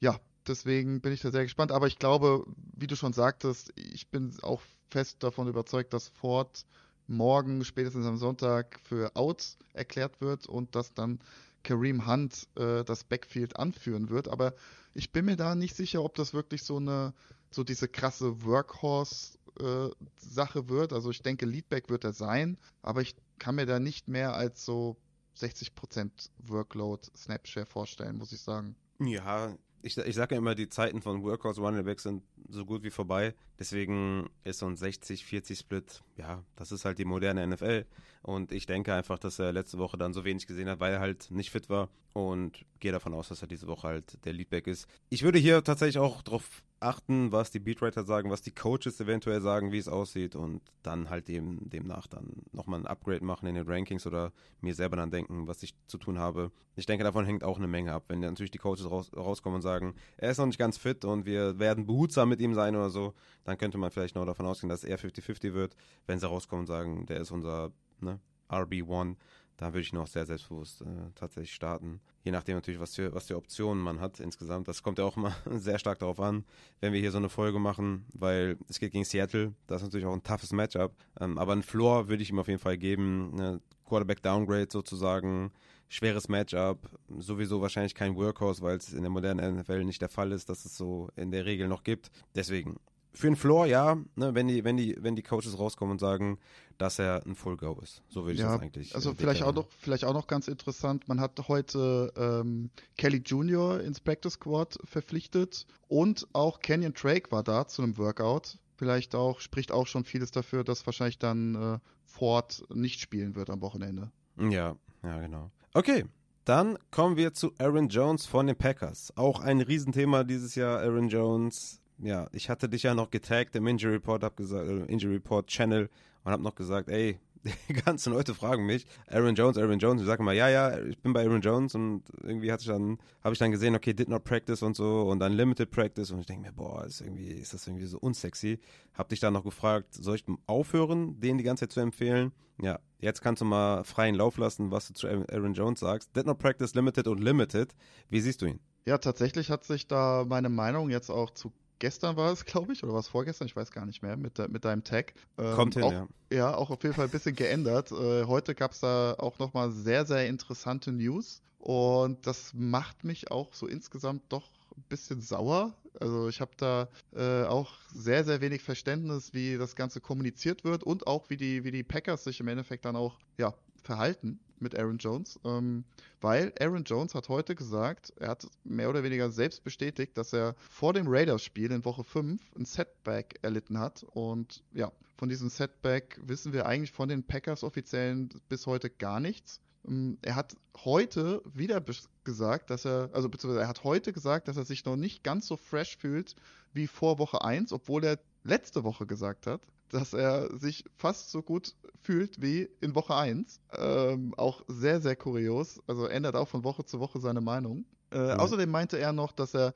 Ja, deswegen bin ich da sehr gespannt, aber ich glaube, wie du schon sagtest, ich bin auch fest davon überzeugt, dass Ford morgen, spätestens am Sonntag, für out erklärt wird und dass dann Kareem Hunt äh, das Backfield anführen wird. Aber ich bin mir da nicht sicher, ob das wirklich so eine, so diese krasse Workhorse-Sache äh, wird. Also ich denke, Leadback wird er sein, aber ich kann mir da nicht mehr als so 60% Workload Snapshare vorstellen, muss ich sagen. Ja, ich, ich sage ja immer, die Zeiten von Workhorse Running Back sind so gut wie vorbei. Deswegen ist so ein 60-40-Split, ja, das ist halt die moderne NFL. Und ich denke einfach, dass er letzte Woche dann so wenig gesehen hat, weil er halt nicht fit war. Und gehe davon aus, dass er diese Woche halt der Leadback ist. Ich würde hier tatsächlich auch darauf achten, was die Beatwriter sagen, was die Coaches eventuell sagen, wie es aussieht und dann halt dem, demnach dann nochmal ein Upgrade machen in den Rankings oder mir selber dann denken, was ich zu tun habe. Ich denke, davon hängt auch eine Menge ab. Wenn natürlich die Coaches raus, rauskommen und sagen, er ist noch nicht ganz fit und wir werden behutsam mit ihm sein oder so, dann könnte man vielleicht noch davon ausgehen, dass er 50-50 wird. Wenn sie rauskommen und sagen, der ist unser ne, RB1, da würde ich noch sehr selbstbewusst äh, tatsächlich starten. Je nachdem natürlich, was für, was für Optionen man hat insgesamt. Das kommt ja auch immer [laughs] sehr stark darauf an, wenn wir hier so eine Folge machen, weil es geht gegen Seattle. Das ist natürlich auch ein toughes Matchup. Ähm, aber ein Floor würde ich ihm auf jeden Fall geben. Eine Quarterback Downgrade sozusagen. Schweres Matchup. Sowieso wahrscheinlich kein Workhorse, weil es in der modernen NFL nicht der Fall ist, dass es so in der Regel noch gibt. Deswegen für den Floor, ja, ne, wenn die, wenn die, wenn die Coaches rauskommen und sagen, dass er ein Full Go ist. So würde ich ja, das eigentlich. Also äh, vielleicht auch noch, vielleicht auch noch ganz interessant, man hat heute ähm, Kelly Jr. ins Practice Squad verpflichtet und auch Kenyon Drake war da zu einem Workout. Vielleicht auch, spricht auch schon vieles dafür, dass wahrscheinlich dann äh, Ford nicht spielen wird am Wochenende. Ja, ja, genau. Okay, dann kommen wir zu Aaron Jones von den Packers. Auch ein Riesenthema dieses Jahr, Aaron Jones ja, ich hatte dich ja noch getaggt im Injury Report, hab gesagt, äh, Injury Report Channel und hab noch gesagt, ey, [laughs] die ganzen Leute fragen mich, Aaron Jones, Aaron Jones. Ich sage immer, ja, ja, ich bin bei Aaron Jones und irgendwie hatte ich dann, habe ich dann gesehen, okay, did not practice und so und dann limited practice und ich denke mir, boah, ist irgendwie, ist das irgendwie so unsexy. Hab dich dann noch gefragt, soll ich aufhören, den die ganze Zeit zu empfehlen? Ja, jetzt kannst du mal freien Lauf lassen, was du zu Aaron Jones sagst. Did not practice, limited und limited. Wie siehst du ihn? Ja, tatsächlich hat sich da meine Meinung jetzt auch zu gestern war es, glaube ich, oder war es vorgestern, ich weiß gar nicht mehr, mit, mit deinem Tag. Ähm, Kommt hin, auch, ja. Ja, auch auf jeden Fall ein bisschen geändert. Äh, heute gab es da auch nochmal sehr, sehr interessante News und das macht mich auch so insgesamt doch ein bisschen sauer. Also ich habe da äh, auch sehr, sehr wenig Verständnis, wie das Ganze kommuniziert wird und auch wie die, wie die Packers sich im Endeffekt dann auch ja, verhalten mit Aaron Jones, ähm, weil Aaron Jones hat heute gesagt, er hat mehr oder weniger selbst bestätigt, dass er vor dem Raiders-Spiel in Woche 5 ein Setback erlitten hat und ja, von diesem Setback wissen wir eigentlich von den Packers-Offiziellen bis heute gar nichts. Ähm, er hat heute wieder gesagt, dass er, also beziehungsweise er hat heute gesagt, dass er sich noch nicht ganz so fresh fühlt wie vor Woche 1, obwohl er letzte Woche gesagt hat, dass er sich fast so gut fühlt wie in Woche 1. Ähm, auch sehr, sehr kurios. Also ändert auch von Woche zu Woche seine Meinung. Äh, mhm. Außerdem meinte er noch, dass er,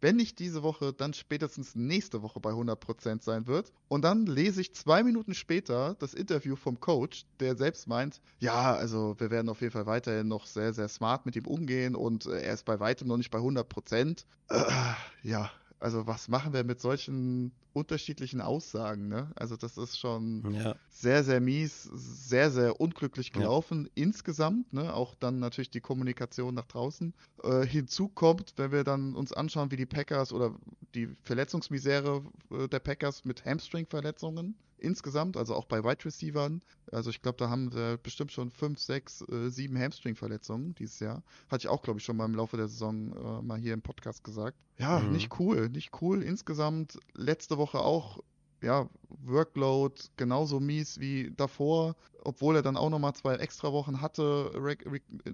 wenn nicht diese Woche, dann spätestens nächste Woche bei 100% sein wird. Und dann lese ich zwei Minuten später das Interview vom Coach, der selbst meint, ja, also wir werden auf jeden Fall weiterhin noch sehr, sehr smart mit ihm umgehen und äh, er ist bei weitem noch nicht bei 100%. Äh, ja, also was machen wir mit solchen unterschiedlichen Aussagen, ne? Also das ist schon ja. sehr, sehr mies, sehr, sehr unglücklich gelaufen ja. insgesamt, ne? Auch dann natürlich die Kommunikation nach draußen. Äh, hinzu kommt, wenn wir dann uns anschauen, wie die Packers oder die Verletzungsmisere äh, der Packers mit Hamstring-Verletzungen insgesamt, also auch bei Wide Receivern. Also ich glaube, da haben wir bestimmt schon fünf, sechs, äh, sieben Hamstring-Verletzungen dieses Jahr. Hatte ich auch, glaube ich, schon mal im Laufe der Saison äh, mal hier im Podcast gesagt. Ja, mhm. nicht cool, nicht cool. Insgesamt letzte Woche auch ja, Workload genauso mies wie davor, obwohl er dann auch nochmal zwei extra Wochen hatte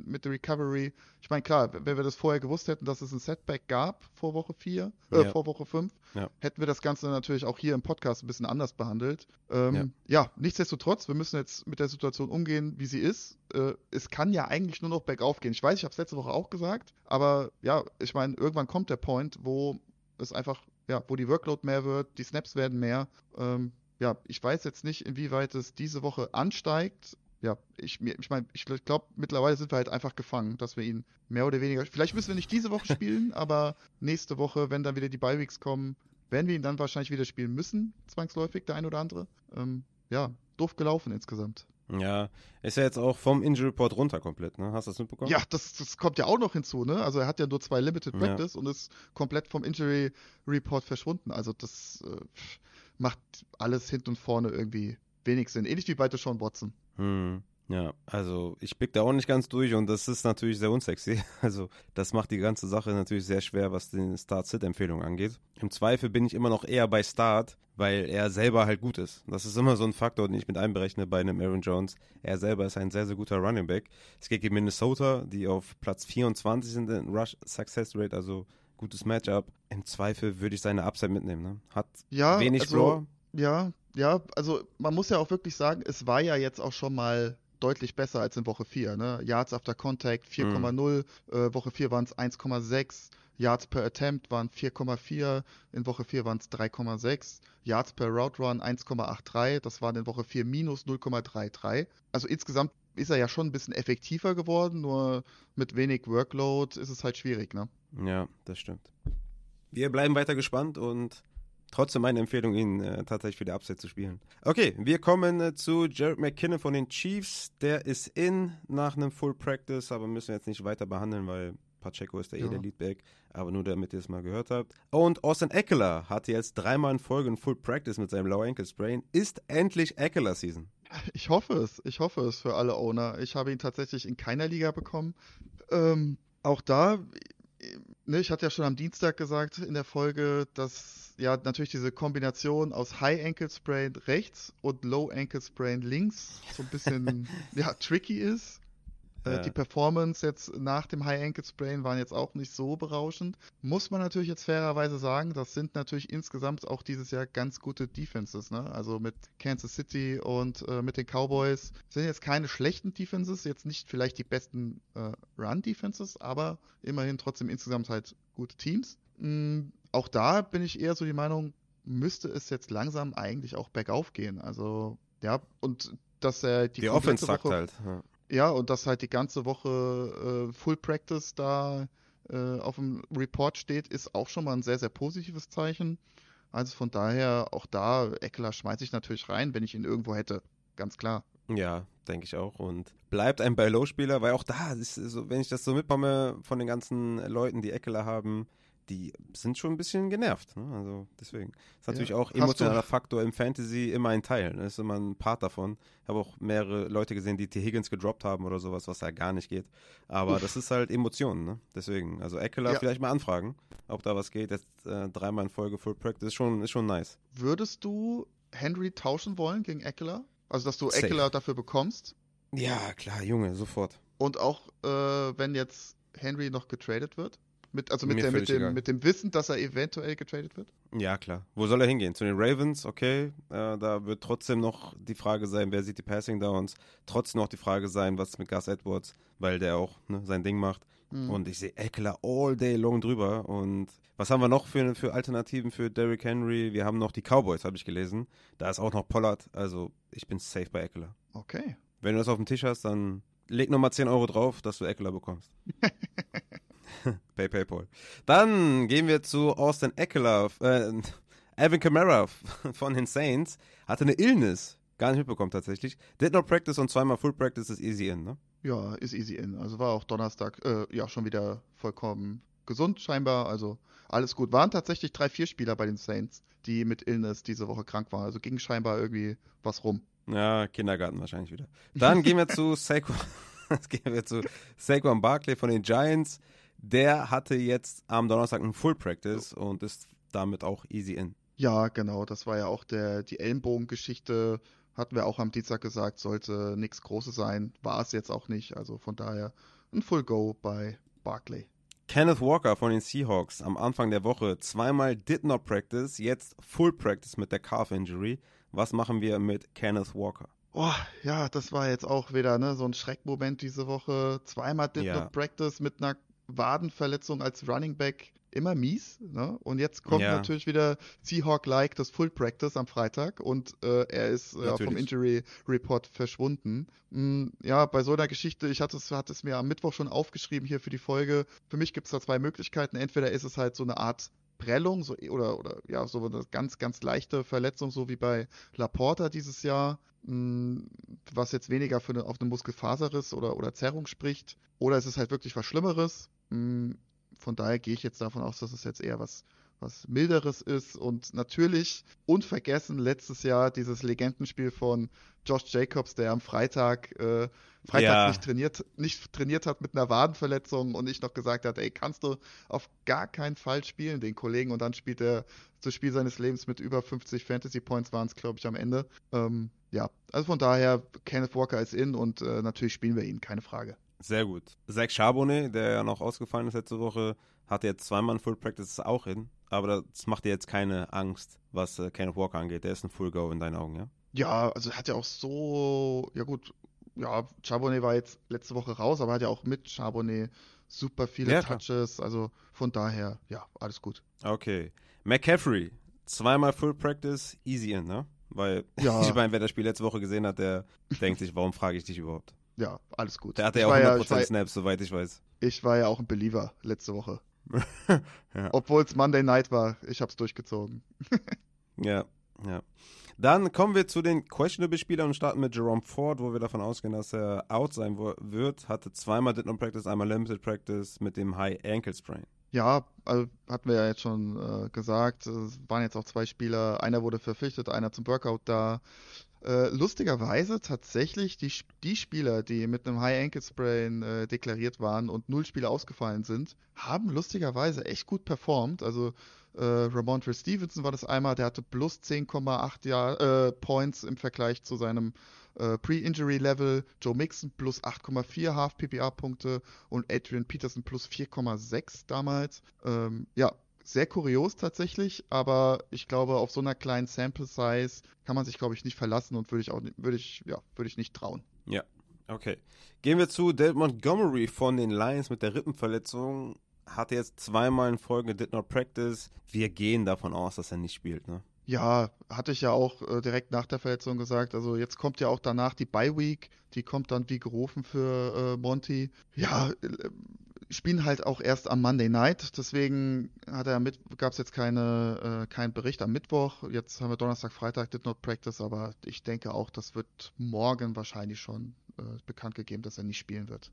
mit der Recovery. Ich meine, klar, wenn wir das vorher gewusst hätten, dass es ein Setback gab vor Woche 4, äh, ja. vor Woche 5, ja. hätten wir das Ganze natürlich auch hier im Podcast ein bisschen anders behandelt. Ähm, ja. ja. nichtsdestotrotz, wir müssen jetzt mit der Situation umgehen, wie sie ist. Äh, es kann ja eigentlich nur noch bergauf gehen. Ich weiß, ich habe es letzte Woche auch gesagt, aber ja, ich meine, irgendwann kommt der Point, wo es einfach ja, wo die Workload mehr wird, die Snaps werden mehr. Ähm, ja, ich weiß jetzt nicht, inwieweit es diese Woche ansteigt. Ja, ich, ich meine, ich glaube, mittlerweile sind wir halt einfach gefangen, dass wir ihn mehr oder weniger. Vielleicht müssen wir nicht diese Woche spielen, [laughs] aber nächste Woche, wenn dann wieder die Bi-Weeks kommen, werden wir ihn dann wahrscheinlich wieder spielen müssen, zwangsläufig, der ein oder andere. Ähm, ja, doof gelaufen insgesamt. Ja, ist ja jetzt auch vom Injury Report runter komplett, ne? Hast du das mitbekommen? Ja, das, das kommt ja auch noch hinzu, ne? Also er hat ja nur zwei Limited Practice ja. und ist komplett vom Injury Report verschwunden. Also das äh, macht alles hinten und vorne irgendwie wenig Sinn. Ähnlich wie bei Deshaun Watson. Hm. Ja, also ich blick da auch nicht ganz durch und das ist natürlich sehr unsexy. [laughs] Also das macht die ganze Sache natürlich sehr schwer, was die Start-Sit-Empfehlung angeht. Im Zweifel bin ich immer noch eher bei Start, weil er selber halt gut ist. Das ist immer so ein Faktor, den ich mit einberechne bei einem Aaron Jones. Er selber ist ein sehr, sehr guter Running Back. Es geht gegen Minnesota, die auf Platz 24 sind in Rush Success Rate, also gutes Matchup. Im Zweifel würde ich seine Upside mitnehmen. Ne? Hat ja, wenig also, Floor. Ja, ja, also man muss ja auch wirklich sagen, es war ja jetzt auch schon mal deutlich besser als in Woche 4. Ne? Yards after Contact 4,0, mhm. äh, Woche 4 waren es 1,6, Yards per Attempt waren 4,4, in Woche 4 waren es 3,6, Yards per Route Run 1,83, das waren in Woche 4 minus 0,33. Also insgesamt ist er ja schon ein bisschen effektiver geworden, nur mit wenig Workload ist es halt schwierig, ne? Ja, das stimmt. Wir bleiben weiter gespannt und trotzdem meine Empfehlung, ihn äh, tatsächlich für die Upside zu spielen. Okay, wir kommen äh, zu Jared McKinnon von den Chiefs. Der ist in nach einem Full Practice, aber müssen wir jetzt nicht weiter behandeln, weil Pacheco ist der ja. eh der Leadback, aber nur damit ihr es mal gehört habt. Und Austin Eckler hatte jetzt dreimal in Folge ein Full Practice mit seinem Lower Ankle Sprain. Ist endlich Eckler Season? Ich hoffe es. Ich hoffe es für alle Owner. Ich habe ihn tatsächlich in keiner Liga bekommen. Ähm, auch da, ne, ich hatte ja schon am Dienstag gesagt in der Folge, dass ja natürlich diese Kombination aus High Ankle Sprain rechts und Low Ankle Sprain links so ein bisschen [laughs] ja, tricky ist. Äh, ja. Die Performance jetzt nach dem High Ankle Sprain waren jetzt auch nicht so berauschend. Muss man natürlich jetzt fairerweise sagen, das sind natürlich insgesamt auch dieses Jahr ganz gute Defenses. Ne? Also mit Kansas City und äh, mit den Cowboys sind jetzt keine schlechten Defenses, jetzt nicht vielleicht die besten äh, Run-Defenses, aber immerhin trotzdem insgesamt halt gute Teams. Mhm, auch da bin ich eher so die Meinung, müsste es jetzt langsam eigentlich auch bergauf gehen. Also ja, und dass er die, die Offense sagt halt. Ja. Ja, und dass halt die ganze Woche äh, Full Practice da äh, auf dem Report steht, ist auch schon mal ein sehr, sehr positives Zeichen. Also von daher, auch da, Eckler schmeiße ich natürlich rein, wenn ich ihn irgendwo hätte. Ganz klar. Ja, denke ich auch. Und bleibt ein Buy-Low-Spieler, weil auch da, ist wenn ich das so mitbekomme von den ganzen Leuten, die Eckler haben, die sind schon ein bisschen genervt. Ne? Also deswegen. Ist natürlich ja. auch emotionaler Faktor im Fantasy immer ein Teil. Das ne? ist immer ein Part davon. Ich habe auch mehrere Leute gesehen, die T. Higgins gedroppt haben oder sowas, was ja gar nicht geht. Aber Uff. das ist halt Emotionen, ne? Deswegen. Also Eckler ja. vielleicht mal anfragen, ob da was geht. Jetzt äh, dreimal in Folge Full Practice ist schon, ist schon nice. Würdest du Henry tauschen wollen gegen Eckler? Also dass du Safe. Eckler dafür bekommst? Ja, klar, Junge, sofort. Und auch äh, wenn jetzt Henry noch getradet wird? Mit, also mit, der, mit, dem, mit dem Wissen, dass er eventuell getradet wird? Ja, klar. Wo soll er hingehen? Zu den Ravens, okay. Äh, da wird trotzdem noch die Frage sein, wer sieht die Passing Downs. Trotzdem noch die Frage sein, was mit Gus Edwards, weil der auch ne, sein Ding macht. Mhm. Und ich sehe Eckler all day long drüber. Und was haben wir noch für, für Alternativen für Derrick Henry? Wir haben noch die Cowboys, habe ich gelesen. Da ist auch noch Pollard. Also ich bin safe bei Eckler. Okay. Wenn du das auf dem Tisch hast, dann leg nochmal 10 Euro drauf, dass du Eckler bekommst. [laughs] [laughs] Pay PayPal. Dann gehen wir zu Austin Eckler. Äh, Alvin Kamara [laughs] von den Saints hatte eine Illness. Gar nicht mitbekommen tatsächlich. Did not practice und zweimal Full Practice ist easy in, ne? Ja, ist easy in. Also war auch Donnerstag äh, ja schon wieder vollkommen gesund scheinbar. Also alles gut. Waren tatsächlich drei, vier Spieler bei den Saints, die mit Illness diese Woche krank waren. Also ging scheinbar irgendwie was rum. Ja, Kindergarten wahrscheinlich wieder. Dann gehen wir zu Saquon. [laughs] gehen wir zu Saquon Barkley von den Giants. Der hatte jetzt am Donnerstag ein Full Practice und ist damit auch easy in. Ja, genau. Das war ja auch der, die Ellenbogengeschichte. Hatten wir auch am Dienstag gesagt, sollte nichts Großes sein. War es jetzt auch nicht. Also von daher ein Full Go bei Barclay. Kenneth Walker von den Seahawks am Anfang der Woche zweimal did not practice, jetzt Full Practice mit der Calf Injury. Was machen wir mit Kenneth Walker? Oh, ja, das war jetzt auch wieder ne, so ein Schreckmoment diese Woche. Zweimal did Ja. not practice mit einer Wadenverletzung als Running Back. Immer mies. Ne? Und jetzt kommt Ja. natürlich wieder Seahawk-like das Full Practice am Freitag und äh, er ist äh, vom. Injury Report verschwunden. Mm, ja, bei so einer Geschichte, ich hatte es, hatte es mir am Mittwoch schon aufgeschrieben hier für die Folge. Für mich gibt es da zwei Möglichkeiten. Entweder ist es halt so eine Art Prellung so, oder, oder ja, so eine ganz, ganz leichte Verletzung, so wie bei Laporta dieses Jahr, mh, was jetzt weniger für eine, auf eine Muskelfaserriss oder, oder Zerrung spricht. Oder es ist halt wirklich was Schlimmeres. Mh, von daher gehe ich jetzt davon aus, dass es jetzt eher was, was Milderes ist. Und natürlich unvergessen letztes Jahr dieses Legendenspiel von Josh Jacobs, der am Freitag, äh, Freitag Ja. nicht trainiert, nicht trainiert hat mit einer Wadenverletzung und nicht noch gesagt hat, ey, kannst du auf gar keinen Fall spielen, den Kollegen. Und dann spielt er das Spiel seines Lebens mit über 50 Fantasy Points waren es, glaube ich, am Ende. Ähm, ja, also von daher, Kenneth Walker ist in und äh, natürlich spielen wir ihn, keine Frage. Sehr gut. Zach Charbonnet, der ja noch ausgefallen ist letzte Woche, hatte jetzt zweimal ein Full Practice auch hin. Aber das macht dir jetzt keine Angst, was äh, Kenneth Walker angeht. Der ist ein Full Go in deinen Augen, ja? Ja, also er hat ja auch so, ja gut, ja, Charbonnet war jetzt letzte Woche raus, aber hat ja auch mit Charbonnet super viele Ja. Touches, also von daher, ja, alles gut. Okay. McCaffrey, zweimal Full Practice, easy in, ne? Weil, Ja. [laughs] ich meine, wer das Spiel letzte Woche gesehen hat, der denkt sich, warum frage ich dich überhaupt? Ja, alles gut. Der hatte Ich ja auch war 100% ich, war, Snaps, soweit ich weiß. ich war ja auch ein Believer letzte Woche. [laughs] Ja. Obwohl es Monday Night war, ich hab's durchgezogen. [laughs] Ja, ja. Dann kommen wir zu den questionable Spielern und starten mit Jerome Ford, wo wir davon ausgehen, dass er out sein wird. Hatte zweimal Did Not Practice, einmal Limited Practice mit dem High Ankle Sprain. Ja, also hatten wir ja jetzt schon äh, gesagt, es waren jetzt auch zwei Spieler, einer wurde verpflichtet, einer zum Workout da. Äh, lustigerweise tatsächlich die, die Spieler, die mit einem High Ankle Sprain äh, deklariert waren und null Spiele ausgefallen sind, haben lustigerweise echt gut performt. Also äh, Ramondre Stevenson war das einmal, der hatte plus 10,8 Jahr, äh, Points im Vergleich zu seinem äh, Pre-Injury Level. Joe Mixon plus 8,4 Half PPA Punkte und Adrian Peterson plus 4,6 damals. Ähm, ja, sehr kurios tatsächlich, aber ich glaube, auf so einer kleinen Sample Size kann man sich, glaube ich, nicht verlassen und würde ich auch nicht, würde ich, ja, würde ich nicht trauen. Okay. Gehen wir zu Dale Montgomery von den Lions mit der Rippenverletzung. Hatte jetzt zweimal in Folge Did Not Practice. Wir gehen davon aus, dass er nicht spielt, ne? Ja, hatte ich ja auch äh, direkt nach der Verletzung gesagt. Also jetzt kommt ja auch danach die Bye Week, die kommt dann wie gerufen für äh, Monty. Ja, äh, spielen halt auch erst am Monday Night, deswegen hat er mit gab es jetzt keine äh, keinen Bericht am Mittwoch. Jetzt haben wir Donnerstag, Freitag did not practice, aber ich denke auch, das wird morgen wahrscheinlich schon äh, bekannt gegeben, dass er nicht spielen wird.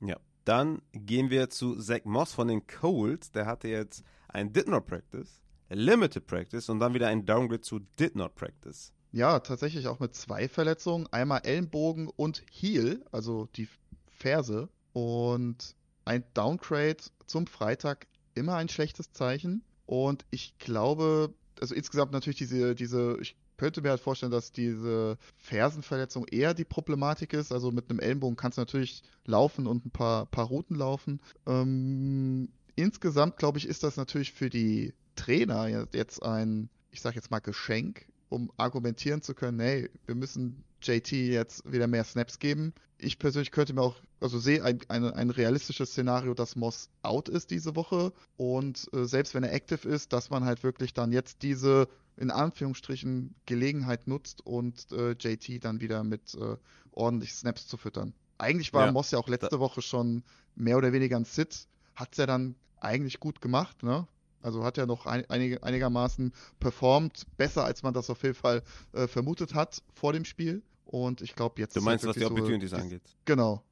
Ja. Dann gehen wir zu Zach Moss von den Colts. Der hatte jetzt ein Did Not Practice, Limited Practice und dann wieder ein Downgrade zu Did Not Practice. Ja, tatsächlich auch mit zwei Verletzungen. Einmal Ellenbogen und Heel, also die Ferse. Und ein Downgrade zum Freitag immer ein schlechtes Zeichen. Und ich glaube, also insgesamt natürlich diese, diese, ich könnte mir halt vorstellen, dass diese Fersenverletzung eher die Problematik ist. Also mit einem Ellenbogen kannst du natürlich laufen und ein paar, paar Routen laufen. Ähm, insgesamt, glaube ich, ist das natürlich für die Trainer jetzt ein, ich sage jetzt mal, Geschenk, um argumentieren zu können, hey, wir müssen JT jetzt wieder mehr Snaps geben. Ich persönlich könnte mir auch, also sehe ein, ein, ein realistisches Szenario, dass Moss out ist diese Woche und äh, selbst wenn er active ist, dass man halt wirklich dann jetzt diese in Anführungsstrichen Gelegenheit nutzt und äh, JT dann wieder mit äh, ordentlich Snaps zu füttern. Eigentlich war Ja, Moss ja auch letzte Woche schon mehr oder weniger ein Sit, hat es ja dann eigentlich gut gemacht, ne? Also hat er noch ein, einige, einigermaßen performt, besser als man das auf jeden Fall äh, vermutet hat vor dem Spiel. Und ich glaube, jetzt Du meinst, was die so Opportunities dies- angeht. Genau.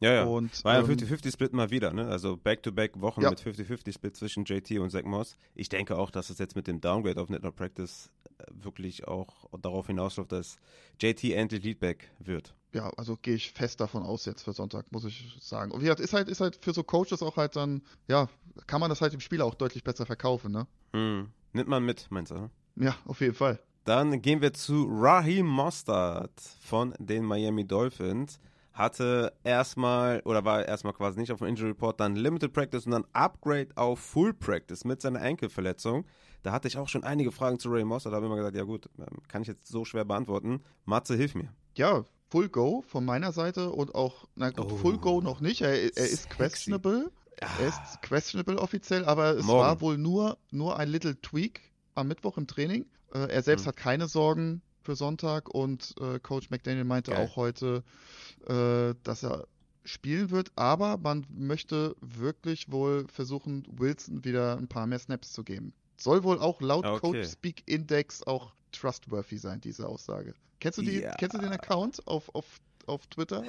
Ja, ja. Und War ja ähm, 50-50-Split mal wieder, ne? Also Back-to-Back-Wochen Ja. mit 50-50-Split zwischen JT und Zach Moss. Ich denke auch, dass es jetzt mit dem Downgrade auf Net Not Practice äh, wirklich auch darauf hinausläuft, dass JT endlich Leadback wird. ja, also gehe ich fest davon aus jetzt für Sonntag, muss ich sagen. Und wie gesagt, ist halt, ist halt für so Coaches auch halt dann, ja, kann man das halt im Spiel auch deutlich besser verkaufen, ne? Hm. Nimmt man mit, meinst du? ne? Ja, auf jeden Fall. Dann gehen wir zu Raheem Mostert von den Miami Dolphins. Hatte erstmal oder war erstmal quasi nicht auf dem Injury Report, dann Limited Practice und dann Upgrade auf Full Practice mit seiner Enkelverletzung. Da hatte ich auch schon einige Fragen zu Ray Mostert. Da habe ich immer gesagt, ja gut, ähm, kann ich jetzt so schwer beantworten. Matze, hilf mir. Ja, Full Go von meiner Seite und auch, na gut, Oh. Full Go noch nicht. Er, er ist questionable. Er ist questionable offiziell, aber es Morgen. war wohl nur, nur ein Little Tweak am Mittwoch im Training. Äh, er selbst Hm. hat keine Sorgen für Sonntag und äh, Coach McDaniel meinte Geil. auch heute, äh, dass er spielen wird, aber man möchte wirklich wohl versuchen, Wilson wieder ein paar mehr Snaps zu geben. Soll wohl auch laut Okay. Coach Speak Index auch trustworthy sein, diese Aussage. Kennst du, die, Ja. kennst du den Account auf, auf, auf Twitter?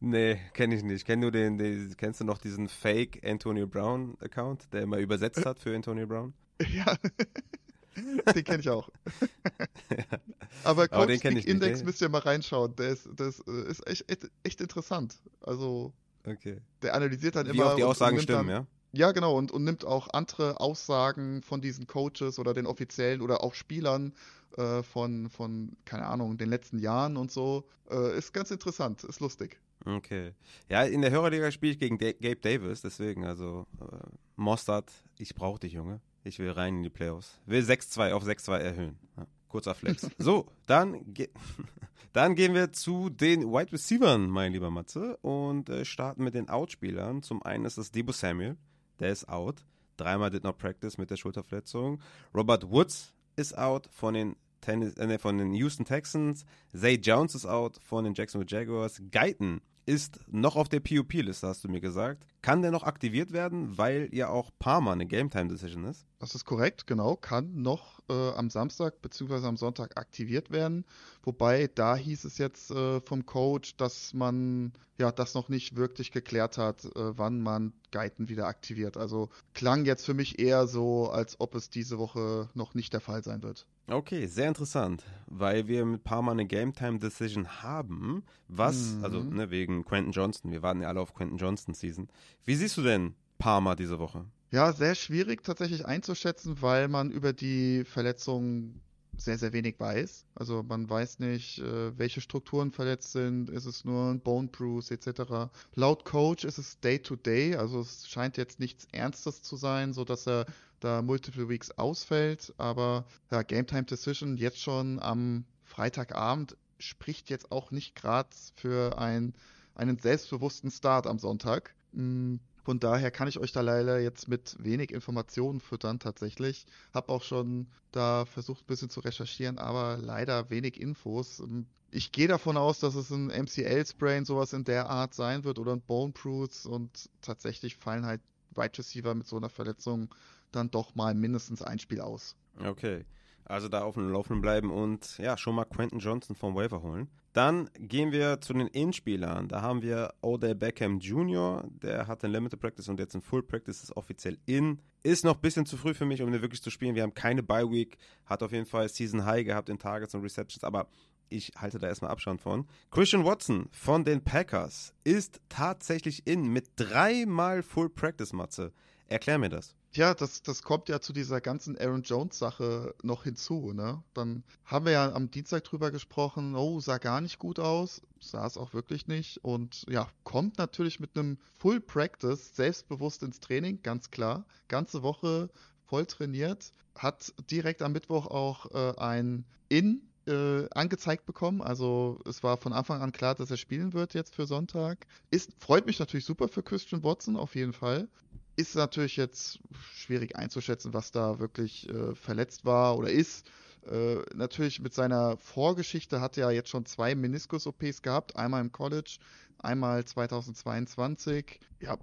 Nee, kenne ich nicht. Ich kenne nur den, den, kennst du noch diesen Fake Antonio Brown Account, der immer übersetzt hat für Antonio Brown? [laughs] Ja, [laughs] den kenne ich auch. [laughs] Aber Aber den Coach kenn Speak ich nicht, Index ne? müsst ihr mal reinschauen. Der ist, das äh, ist echt, echt, echt interessant. Also, Okay. der analysiert dann Wie immer. auch die Aussagen stimmen, dann, ja? Ja, genau, und, und nimmt auch andere Aussagen von diesen Coaches oder den Offiziellen oder auch Spielern äh, von, von, keine Ahnung, den letzten Jahren und so. Äh, ist ganz interessant, ist lustig. Okay. Ja, in der Hörerliga spiele ich gegen Gabe Davis, deswegen, also äh, Mostert, ich brauche dich, Junge. Ich will rein in die Playoffs. Will 6-2 auf 6-2 erhöhen. Ja, kurzer Flex. [laughs] so, dann, ge [laughs] dann gehen wir zu den Wide Receivers, mein lieber Matze, und äh, starten mit den Outspielern. Zum einen ist es Debo Samuel, der ist out. Dreimal did not practice mit der Schulterverletzung. Robert Woods ist out von den Tennis, äh, von den Houston Texans. Zay Jones ist out von den Jacksonville Jaguars. Guyton ist noch auf der PUP-Liste, hast du mir gesagt. Kann der noch aktiviert werden, weil ja auch Parma eine Game-Time-Decision ist? Das ist korrekt, genau. Kann noch äh, am Samstag bzw. am Sonntag aktiviert werden. Wobei da hieß es jetzt äh, vom Coach, dass man ja das noch nicht wirklich geklärt hat, äh, wann man Guyton wieder aktiviert. Also klang jetzt für mich eher so, als ob es diese Woche noch nicht der Fall sein wird. Okay, sehr interessant, weil wir mit Parma eine Game-Time-Decision haben, was, Mhm. also ne, wegen Quentin Johnston, wir warten ja alle auf Quentin Johnston-Season. Wie siehst du denn Parma diese Woche? Ja, sehr schwierig tatsächlich einzuschätzen, weil man über die Verletzung sehr, sehr wenig weiß. Also man weiß nicht, äh, welche Strukturen verletzt sind. Ist es nur ein Bone Bruise etc. Laut Coach ist es Day to Day, also es scheint jetzt nichts Ernstes zu sein, so dass er da multiple Weeks ausfällt. Aber ja, Game Time Decision jetzt schon am Freitagabend spricht jetzt auch nicht gerade für ein, einen selbstbewussten Start am Sonntag. Von daher kann ich euch da leider jetzt mit wenig Informationen füttern tatsächlich. Hab auch schon da versucht ein bisschen zu recherchieren, aber leider wenig Infos. Ich gehe davon aus, dass es ein MCL-Sprain sowas in der Art sein wird oder ein Bone Bruise und tatsächlich fallen halt Wide Receiver mit so einer Verletzung dann doch mal mindestens ein Spiel aus. Okay. Also da auf dem Laufenden bleiben und ja, schon mal Quentin Johnson vom Waiver holen. Dann gehen wir zu den Inspielern. Da haben wir Odell Beckham Jr., der hat in Limited Practice und jetzt in Full Practice ist offiziell in. Ist noch ein bisschen zu früh für mich, um den wirklich zu spielen. Wir haben keine Bye Week, hat auf jeden Fall Season High gehabt in Targets und Receptions, aber ich halte da erstmal Abstand von. Christian Watson von den Packers ist tatsächlich in mit dreimal Full Practice Matze. Erklär mir das. Ja, das, das kommt ja zu dieser ganzen Aaron Jones-Sache noch hinzu, ne? Dann haben wir ja am Dienstag drüber gesprochen, oh, sah gar nicht gut aus, sah es auch wirklich nicht und ja, kommt natürlich mit einem Full Practice selbstbewusst ins Training, ganz klar. Ganze Woche voll trainiert, hat direkt am Mittwoch auch äh, ein In äh, angezeigt bekommen. Also es war von Anfang an klar, dass er spielen wird jetzt für Sonntag. Ist, freut mich natürlich super für Christian Watson auf jeden Fall. Ist natürlich jetzt schwierig einzuschätzen, was da wirklich äh, verletzt war oder ist. Äh, natürlich mit seiner Vorgeschichte hat er jetzt schon zwei Meniskus-OPs gehabt, einmal im College, einmal 2022. Ja,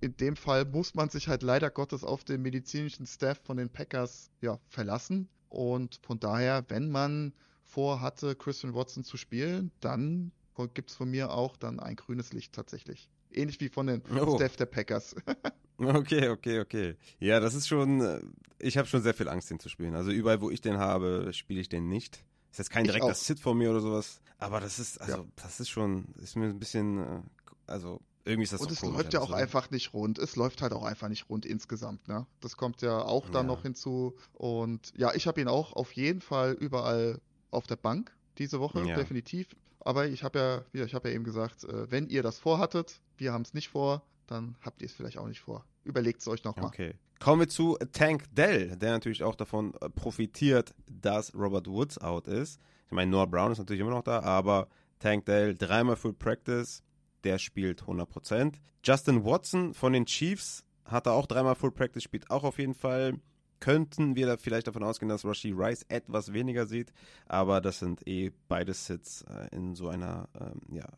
in dem Fall muss man sich halt leider Gottes auf den medizinischen Staff von den Packers ja, verlassen. Und von daher, wenn man vorhatte, Christian Watson zu spielen, dann gibt es von mir auch dann ein grünes Licht tatsächlich. Ähnlich wie von den Oh. Staff der Packers. [laughs] Okay, okay, okay. Ja, das ist schon, äh, ich habe schon sehr viel Angst, den zu spielen. Also überall, wo ich den habe, spiele ich den nicht. Ist jetzt kein direkter. Sit von mir oder sowas, aber das ist, also, Ja. das ist schon, ist mir ein bisschen, äh, also, irgendwie ist das Und so es komisch läuft ja auch oder? einfach nicht rund. Es läuft halt auch einfach nicht rund insgesamt, ne? Das kommt ja auch dann Ja. noch hinzu. Und ja, ich habe ihn auch auf jeden Fall überall auf der Bank diese Woche, Ja. definitiv. Aber ich habe ja, ja, ich habe ja eben gesagt, äh, wenn ihr das vorhattet, wir haben es nicht vor, dann habt ihr es vielleicht auch nicht vor. Überlegt es euch nochmal. Okay. Kommen wir zu Tank Dell, der natürlich auch davon äh, profitiert, dass Robert Woods out ist. Ich meine, Noah Brown ist natürlich immer noch da, aber Tank Dell dreimal Full Practice, der spielt 100%. Justin Watson von den Chiefs hatte auch dreimal Full Practice, spielt auch auf jeden Fall. Könnten wir da vielleicht davon ausgehen, dass Rashi Rice etwas weniger sieht, aber das sind eh beide Sits äh, in so einer ähm, ja,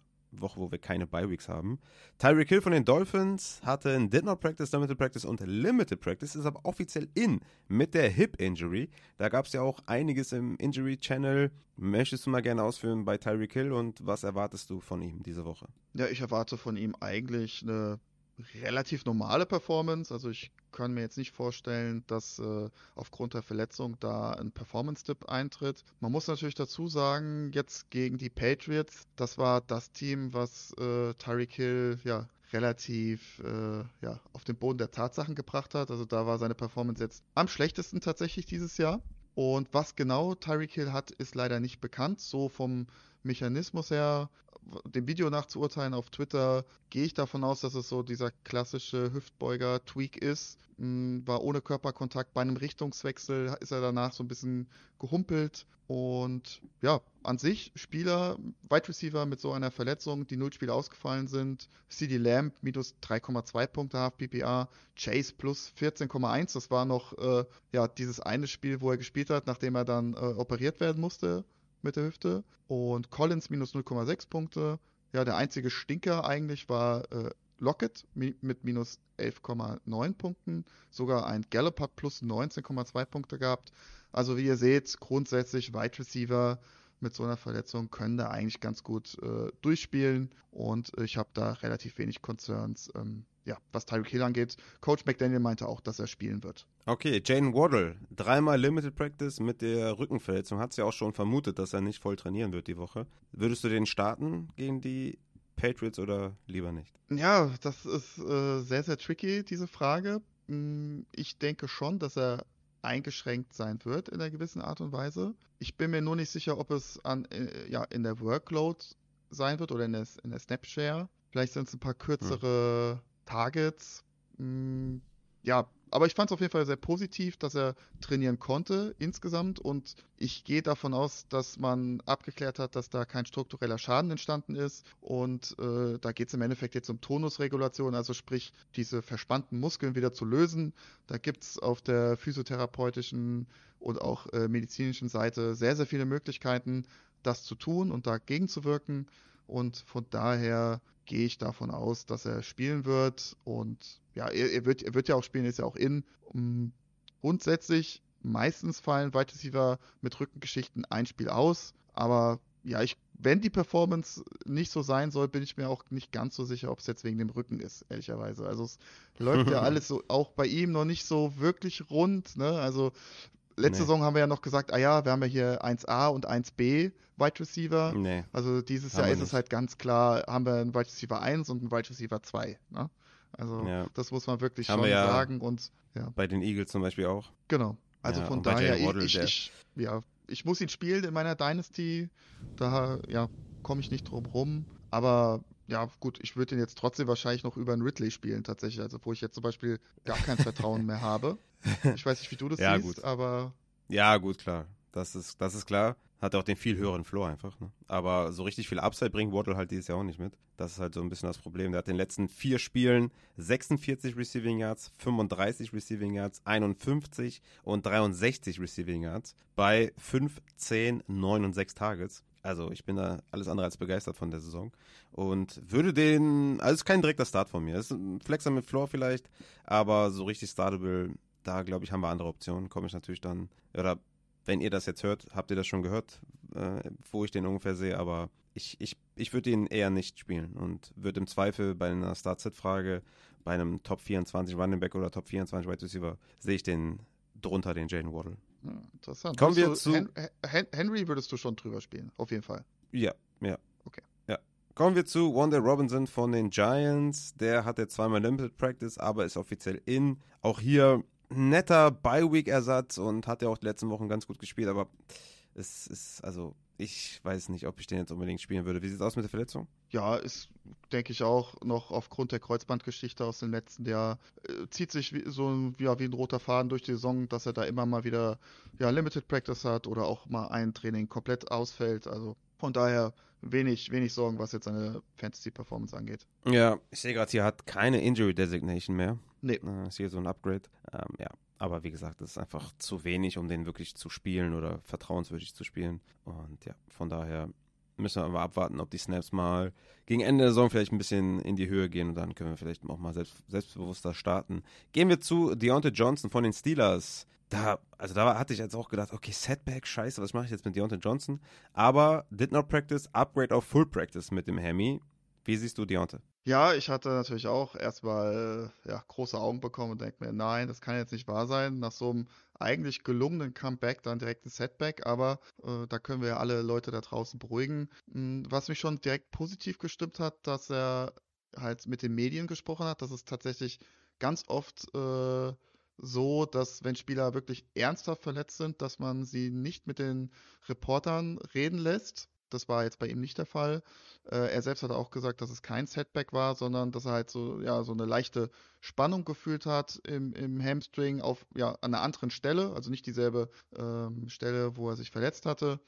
Woche, wo wir keine Bye-Weeks haben. Tyreek Hill von den Dolphins hatte ein Did Not Practice, Limited Practice und Limited Practice, ist aber offiziell in mit der Hip Injury. Da gab es ja auch einiges im Injury Channel. Möchtest du mal gerne ausführen bei Tyreek Hill und was erwartest du von ihm diese Woche? Ja, ich erwarte von ihm eigentlich eine relativ normale Performance. Also ich kann mir jetzt nicht vorstellen, dass äh, aufgrund der Verletzung da ein Performance-Dip eintritt. Man muss natürlich dazu sagen, jetzt gegen die Patriots, das war das Team, was äh, Tyreek Hill ja relativ äh, ja, auf den Boden der Tatsachen gebracht hat. Also da war seine Performance jetzt am schlechtesten tatsächlich dieses Jahr. Und was genau Tyreek Hill hat, ist leider nicht bekannt. So vom Mechanismus her, dem Video nach zu urteilen auf Twitter, gehe ich davon aus, dass es so dieser klassische Hüftbeuger-Tweak ist. Hm, War ohne Körperkontakt. Bei einem Richtungswechsel ist er danach so ein bisschen gehumpelt. Und ja, an sich Spieler, Wide Receiver mit so einer Verletzung, die null Spiele ausgefallen sind. CD Lamb minus 3,2 Punkte HFPPA. Chase plus 14,1. Das war noch äh, ja, dieses eine Spiel, wo er gespielt hat, nachdem er dann äh, operiert werden musste mit der Hüfte. Und Collins minus 0,6 Punkte. Ja, der einzige Stinker eigentlich war äh, Lockett mi mit minus 11,9 Punkten. Sogar ein Gallup hat plus 19,2 Punkte gehabt. Also wie ihr seht, grundsätzlich Wide Receiver mit so einer Verletzung können da eigentlich ganz gut äh, durchspielen. Und ich habe da relativ wenig Concerns, ähm, ja, was Tyreek Hill angeht. Coach McDaniel meinte auch, dass er spielen wird. Okay, Jane Waddle, dreimal Limited Practice mit der Rückenverletzung. Hat es ja auch schon vermutet, dass er nicht voll trainieren wird die Woche. Würdest du den starten gegen die Patriots oder lieber nicht? Ja, das ist äh, sehr, sehr tricky, diese Frage. Mm, Ich denke schon, dass er eingeschränkt sein wird in einer gewissen Art und Weise. Ich bin mir nur nicht sicher, ob es an, äh, ja, in der Workload sein wird oder in der, in der Snapshare. Vielleicht sind es ein paar kürzere Targets. Mm, Ja, aber ich fand es auf jeden Fall sehr positiv, dass er trainieren konnte insgesamt und ich gehe davon aus, dass man abgeklärt hat, dass da kein struktureller Schaden entstanden ist und äh, da geht es im Endeffekt jetzt um Tonusregulation, also sprich diese verspannten Muskeln wieder zu lösen. Da gibt es auf der physiotherapeutischen und auch äh, medizinischen Seite sehr, sehr viele Möglichkeiten, das zu tun und dagegen zu wirken und von daher gehe ich davon aus, dass er spielen wird und ja, er, er, wird, er wird ja auch spielen, ist ja auch in. Um, grundsätzlich, meistens fallen Wide Receiver mit Rückengeschichten ein Spiel aus, aber ja, ich, wenn die Performance nicht so sein soll, bin ich mir auch nicht ganz so sicher, ob es jetzt wegen dem Rücken ist, ehrlicherweise. Also es läuft ja [laughs] alles so, auch bei ihm noch nicht so wirklich rund, ne? Also letzte Nee. Saison haben wir ja noch gesagt, ah ja, wir haben ja hier 1A und 1B Wide Receiver. Nee. Also dieses Haben Jahr ist es halt ganz klar, haben wir einen Wide Receiver 1 und einen Wide Receiver 2. Ne? Also Ja. das muss man wirklich Haben schon wir ja- sagen und ja, Bei den Eagles zum Beispiel auch. genau. Also Ja, von daher, Waddle, ich, der- ich, ja, ich muss ihn spielen in meiner Dynasty. Da ja, komme ich nicht drum rum. Aber ja, gut, ich würde ihn jetzt trotzdem wahrscheinlich noch über einen Ridley spielen, tatsächlich. Also wo ich jetzt zum Beispiel gar kein Vertrauen mehr habe. Ich weiß nicht, wie du das Ja, siehst, gut. aber Ja, gut, klar. Das ist, das ist klar. Hat auch den viel höheren Floor einfach. Ne? Aber so richtig viel Upside bringt Waddle halt dieses Jahr auch nicht mit. Das ist halt so ein bisschen das Problem. Der hat in den letzten vier Spielen 46 Receiving Yards, 35 Receiving Yards, 51 und 63 Receiving Yards bei 5, 10, 9 und 6 Targets. Also ich bin da alles andere als begeistert von der Saison und würde den, also ist kein direkter Start von mir. Es ist ein Flexer mit Floor vielleicht, aber so richtig startable, da glaube ich, haben wir andere Optionen. Komme ich natürlich dann, oder wenn ihr das jetzt hört, habt ihr das schon gehört, äh, wo ich den ungefähr sehe, aber ich, ich, ich würde ihn eher nicht spielen und würde im Zweifel bei einer Start-Sit-Frage, bei einem Top 24 Running Back oder Top 24 Wide Receiver, sehe ich den drunter, den Jaden Waddle. Interessant. Kommen wir zu- Hen Hen Henry würdest du schon drüber spielen, auf jeden Fall. Ja, ja. Okay. Ja, Kommen wir zu Wanda Robinson von den Giants. Der hat jetzt zweimal Limited Practice, aber ist offiziell in. Auch hier netter Bye-Week-Ersatz und hat ja auch die letzten Wochen ganz gut gespielt, aber es ist, also, ich weiß nicht, ob ich den jetzt unbedingt spielen würde. Wie sieht es aus mit der Verletzung? Ja, ist, denke ich, auch noch aufgrund der Kreuzbandgeschichte aus dem letzten Jahr, äh, zieht sich wie, so ja, wie ein roter Faden durch die Saison, dass er da immer mal wieder ja, Limited Practice hat oder auch mal ein Training komplett ausfällt. Also von daher wenig, wenig Sorgen, was jetzt seine Fantasy-Performance angeht. Ja, ich sehe gerade, hier hat keine Injury Designation mehr. Nee. Äh, ist hier so ein Upgrade. Ähm, ja, aber wie gesagt, das ist einfach zu wenig, um den wirklich zu spielen oder vertrauenswürdig zu spielen. Und ja, von daher müssen wir aber abwarten, ob die Snaps mal gegen Ende der Saison vielleicht ein bisschen in die Höhe gehen und dann können wir vielleicht auch mal selbst, selbstbewusster starten. Gehen wir zu Deontay Johnson von den Steelers. Da, also da hatte ich jetzt auch gedacht, okay, Setback, scheiße, was mache ich jetzt mit Deontay Johnson? Aber did not practice, upgrade auf Full Practice mit dem Hemi. Wie siehst du Deontay? Ja, ich hatte natürlich auch erstmal ja, große Augen bekommen und denke mir, nein, das kann jetzt nicht wahr sein. Nach so einem eigentlich gelungenen Comeback dann direkt ein Setback, aber äh, da können wir ja alle Leute da draußen beruhigen. Hm, was mich schon direkt positiv gestimmt hat, dass er halt mit den Medien gesprochen hat, dass es tatsächlich ganz oft äh, so, dass wenn Spieler wirklich ernsthaft verletzt sind, dass man sie nicht mit den Reportern reden lässt, das war jetzt bei ihm nicht der Fall. Äh, er selbst hat auch gesagt, dass es kein Setback war, sondern dass er halt so, ja, so eine leichte Spannung gefühlt hat im, im Hamstring auf, ja, an einer anderen Stelle, also nicht dieselbe ähm, Stelle, wo er sich verletzt hatte.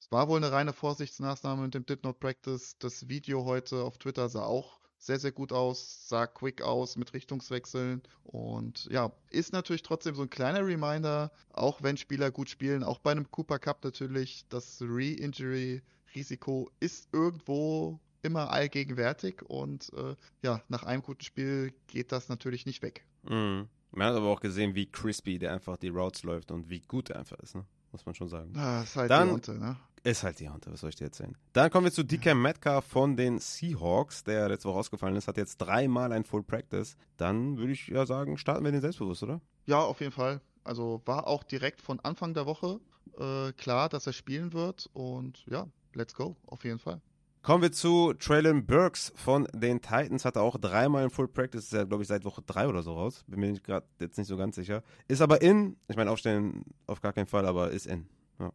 Es war wohl eine reine Vorsichtsmaßnahme mit dem Did Not Practice. Das Video heute auf Twitter sah auch sehr, sehr gut aus, sah quick aus mit Richtungswechseln und ja, ist natürlich trotzdem so ein kleiner Reminder, auch wenn Spieler gut spielen, auch bei einem Cooper Cup natürlich, das Re-Injury Risiko ist irgendwo immer allgegenwärtig und äh, ja, nach einem guten Spiel geht das natürlich nicht weg. Mhm. Man hat aber auch gesehen, wie crispy der einfach die Routes läuft und wie gut er einfach ist, ne? muss man schon sagen. Ah, ist halt Dann, die Hunte, ne? Ist halt die Hunte, was soll ich dir erzählen? Dann kommen wir zu DK Metcalf von den Seahawks, der letzte Woche ausgefallen ist, hat jetzt dreimal ein Full Practice. Dann würde ich ja sagen, starten wir den selbstbewusst, oder? Ja, auf jeden Fall. Also war auch direkt von Anfang der Woche äh, klar, dass er spielen wird und ja, let's go, auf jeden Fall. Kommen wir zu Traylon Burks von den Titans. Hatte auch dreimal ein Full Practice. Ist ja, glaube ich, seit Woche drei oder so raus. Bin mir gerade jetzt nicht so ganz sicher. Ist aber in. Ich meine, aufstellen auf gar keinen Fall, aber ist in. Ja,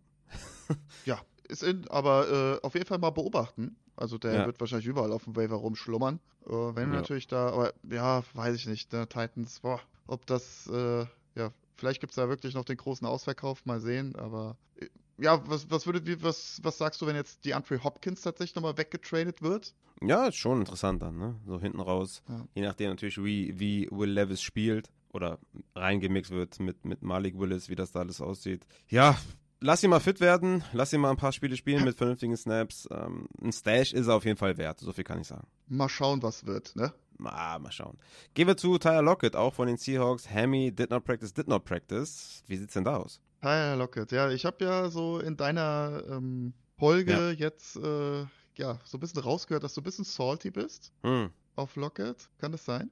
ja [laughs] ist in, aber äh, auf jeden Fall mal beobachten. Also der ja. wird wahrscheinlich überall auf dem Waiver rumschlummern. Äh, wenn Ja. natürlich da, aber ja, weiß ich nicht. Ne, Titans, boah, ob das, äh, ja, vielleicht gibt es da wirklich noch den großen Ausverkauf, mal sehen, aber äh, ja, was, was würde, wie- was, was sagst du, wenn jetzt die Andre Hopkins tatsächlich nochmal weggetradet wird? Ja, ist schon interessant dann, ne? So hinten raus. Ja. Je nachdem natürlich, wie, wie Will Levis spielt oder reingemixt wird mit, mit Malik Willis, wie das da alles aussieht. Ja, lass ihn mal fit werden. Lass ihn mal ein paar Spiele spielen mit vernünftigen Snaps. Ähm, ein Stash ist er auf jeden Fall wert. So viel kann ich sagen. Mal schauen, was wird, ne? Ah, mal schauen. Gehen wir zu Tyler Lockett, auch von den Seahawks. Hammy, did not practice, did not practice. Wie sieht's denn da aus? Tyler Lockett, ja, ich habe ja so in deiner ähm, Folge Ja. jetzt äh, ja so ein bisschen rausgehört, dass du ein bisschen salty bist Hm. auf Lockett. Kann das sein?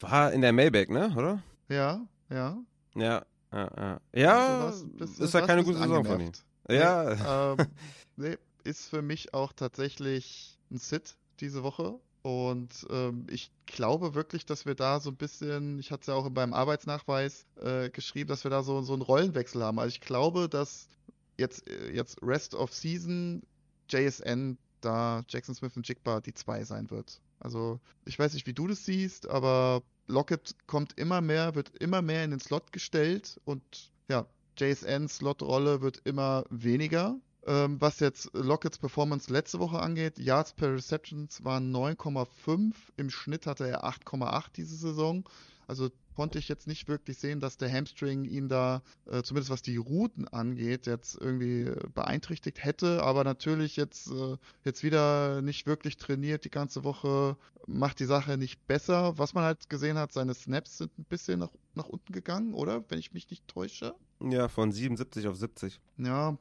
War in der Mailback, ne? Oder? Ja, ja. Ja, ja, ja. Also bist- ist ja keine gute Saison von ihm. Ja, ähm, [laughs] nee, ist für mich auch tatsächlich ein Sit diese Woche. Und ähm, ich glaube wirklich, dass wir da so ein bisschen, ich hatte es ja auch beim Arbeitsnachweis äh, geschrieben, dass wir da so, so einen Rollenwechsel haben. Also ich glaube, dass jetzt, äh, jetzt Rest of Season JSN da Jackson Smith und Jigba die zwei sein wird. Also ich weiß nicht, wie du das siehst, aber Lockett kommt immer mehr, wird immer mehr in den Slot gestellt und ja, JSN-Slot-Rolle wird immer weniger. Ähm, was jetzt Lockets Performance letzte Woche angeht, Yards per Receptions waren 9,5. Im Schnitt hatte er 8,8 diese Saison. Also konnte ich jetzt nicht wirklich sehen, dass der Hamstring ihn da, äh, zumindest was die Routen angeht, jetzt irgendwie äh, beeinträchtigt hätte. Aber natürlich jetzt, äh, jetzt wieder nicht wirklich trainiert die ganze Woche, macht die Sache nicht besser. Was man halt gesehen hat, seine Snaps sind ein bisschen nach, nach unten gegangen, oder? Wenn ich mich nicht täusche. ja, von 77 auf 70. Ja,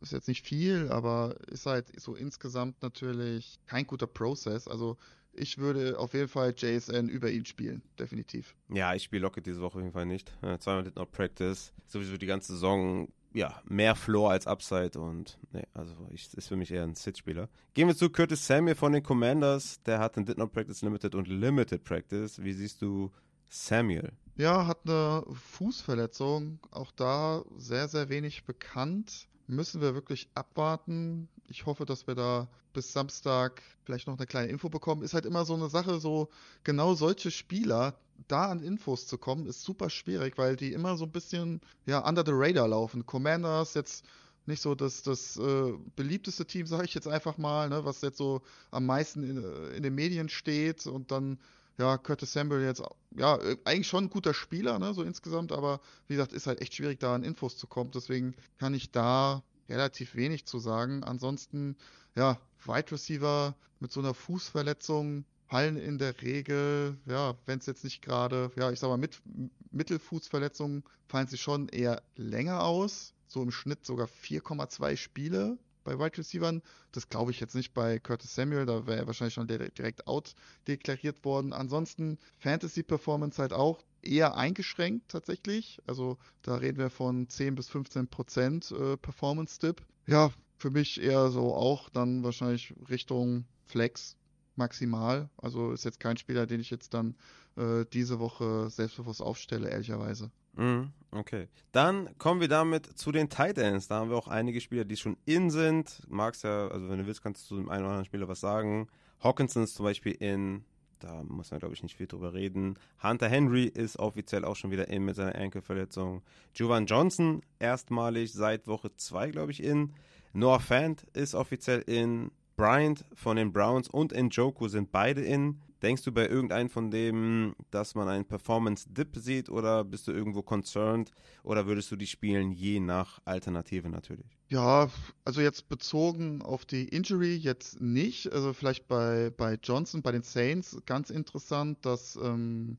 ist jetzt nicht viel, aber ist halt so insgesamt natürlich kein guter Prozess. Also ich würde auf jeden Fall JSN über ihn spielen, definitiv. Ja, ich spiele Lockett diese Woche auf jeden Fall nicht. Äh, zweimal did not practice. Sowieso die ganze Saison ja, mehr Floor als Upside und nee, also ich, ist für mich eher ein Sit-Spieler. Gehen wir zu Curtis Samuel von den Commanders. Der hat ein Did Not Practice Limited und Limited Practice. Wie siehst du Samuel? Ja, hat eine Fußverletzung. Auch da sehr, sehr wenig bekannt. Müssen wir wirklich abwarten. Ich hoffe, dass wir da bis Samstag vielleicht noch eine kleine Info bekommen. Ist halt immer so eine Sache, so genau solche Spieler, da an Infos zu kommen, ist super schwierig, weil die immer so ein bisschen ja under the radar laufen. Commanders jetzt nicht so das, das äh, beliebteste Team, sage ich jetzt einfach mal, ne, was jetzt so am meisten in, äh, in den Medien steht und dann ja, Curtis Samuel jetzt, ja, äh, eigentlich schon ein guter Spieler, ne, so insgesamt, aber wie gesagt, ist halt echt schwierig, da an Infos zu kommen. Deswegen kann ich da relativ wenig zu sagen. Ansonsten, ja, Wide Receiver mit so einer Fußverletzung fallen in der Regel, ja, wenn es jetzt nicht gerade, ja, ich sag mal, mit Mittelfußverletzungen fallen sie schon eher länger aus. So im Schnitt sogar 4,2 Spiele bei Wide Receivern. Das glaube ich jetzt nicht bei Curtis Samuel, da wäre er wahrscheinlich schon direkt out deklariert worden. Ansonsten Fantasy Performance halt auch eher eingeschränkt tatsächlich. Also da reden wir von 10 bis 15 Prozent äh, Performance Dip. Ja, für mich eher so auch dann wahrscheinlich Richtung Flex maximal. Also ist jetzt kein Spieler, den ich jetzt dann äh, diese Woche selbstbewusst aufstelle, ehrlicherweise. Mm, okay. Dann kommen wir damit zu den Tight Ends. Da haben wir auch einige Spieler, die schon in sind. Magst ja, also wenn du willst, kannst du zu dem einen oder anderen Spieler was sagen. Hawkinson ist zum Beispiel in. Da muss man, glaube ich, nicht viel drüber reden. Hunter Henry ist offiziell auch schon wieder in mit seiner Enkelverletzung. Jovan Johnson erstmalig seit Woche 2, glaube ich, in. Noah Fant ist offiziell in. Bryant von den Browns und Njoku sind beide in. Denkst du bei irgendeinem von dem, dass man einen Performance-Dip sieht oder bist du irgendwo concerned oder würdest du die spielen je nach Alternative natürlich? Ja, also jetzt bezogen auf die Injury jetzt nicht. Also vielleicht bei, bei Johnson, bei den Saints ganz interessant, dass ähm,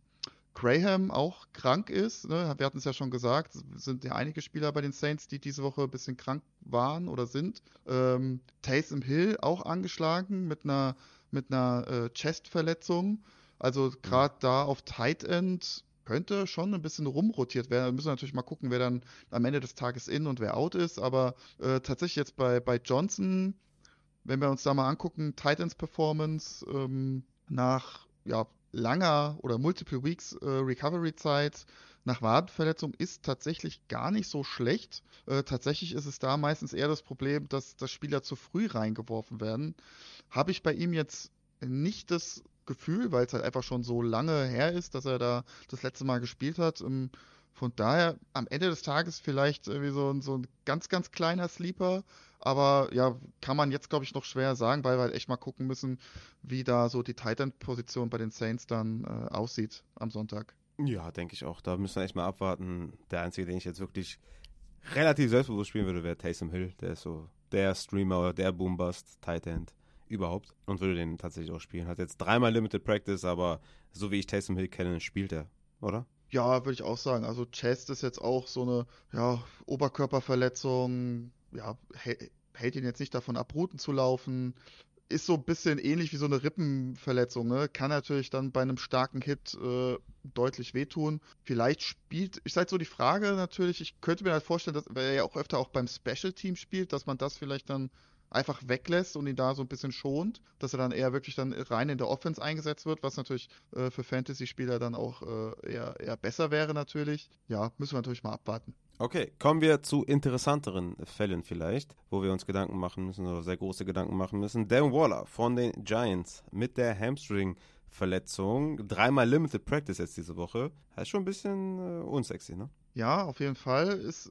Graham auch krank ist. Ne? Wir hatten es ja schon gesagt, es sind ja einige Spieler bei den Saints, die diese Woche ein bisschen krank waren oder sind. Ähm, Taysom Hill auch angeschlagen mit einer, mit einer äh, Chest-Verletzung. Also gerade da auf Tight End könnte schon ein bisschen rumrotiert werden. Wir müssen natürlich mal gucken, wer dann am Ende des Tages in und wer out ist. Aber äh, tatsächlich jetzt bei, bei Johnson, wenn wir uns da mal angucken, Titans Performance ähm, nach ja, langer oder multiple Weeks äh, Recovery-Zeit nach Wadenverletzung ist tatsächlich gar nicht so schlecht. Äh, tatsächlich ist es da meistens eher das Problem, dass, dass Spieler zu früh reingeworfen werden. Habe ich bei ihm jetzt nicht das Gefühl, weil es halt einfach schon so lange her ist, dass er da das letzte Mal gespielt hat. Ähm, von daher am Ende des Tages vielleicht irgendwie so, so ein ganz, ganz kleiner Sleeper, aber ja, kann man jetzt, glaube ich, noch schwer sagen, weil wir halt echt mal gucken müssen, wie da so die Titan-Position bei den Saints dann äh, aussieht am Sonntag. Ja, denke ich auch. Da müssen wir echt mal abwarten. Der einzige, den ich jetzt wirklich relativ selbstbewusst spielen würde, wäre Taysom Hill. Der ist so der Streamer, der Boombust, Titan überhaupt und würde den tatsächlich auch spielen. Hat jetzt dreimal Limited Practice, aber so wie ich Taysom Hill kenne, spielt er, oder? Ja, würde ich auch sagen. Also Chest ist jetzt auch so eine ja, Oberkörperverletzung, ja, hält ihn jetzt nicht davon ab, Routen zu laufen. Ist so ein bisschen ähnlich wie so eine Rippenverletzung, ne? Kann natürlich dann bei einem starken Hit äh, deutlich wehtun. Vielleicht spielt, ich sage so die Frage natürlich, ich könnte mir halt vorstellen, dass, weil er ja auch öfter auch beim Special Team spielt, dass man das vielleicht dann einfach weglässt und ihn da so ein bisschen schont, dass er dann eher wirklich dann rein in der Offense eingesetzt wird, was natürlich äh, für Fantasy-Spieler dann auch äh, eher, eher besser wäre natürlich. Ja, müssen wir natürlich mal abwarten. Okay, kommen wir zu interessanteren Fällen vielleicht, wo wir uns Gedanken machen müssen oder sehr große Gedanken machen müssen. Dan Waller von den Giants mit der Hamstring-Verletzung, dreimal Limited Practice jetzt diese Woche. Das ist schon ein bisschen äh, unsexy, ne? Ja, auf jeden Fall ist,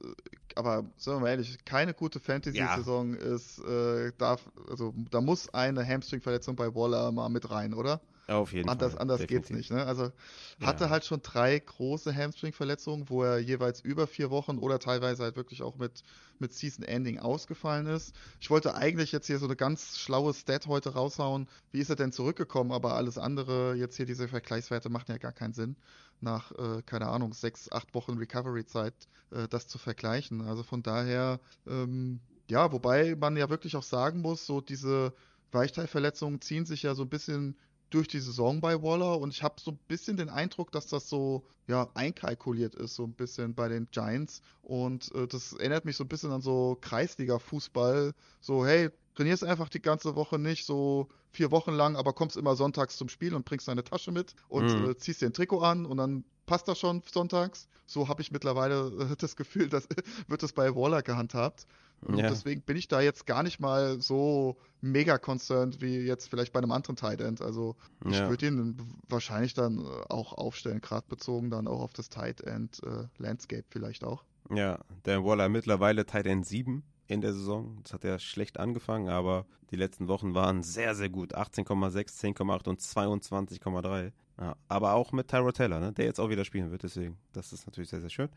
aber sagen wir mal ehrlich, keine gute Fantasy-Saison ja. ist, äh, darf, also da muss eine Hamstring-Verletzung bei Waller mal mit rein, oder? Auf jeden anders, Fall. Anders definitiv. geht's nicht. Ne? Also hatte ja. halt schon drei große Hamstring-Verletzungen, wo er jeweils über vier Wochen oder teilweise halt wirklich auch mit, mit Season-Ending ausgefallen ist. Ich wollte eigentlich jetzt hier so eine ganz schlaue Stat heute raushauen. Wie ist er denn zurückgekommen? Aber alles andere, jetzt hier diese Vergleichswerte, machen ja gar keinen Sinn. Nach, äh, keine Ahnung, sechs, acht Wochen Recovery-Zeit äh, das zu vergleichen. Also von daher, ähm, ja, wobei man ja wirklich auch sagen muss, so diese Weichteilverletzungen ziehen sich ja so ein bisschen durch die Saison bei Waller und ich habe so ein bisschen den Eindruck, dass das so ja einkalkuliert ist, so ein bisschen bei den Giants und äh, das erinnert mich so ein bisschen an so Kreisliga-Fußball, so hey, trainierst einfach die ganze Woche nicht, so vier Wochen lang, aber kommst immer sonntags zum Spiel und bringst deine Tasche mit und Mhm. äh, ziehst dir ein Trikot an und dann passt das schon sonntags. So habe ich mittlerweile äh, [laughs] das Gefühl, dass [laughs] wird das bei Waller gehandhabt. Und Ja. deswegen bin ich da jetzt gar nicht mal so mega concerned wie jetzt vielleicht bei einem anderen Tight End. Also ich Ja. würde ihn wahrscheinlich dann äh, auch aufstellen, gerade bezogen dann auch auf das Tight End äh, Landscape vielleicht auch. Ja, Dan Waller mittlerweile Tight End 7 in der Saison. Das hat ja schlecht angefangen, aber die letzten Wochen waren sehr, sehr gut. 18,6, 10,8 und 22,3. Ja, aber auch mit Tyrod Taylor, ne, der jetzt auch wieder spielen wird, deswegen. Das ist natürlich sehr, sehr schön.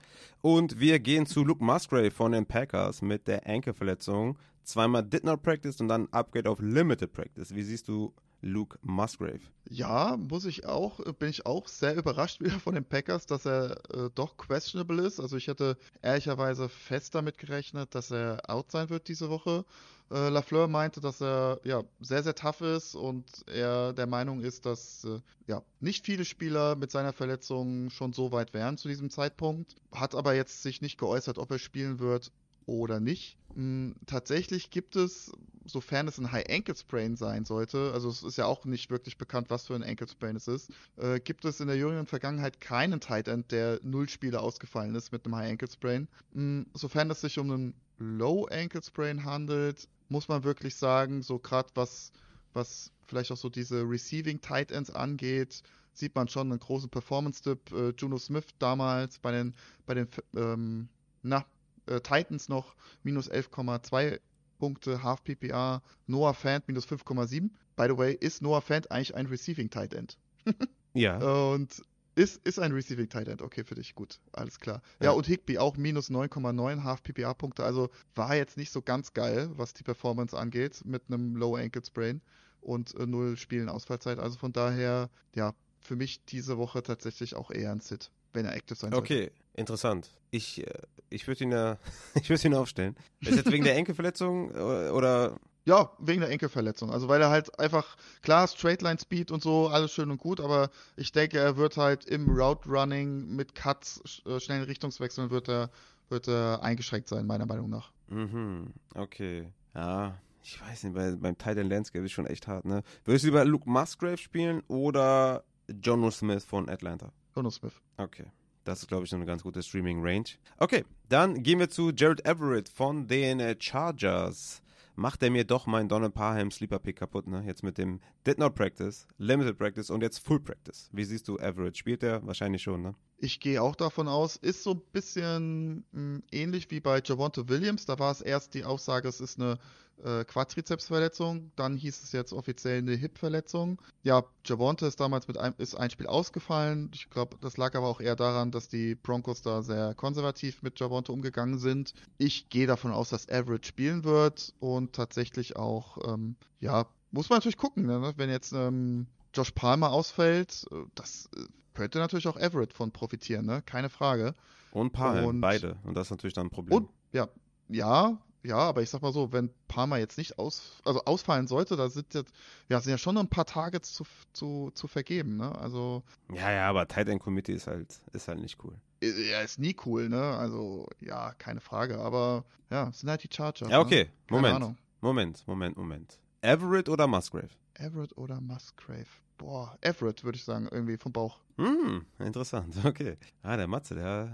Und wir gehen zu Luke Musgrave von den Packers mit der Ankle-Verletzung. Zweimal did not practice und dann Upgrade auf Limited Practice. Wie siehst du Luke Musgrave? Ja, muss ich auch, bin ich auch sehr überrascht wieder von den Packers, dass er äh, doch questionable ist. Also ich hätte ehrlicherweise fest damit gerechnet, dass er out sein wird diese Woche. Äh, Lafleur meinte, dass er ja sehr, sehr tough ist und er der Meinung ist, dass äh, ja nicht viele Spieler mit seiner Verletzung schon so weit wären zu diesem Zeitpunkt. Hat aber jetzt sich nicht geäußert, ob er spielen wird oder nicht. Mm, Tatsächlich gibt es, sofern es ein High Ankle Sprain sein sollte, also es ist ja auch nicht wirklich bekannt, was für ein Ankle Sprain es ist, äh, gibt es in der jüngeren Vergangenheit keinen Tight End, der null Spiele ausgefallen ist mit einem High Ankle Sprain. Mm, Sofern es sich um einen Low Ankle Sprain handelt, muss man wirklich sagen, so gerade was, was vielleicht auch so diese Receiving Tight Ends angeht, sieht man schon einen großen Performance-Dip. Äh, Juno Smith damals bei den, bei den ähm, na, äh, Titans noch minus 11,2 Punkte, Half PPA. Noah Fant minus 5,7. By the way, ist Noah Fant eigentlich ein Receiving Tight End? [laughs] Ja. Und ist, ist ein Receiving Tight End. Okay, für dich, gut, alles klar. Ja, Ja. und Higby auch minus 9,9 Half PPA Punkte. Also war jetzt nicht so ganz geil, was die Performance angeht, mit einem Low Ankle Sprain und äh, null Spielen Ausfallzeit. Also von daher, ja, für mich diese Woche tatsächlich auch eher ein Sit, wenn er active sein sollte. Okay, interessant. Ich, äh, ich würde ihn ja, [laughs] ich würde ihn aufstellen. Ist jetzt wegen der Enkelverletzung äh, oder Ja, wegen der Enkelverletzung. Also weil er halt einfach, klar, Straightline Speed und so, alles schön und gut, aber ich denke, er wird halt im Route Running mit Cuts, äh, schnellen Richtungswechseln wird er, wird er eingeschränkt sein, meiner Meinung nach. Mhm, okay. Ja, ich weiß nicht, bei, beim Tight End Landscape ist schon echt hart, ne? Würdest du lieber Luke Musgrave spielen oder Jono Smith von Atlanta? Jono Smith. Okay. Das ist, glaube ich, so eine ganz gute Streaming-Range. Okay, dann gehen wir zu Jared Everett von den äh, Chargers. Macht er mir doch meinen Donald Parham Sleeper Pick kaputt, ne? Jetzt mit dem Did Not Practice, Limited Practice und jetzt Full Practice. Wie siehst du Everett? Spielt er? Wahrscheinlich schon, ne? Ich gehe auch davon aus, ist so ein bisschen mh, ähnlich wie bei Javonte Williams. Da war es erst die Aussage, es ist eine äh, Quadrizepsverletzung, dann hieß es jetzt offiziell eine Hip-Verletzung. Ja, Javonte ist damals mit einem ist ein Spiel ausgefallen. Ich glaube, das lag aber auch eher daran, dass die Broncos da sehr konservativ mit Javonte umgegangen sind. Ich gehe davon aus, dass Everett spielen wird und tatsächlich auch, ähm, ja, muss man natürlich gucken, ne? wenn jetzt ähm, Josh Palmer ausfällt, äh, das äh, könnte natürlich auch Everett von profitieren, ne? Keine Frage. Und Und- beide. Und das ist natürlich dann ein Problem. Und ja, ja, ja, aber ich sag mal so, wenn Palmer jetzt nicht aus, also ausfallen sollte, da sind jetzt, ja, sind ja schon noch ein paar Targets zu, zu, zu vergeben, ne? Also, ja, ja, aber Tight End Committee ist halt, ist halt nicht cool. äh, er ist nie cool, ne? Also, ja, keine Frage, aber ja, sind halt die Chargers. Ja, okay. Ne? Moment. Ahnung. Moment, Moment, Moment. Everett oder Musgrave? Everett oder Musgrave? Boah, Everett, würde ich sagen, irgendwie vom Bauch. Hm, interessant, [laughs] okay. Ah, der Matze, der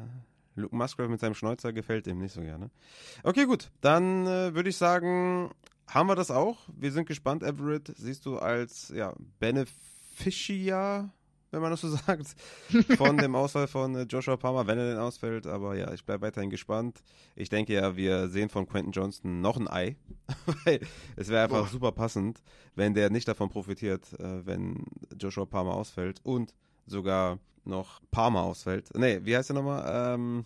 Luke Musgrave mit seinem Schnäuzer gefällt ihm nicht so gerne. Okay, gut. Dann äh, würde ich sagen, haben wir das auch. Wir sind gespannt, Everett. Siehst du als ja, Beneficia, wenn man das so [laughs] sagt, [laughs] von dem Ausfall von äh, Joshua Palmer, wenn er denn ausfällt. Aber ja, ich bleibe weiterhin gespannt. Ich denke ja, wir sehen von Quentin Johnston noch ein Ei. [laughs] Weil es wäre einfach Boah. super passend, wenn der nicht davon profitiert, äh, wenn Joshua Palmer ausfällt und sogar noch Palmer ausfällt. Nee, wie heißt der nochmal? Ähm,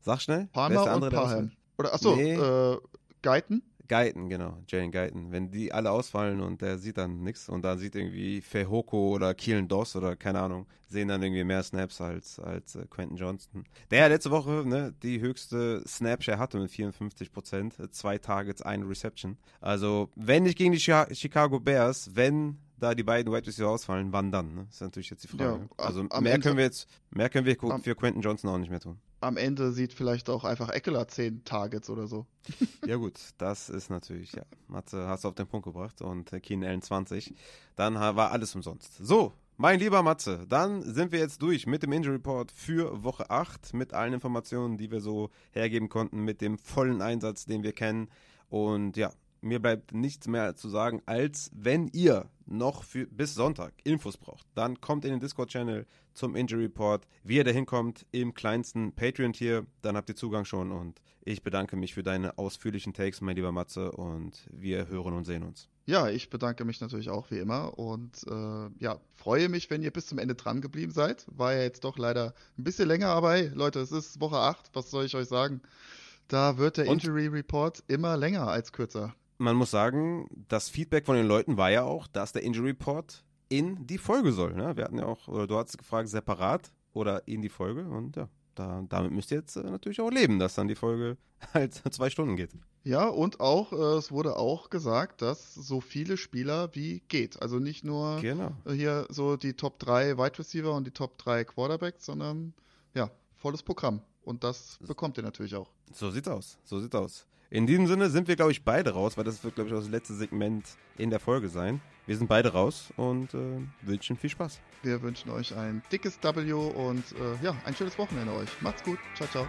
sag schnell. Palmer und Parham. Oder, achso, Nee. äh, Guyton? Guyton, genau, Jalen Guyton. Wenn die alle ausfallen und der sieht dann nichts und dann sieht irgendwie Fehoko oder Keelan Doss oder keine Ahnung, sehen dann irgendwie mehr Snaps als, als äh, Quentin Johnston. Der ja letzte Woche ne, die höchste Snapshare hatte mit 54 Prozent, zwei Targets, eine Reception. Also wenn nicht gegen die Chicago Bears, wenn da die beiden Wide Receiver ausfallen, wann dann? Ne? Das ist natürlich jetzt die Frage. Ja, also mehr Ende, können wir jetzt, mehr können wir für Quentin Johnson auch nicht mehr tun. Am Ende sieht vielleicht auch einfach Eckler 10 Targets oder so. ja gut, das ist natürlich, ja. Matze, hast du auf den Punkt gebracht und Keen Allen 20. Dann war alles umsonst. So, mein lieber Matze, dann sind wir jetzt durch mit dem Injury Report für Woche 8, mit allen Informationen, die wir so hergeben konnten, mit dem vollen Einsatz, den wir kennen. Und ja, mir bleibt nichts mehr zu sagen, als wenn ihr noch für, bis Sonntag Infos braucht, dann kommt in den Discord-Channel zum Injury Report. Wie ihr da hinkommt, im kleinsten Patreon-Tier, dann habt ihr Zugang schon und ich bedanke mich für deine ausführlichen Takes, mein lieber Matze, und wir hören und sehen uns. Ja, ich bedanke mich natürlich auch wie immer und äh, ja, freue mich, wenn ihr bis zum Ende dran geblieben seid. War ja jetzt doch leider ein bisschen länger, aber hey, Leute, es ist Woche 8, was soll ich euch sagen? Da wird der und? Injury Report immer länger als kürzer man muss sagen, das Feedback von den Leuten war ja auch, dass der Injury Report in die Folge soll. Ne? Wir hatten ja auch, oder du hast gefragt, separat oder in die Folge. Und ja, da, damit müsst ihr jetzt äh, natürlich auch leben, dass dann die Folge [laughs] halt zwei Stunden geht. Ja, und auch, äh, es wurde auch gesagt, dass so viele Spieler wie geht. Also nicht nur genau. hier so die Top 3 Wide Receiver und die Top 3 Quarterbacks, sondern ja, volles Programm. Und das bekommt ihr natürlich auch. So sieht's aus. So sieht's aus. In diesem Sinne sind wir, glaube ich, beide raus, weil das wird, glaube ich, auch das letzte Segment in der Folge sein. Wir sind beide raus und äh, wünschen viel Spaß. Wir wünschen euch ein dickes W und äh, ja, ein schönes Wochenende euch. Macht's gut. Ciao, ciao.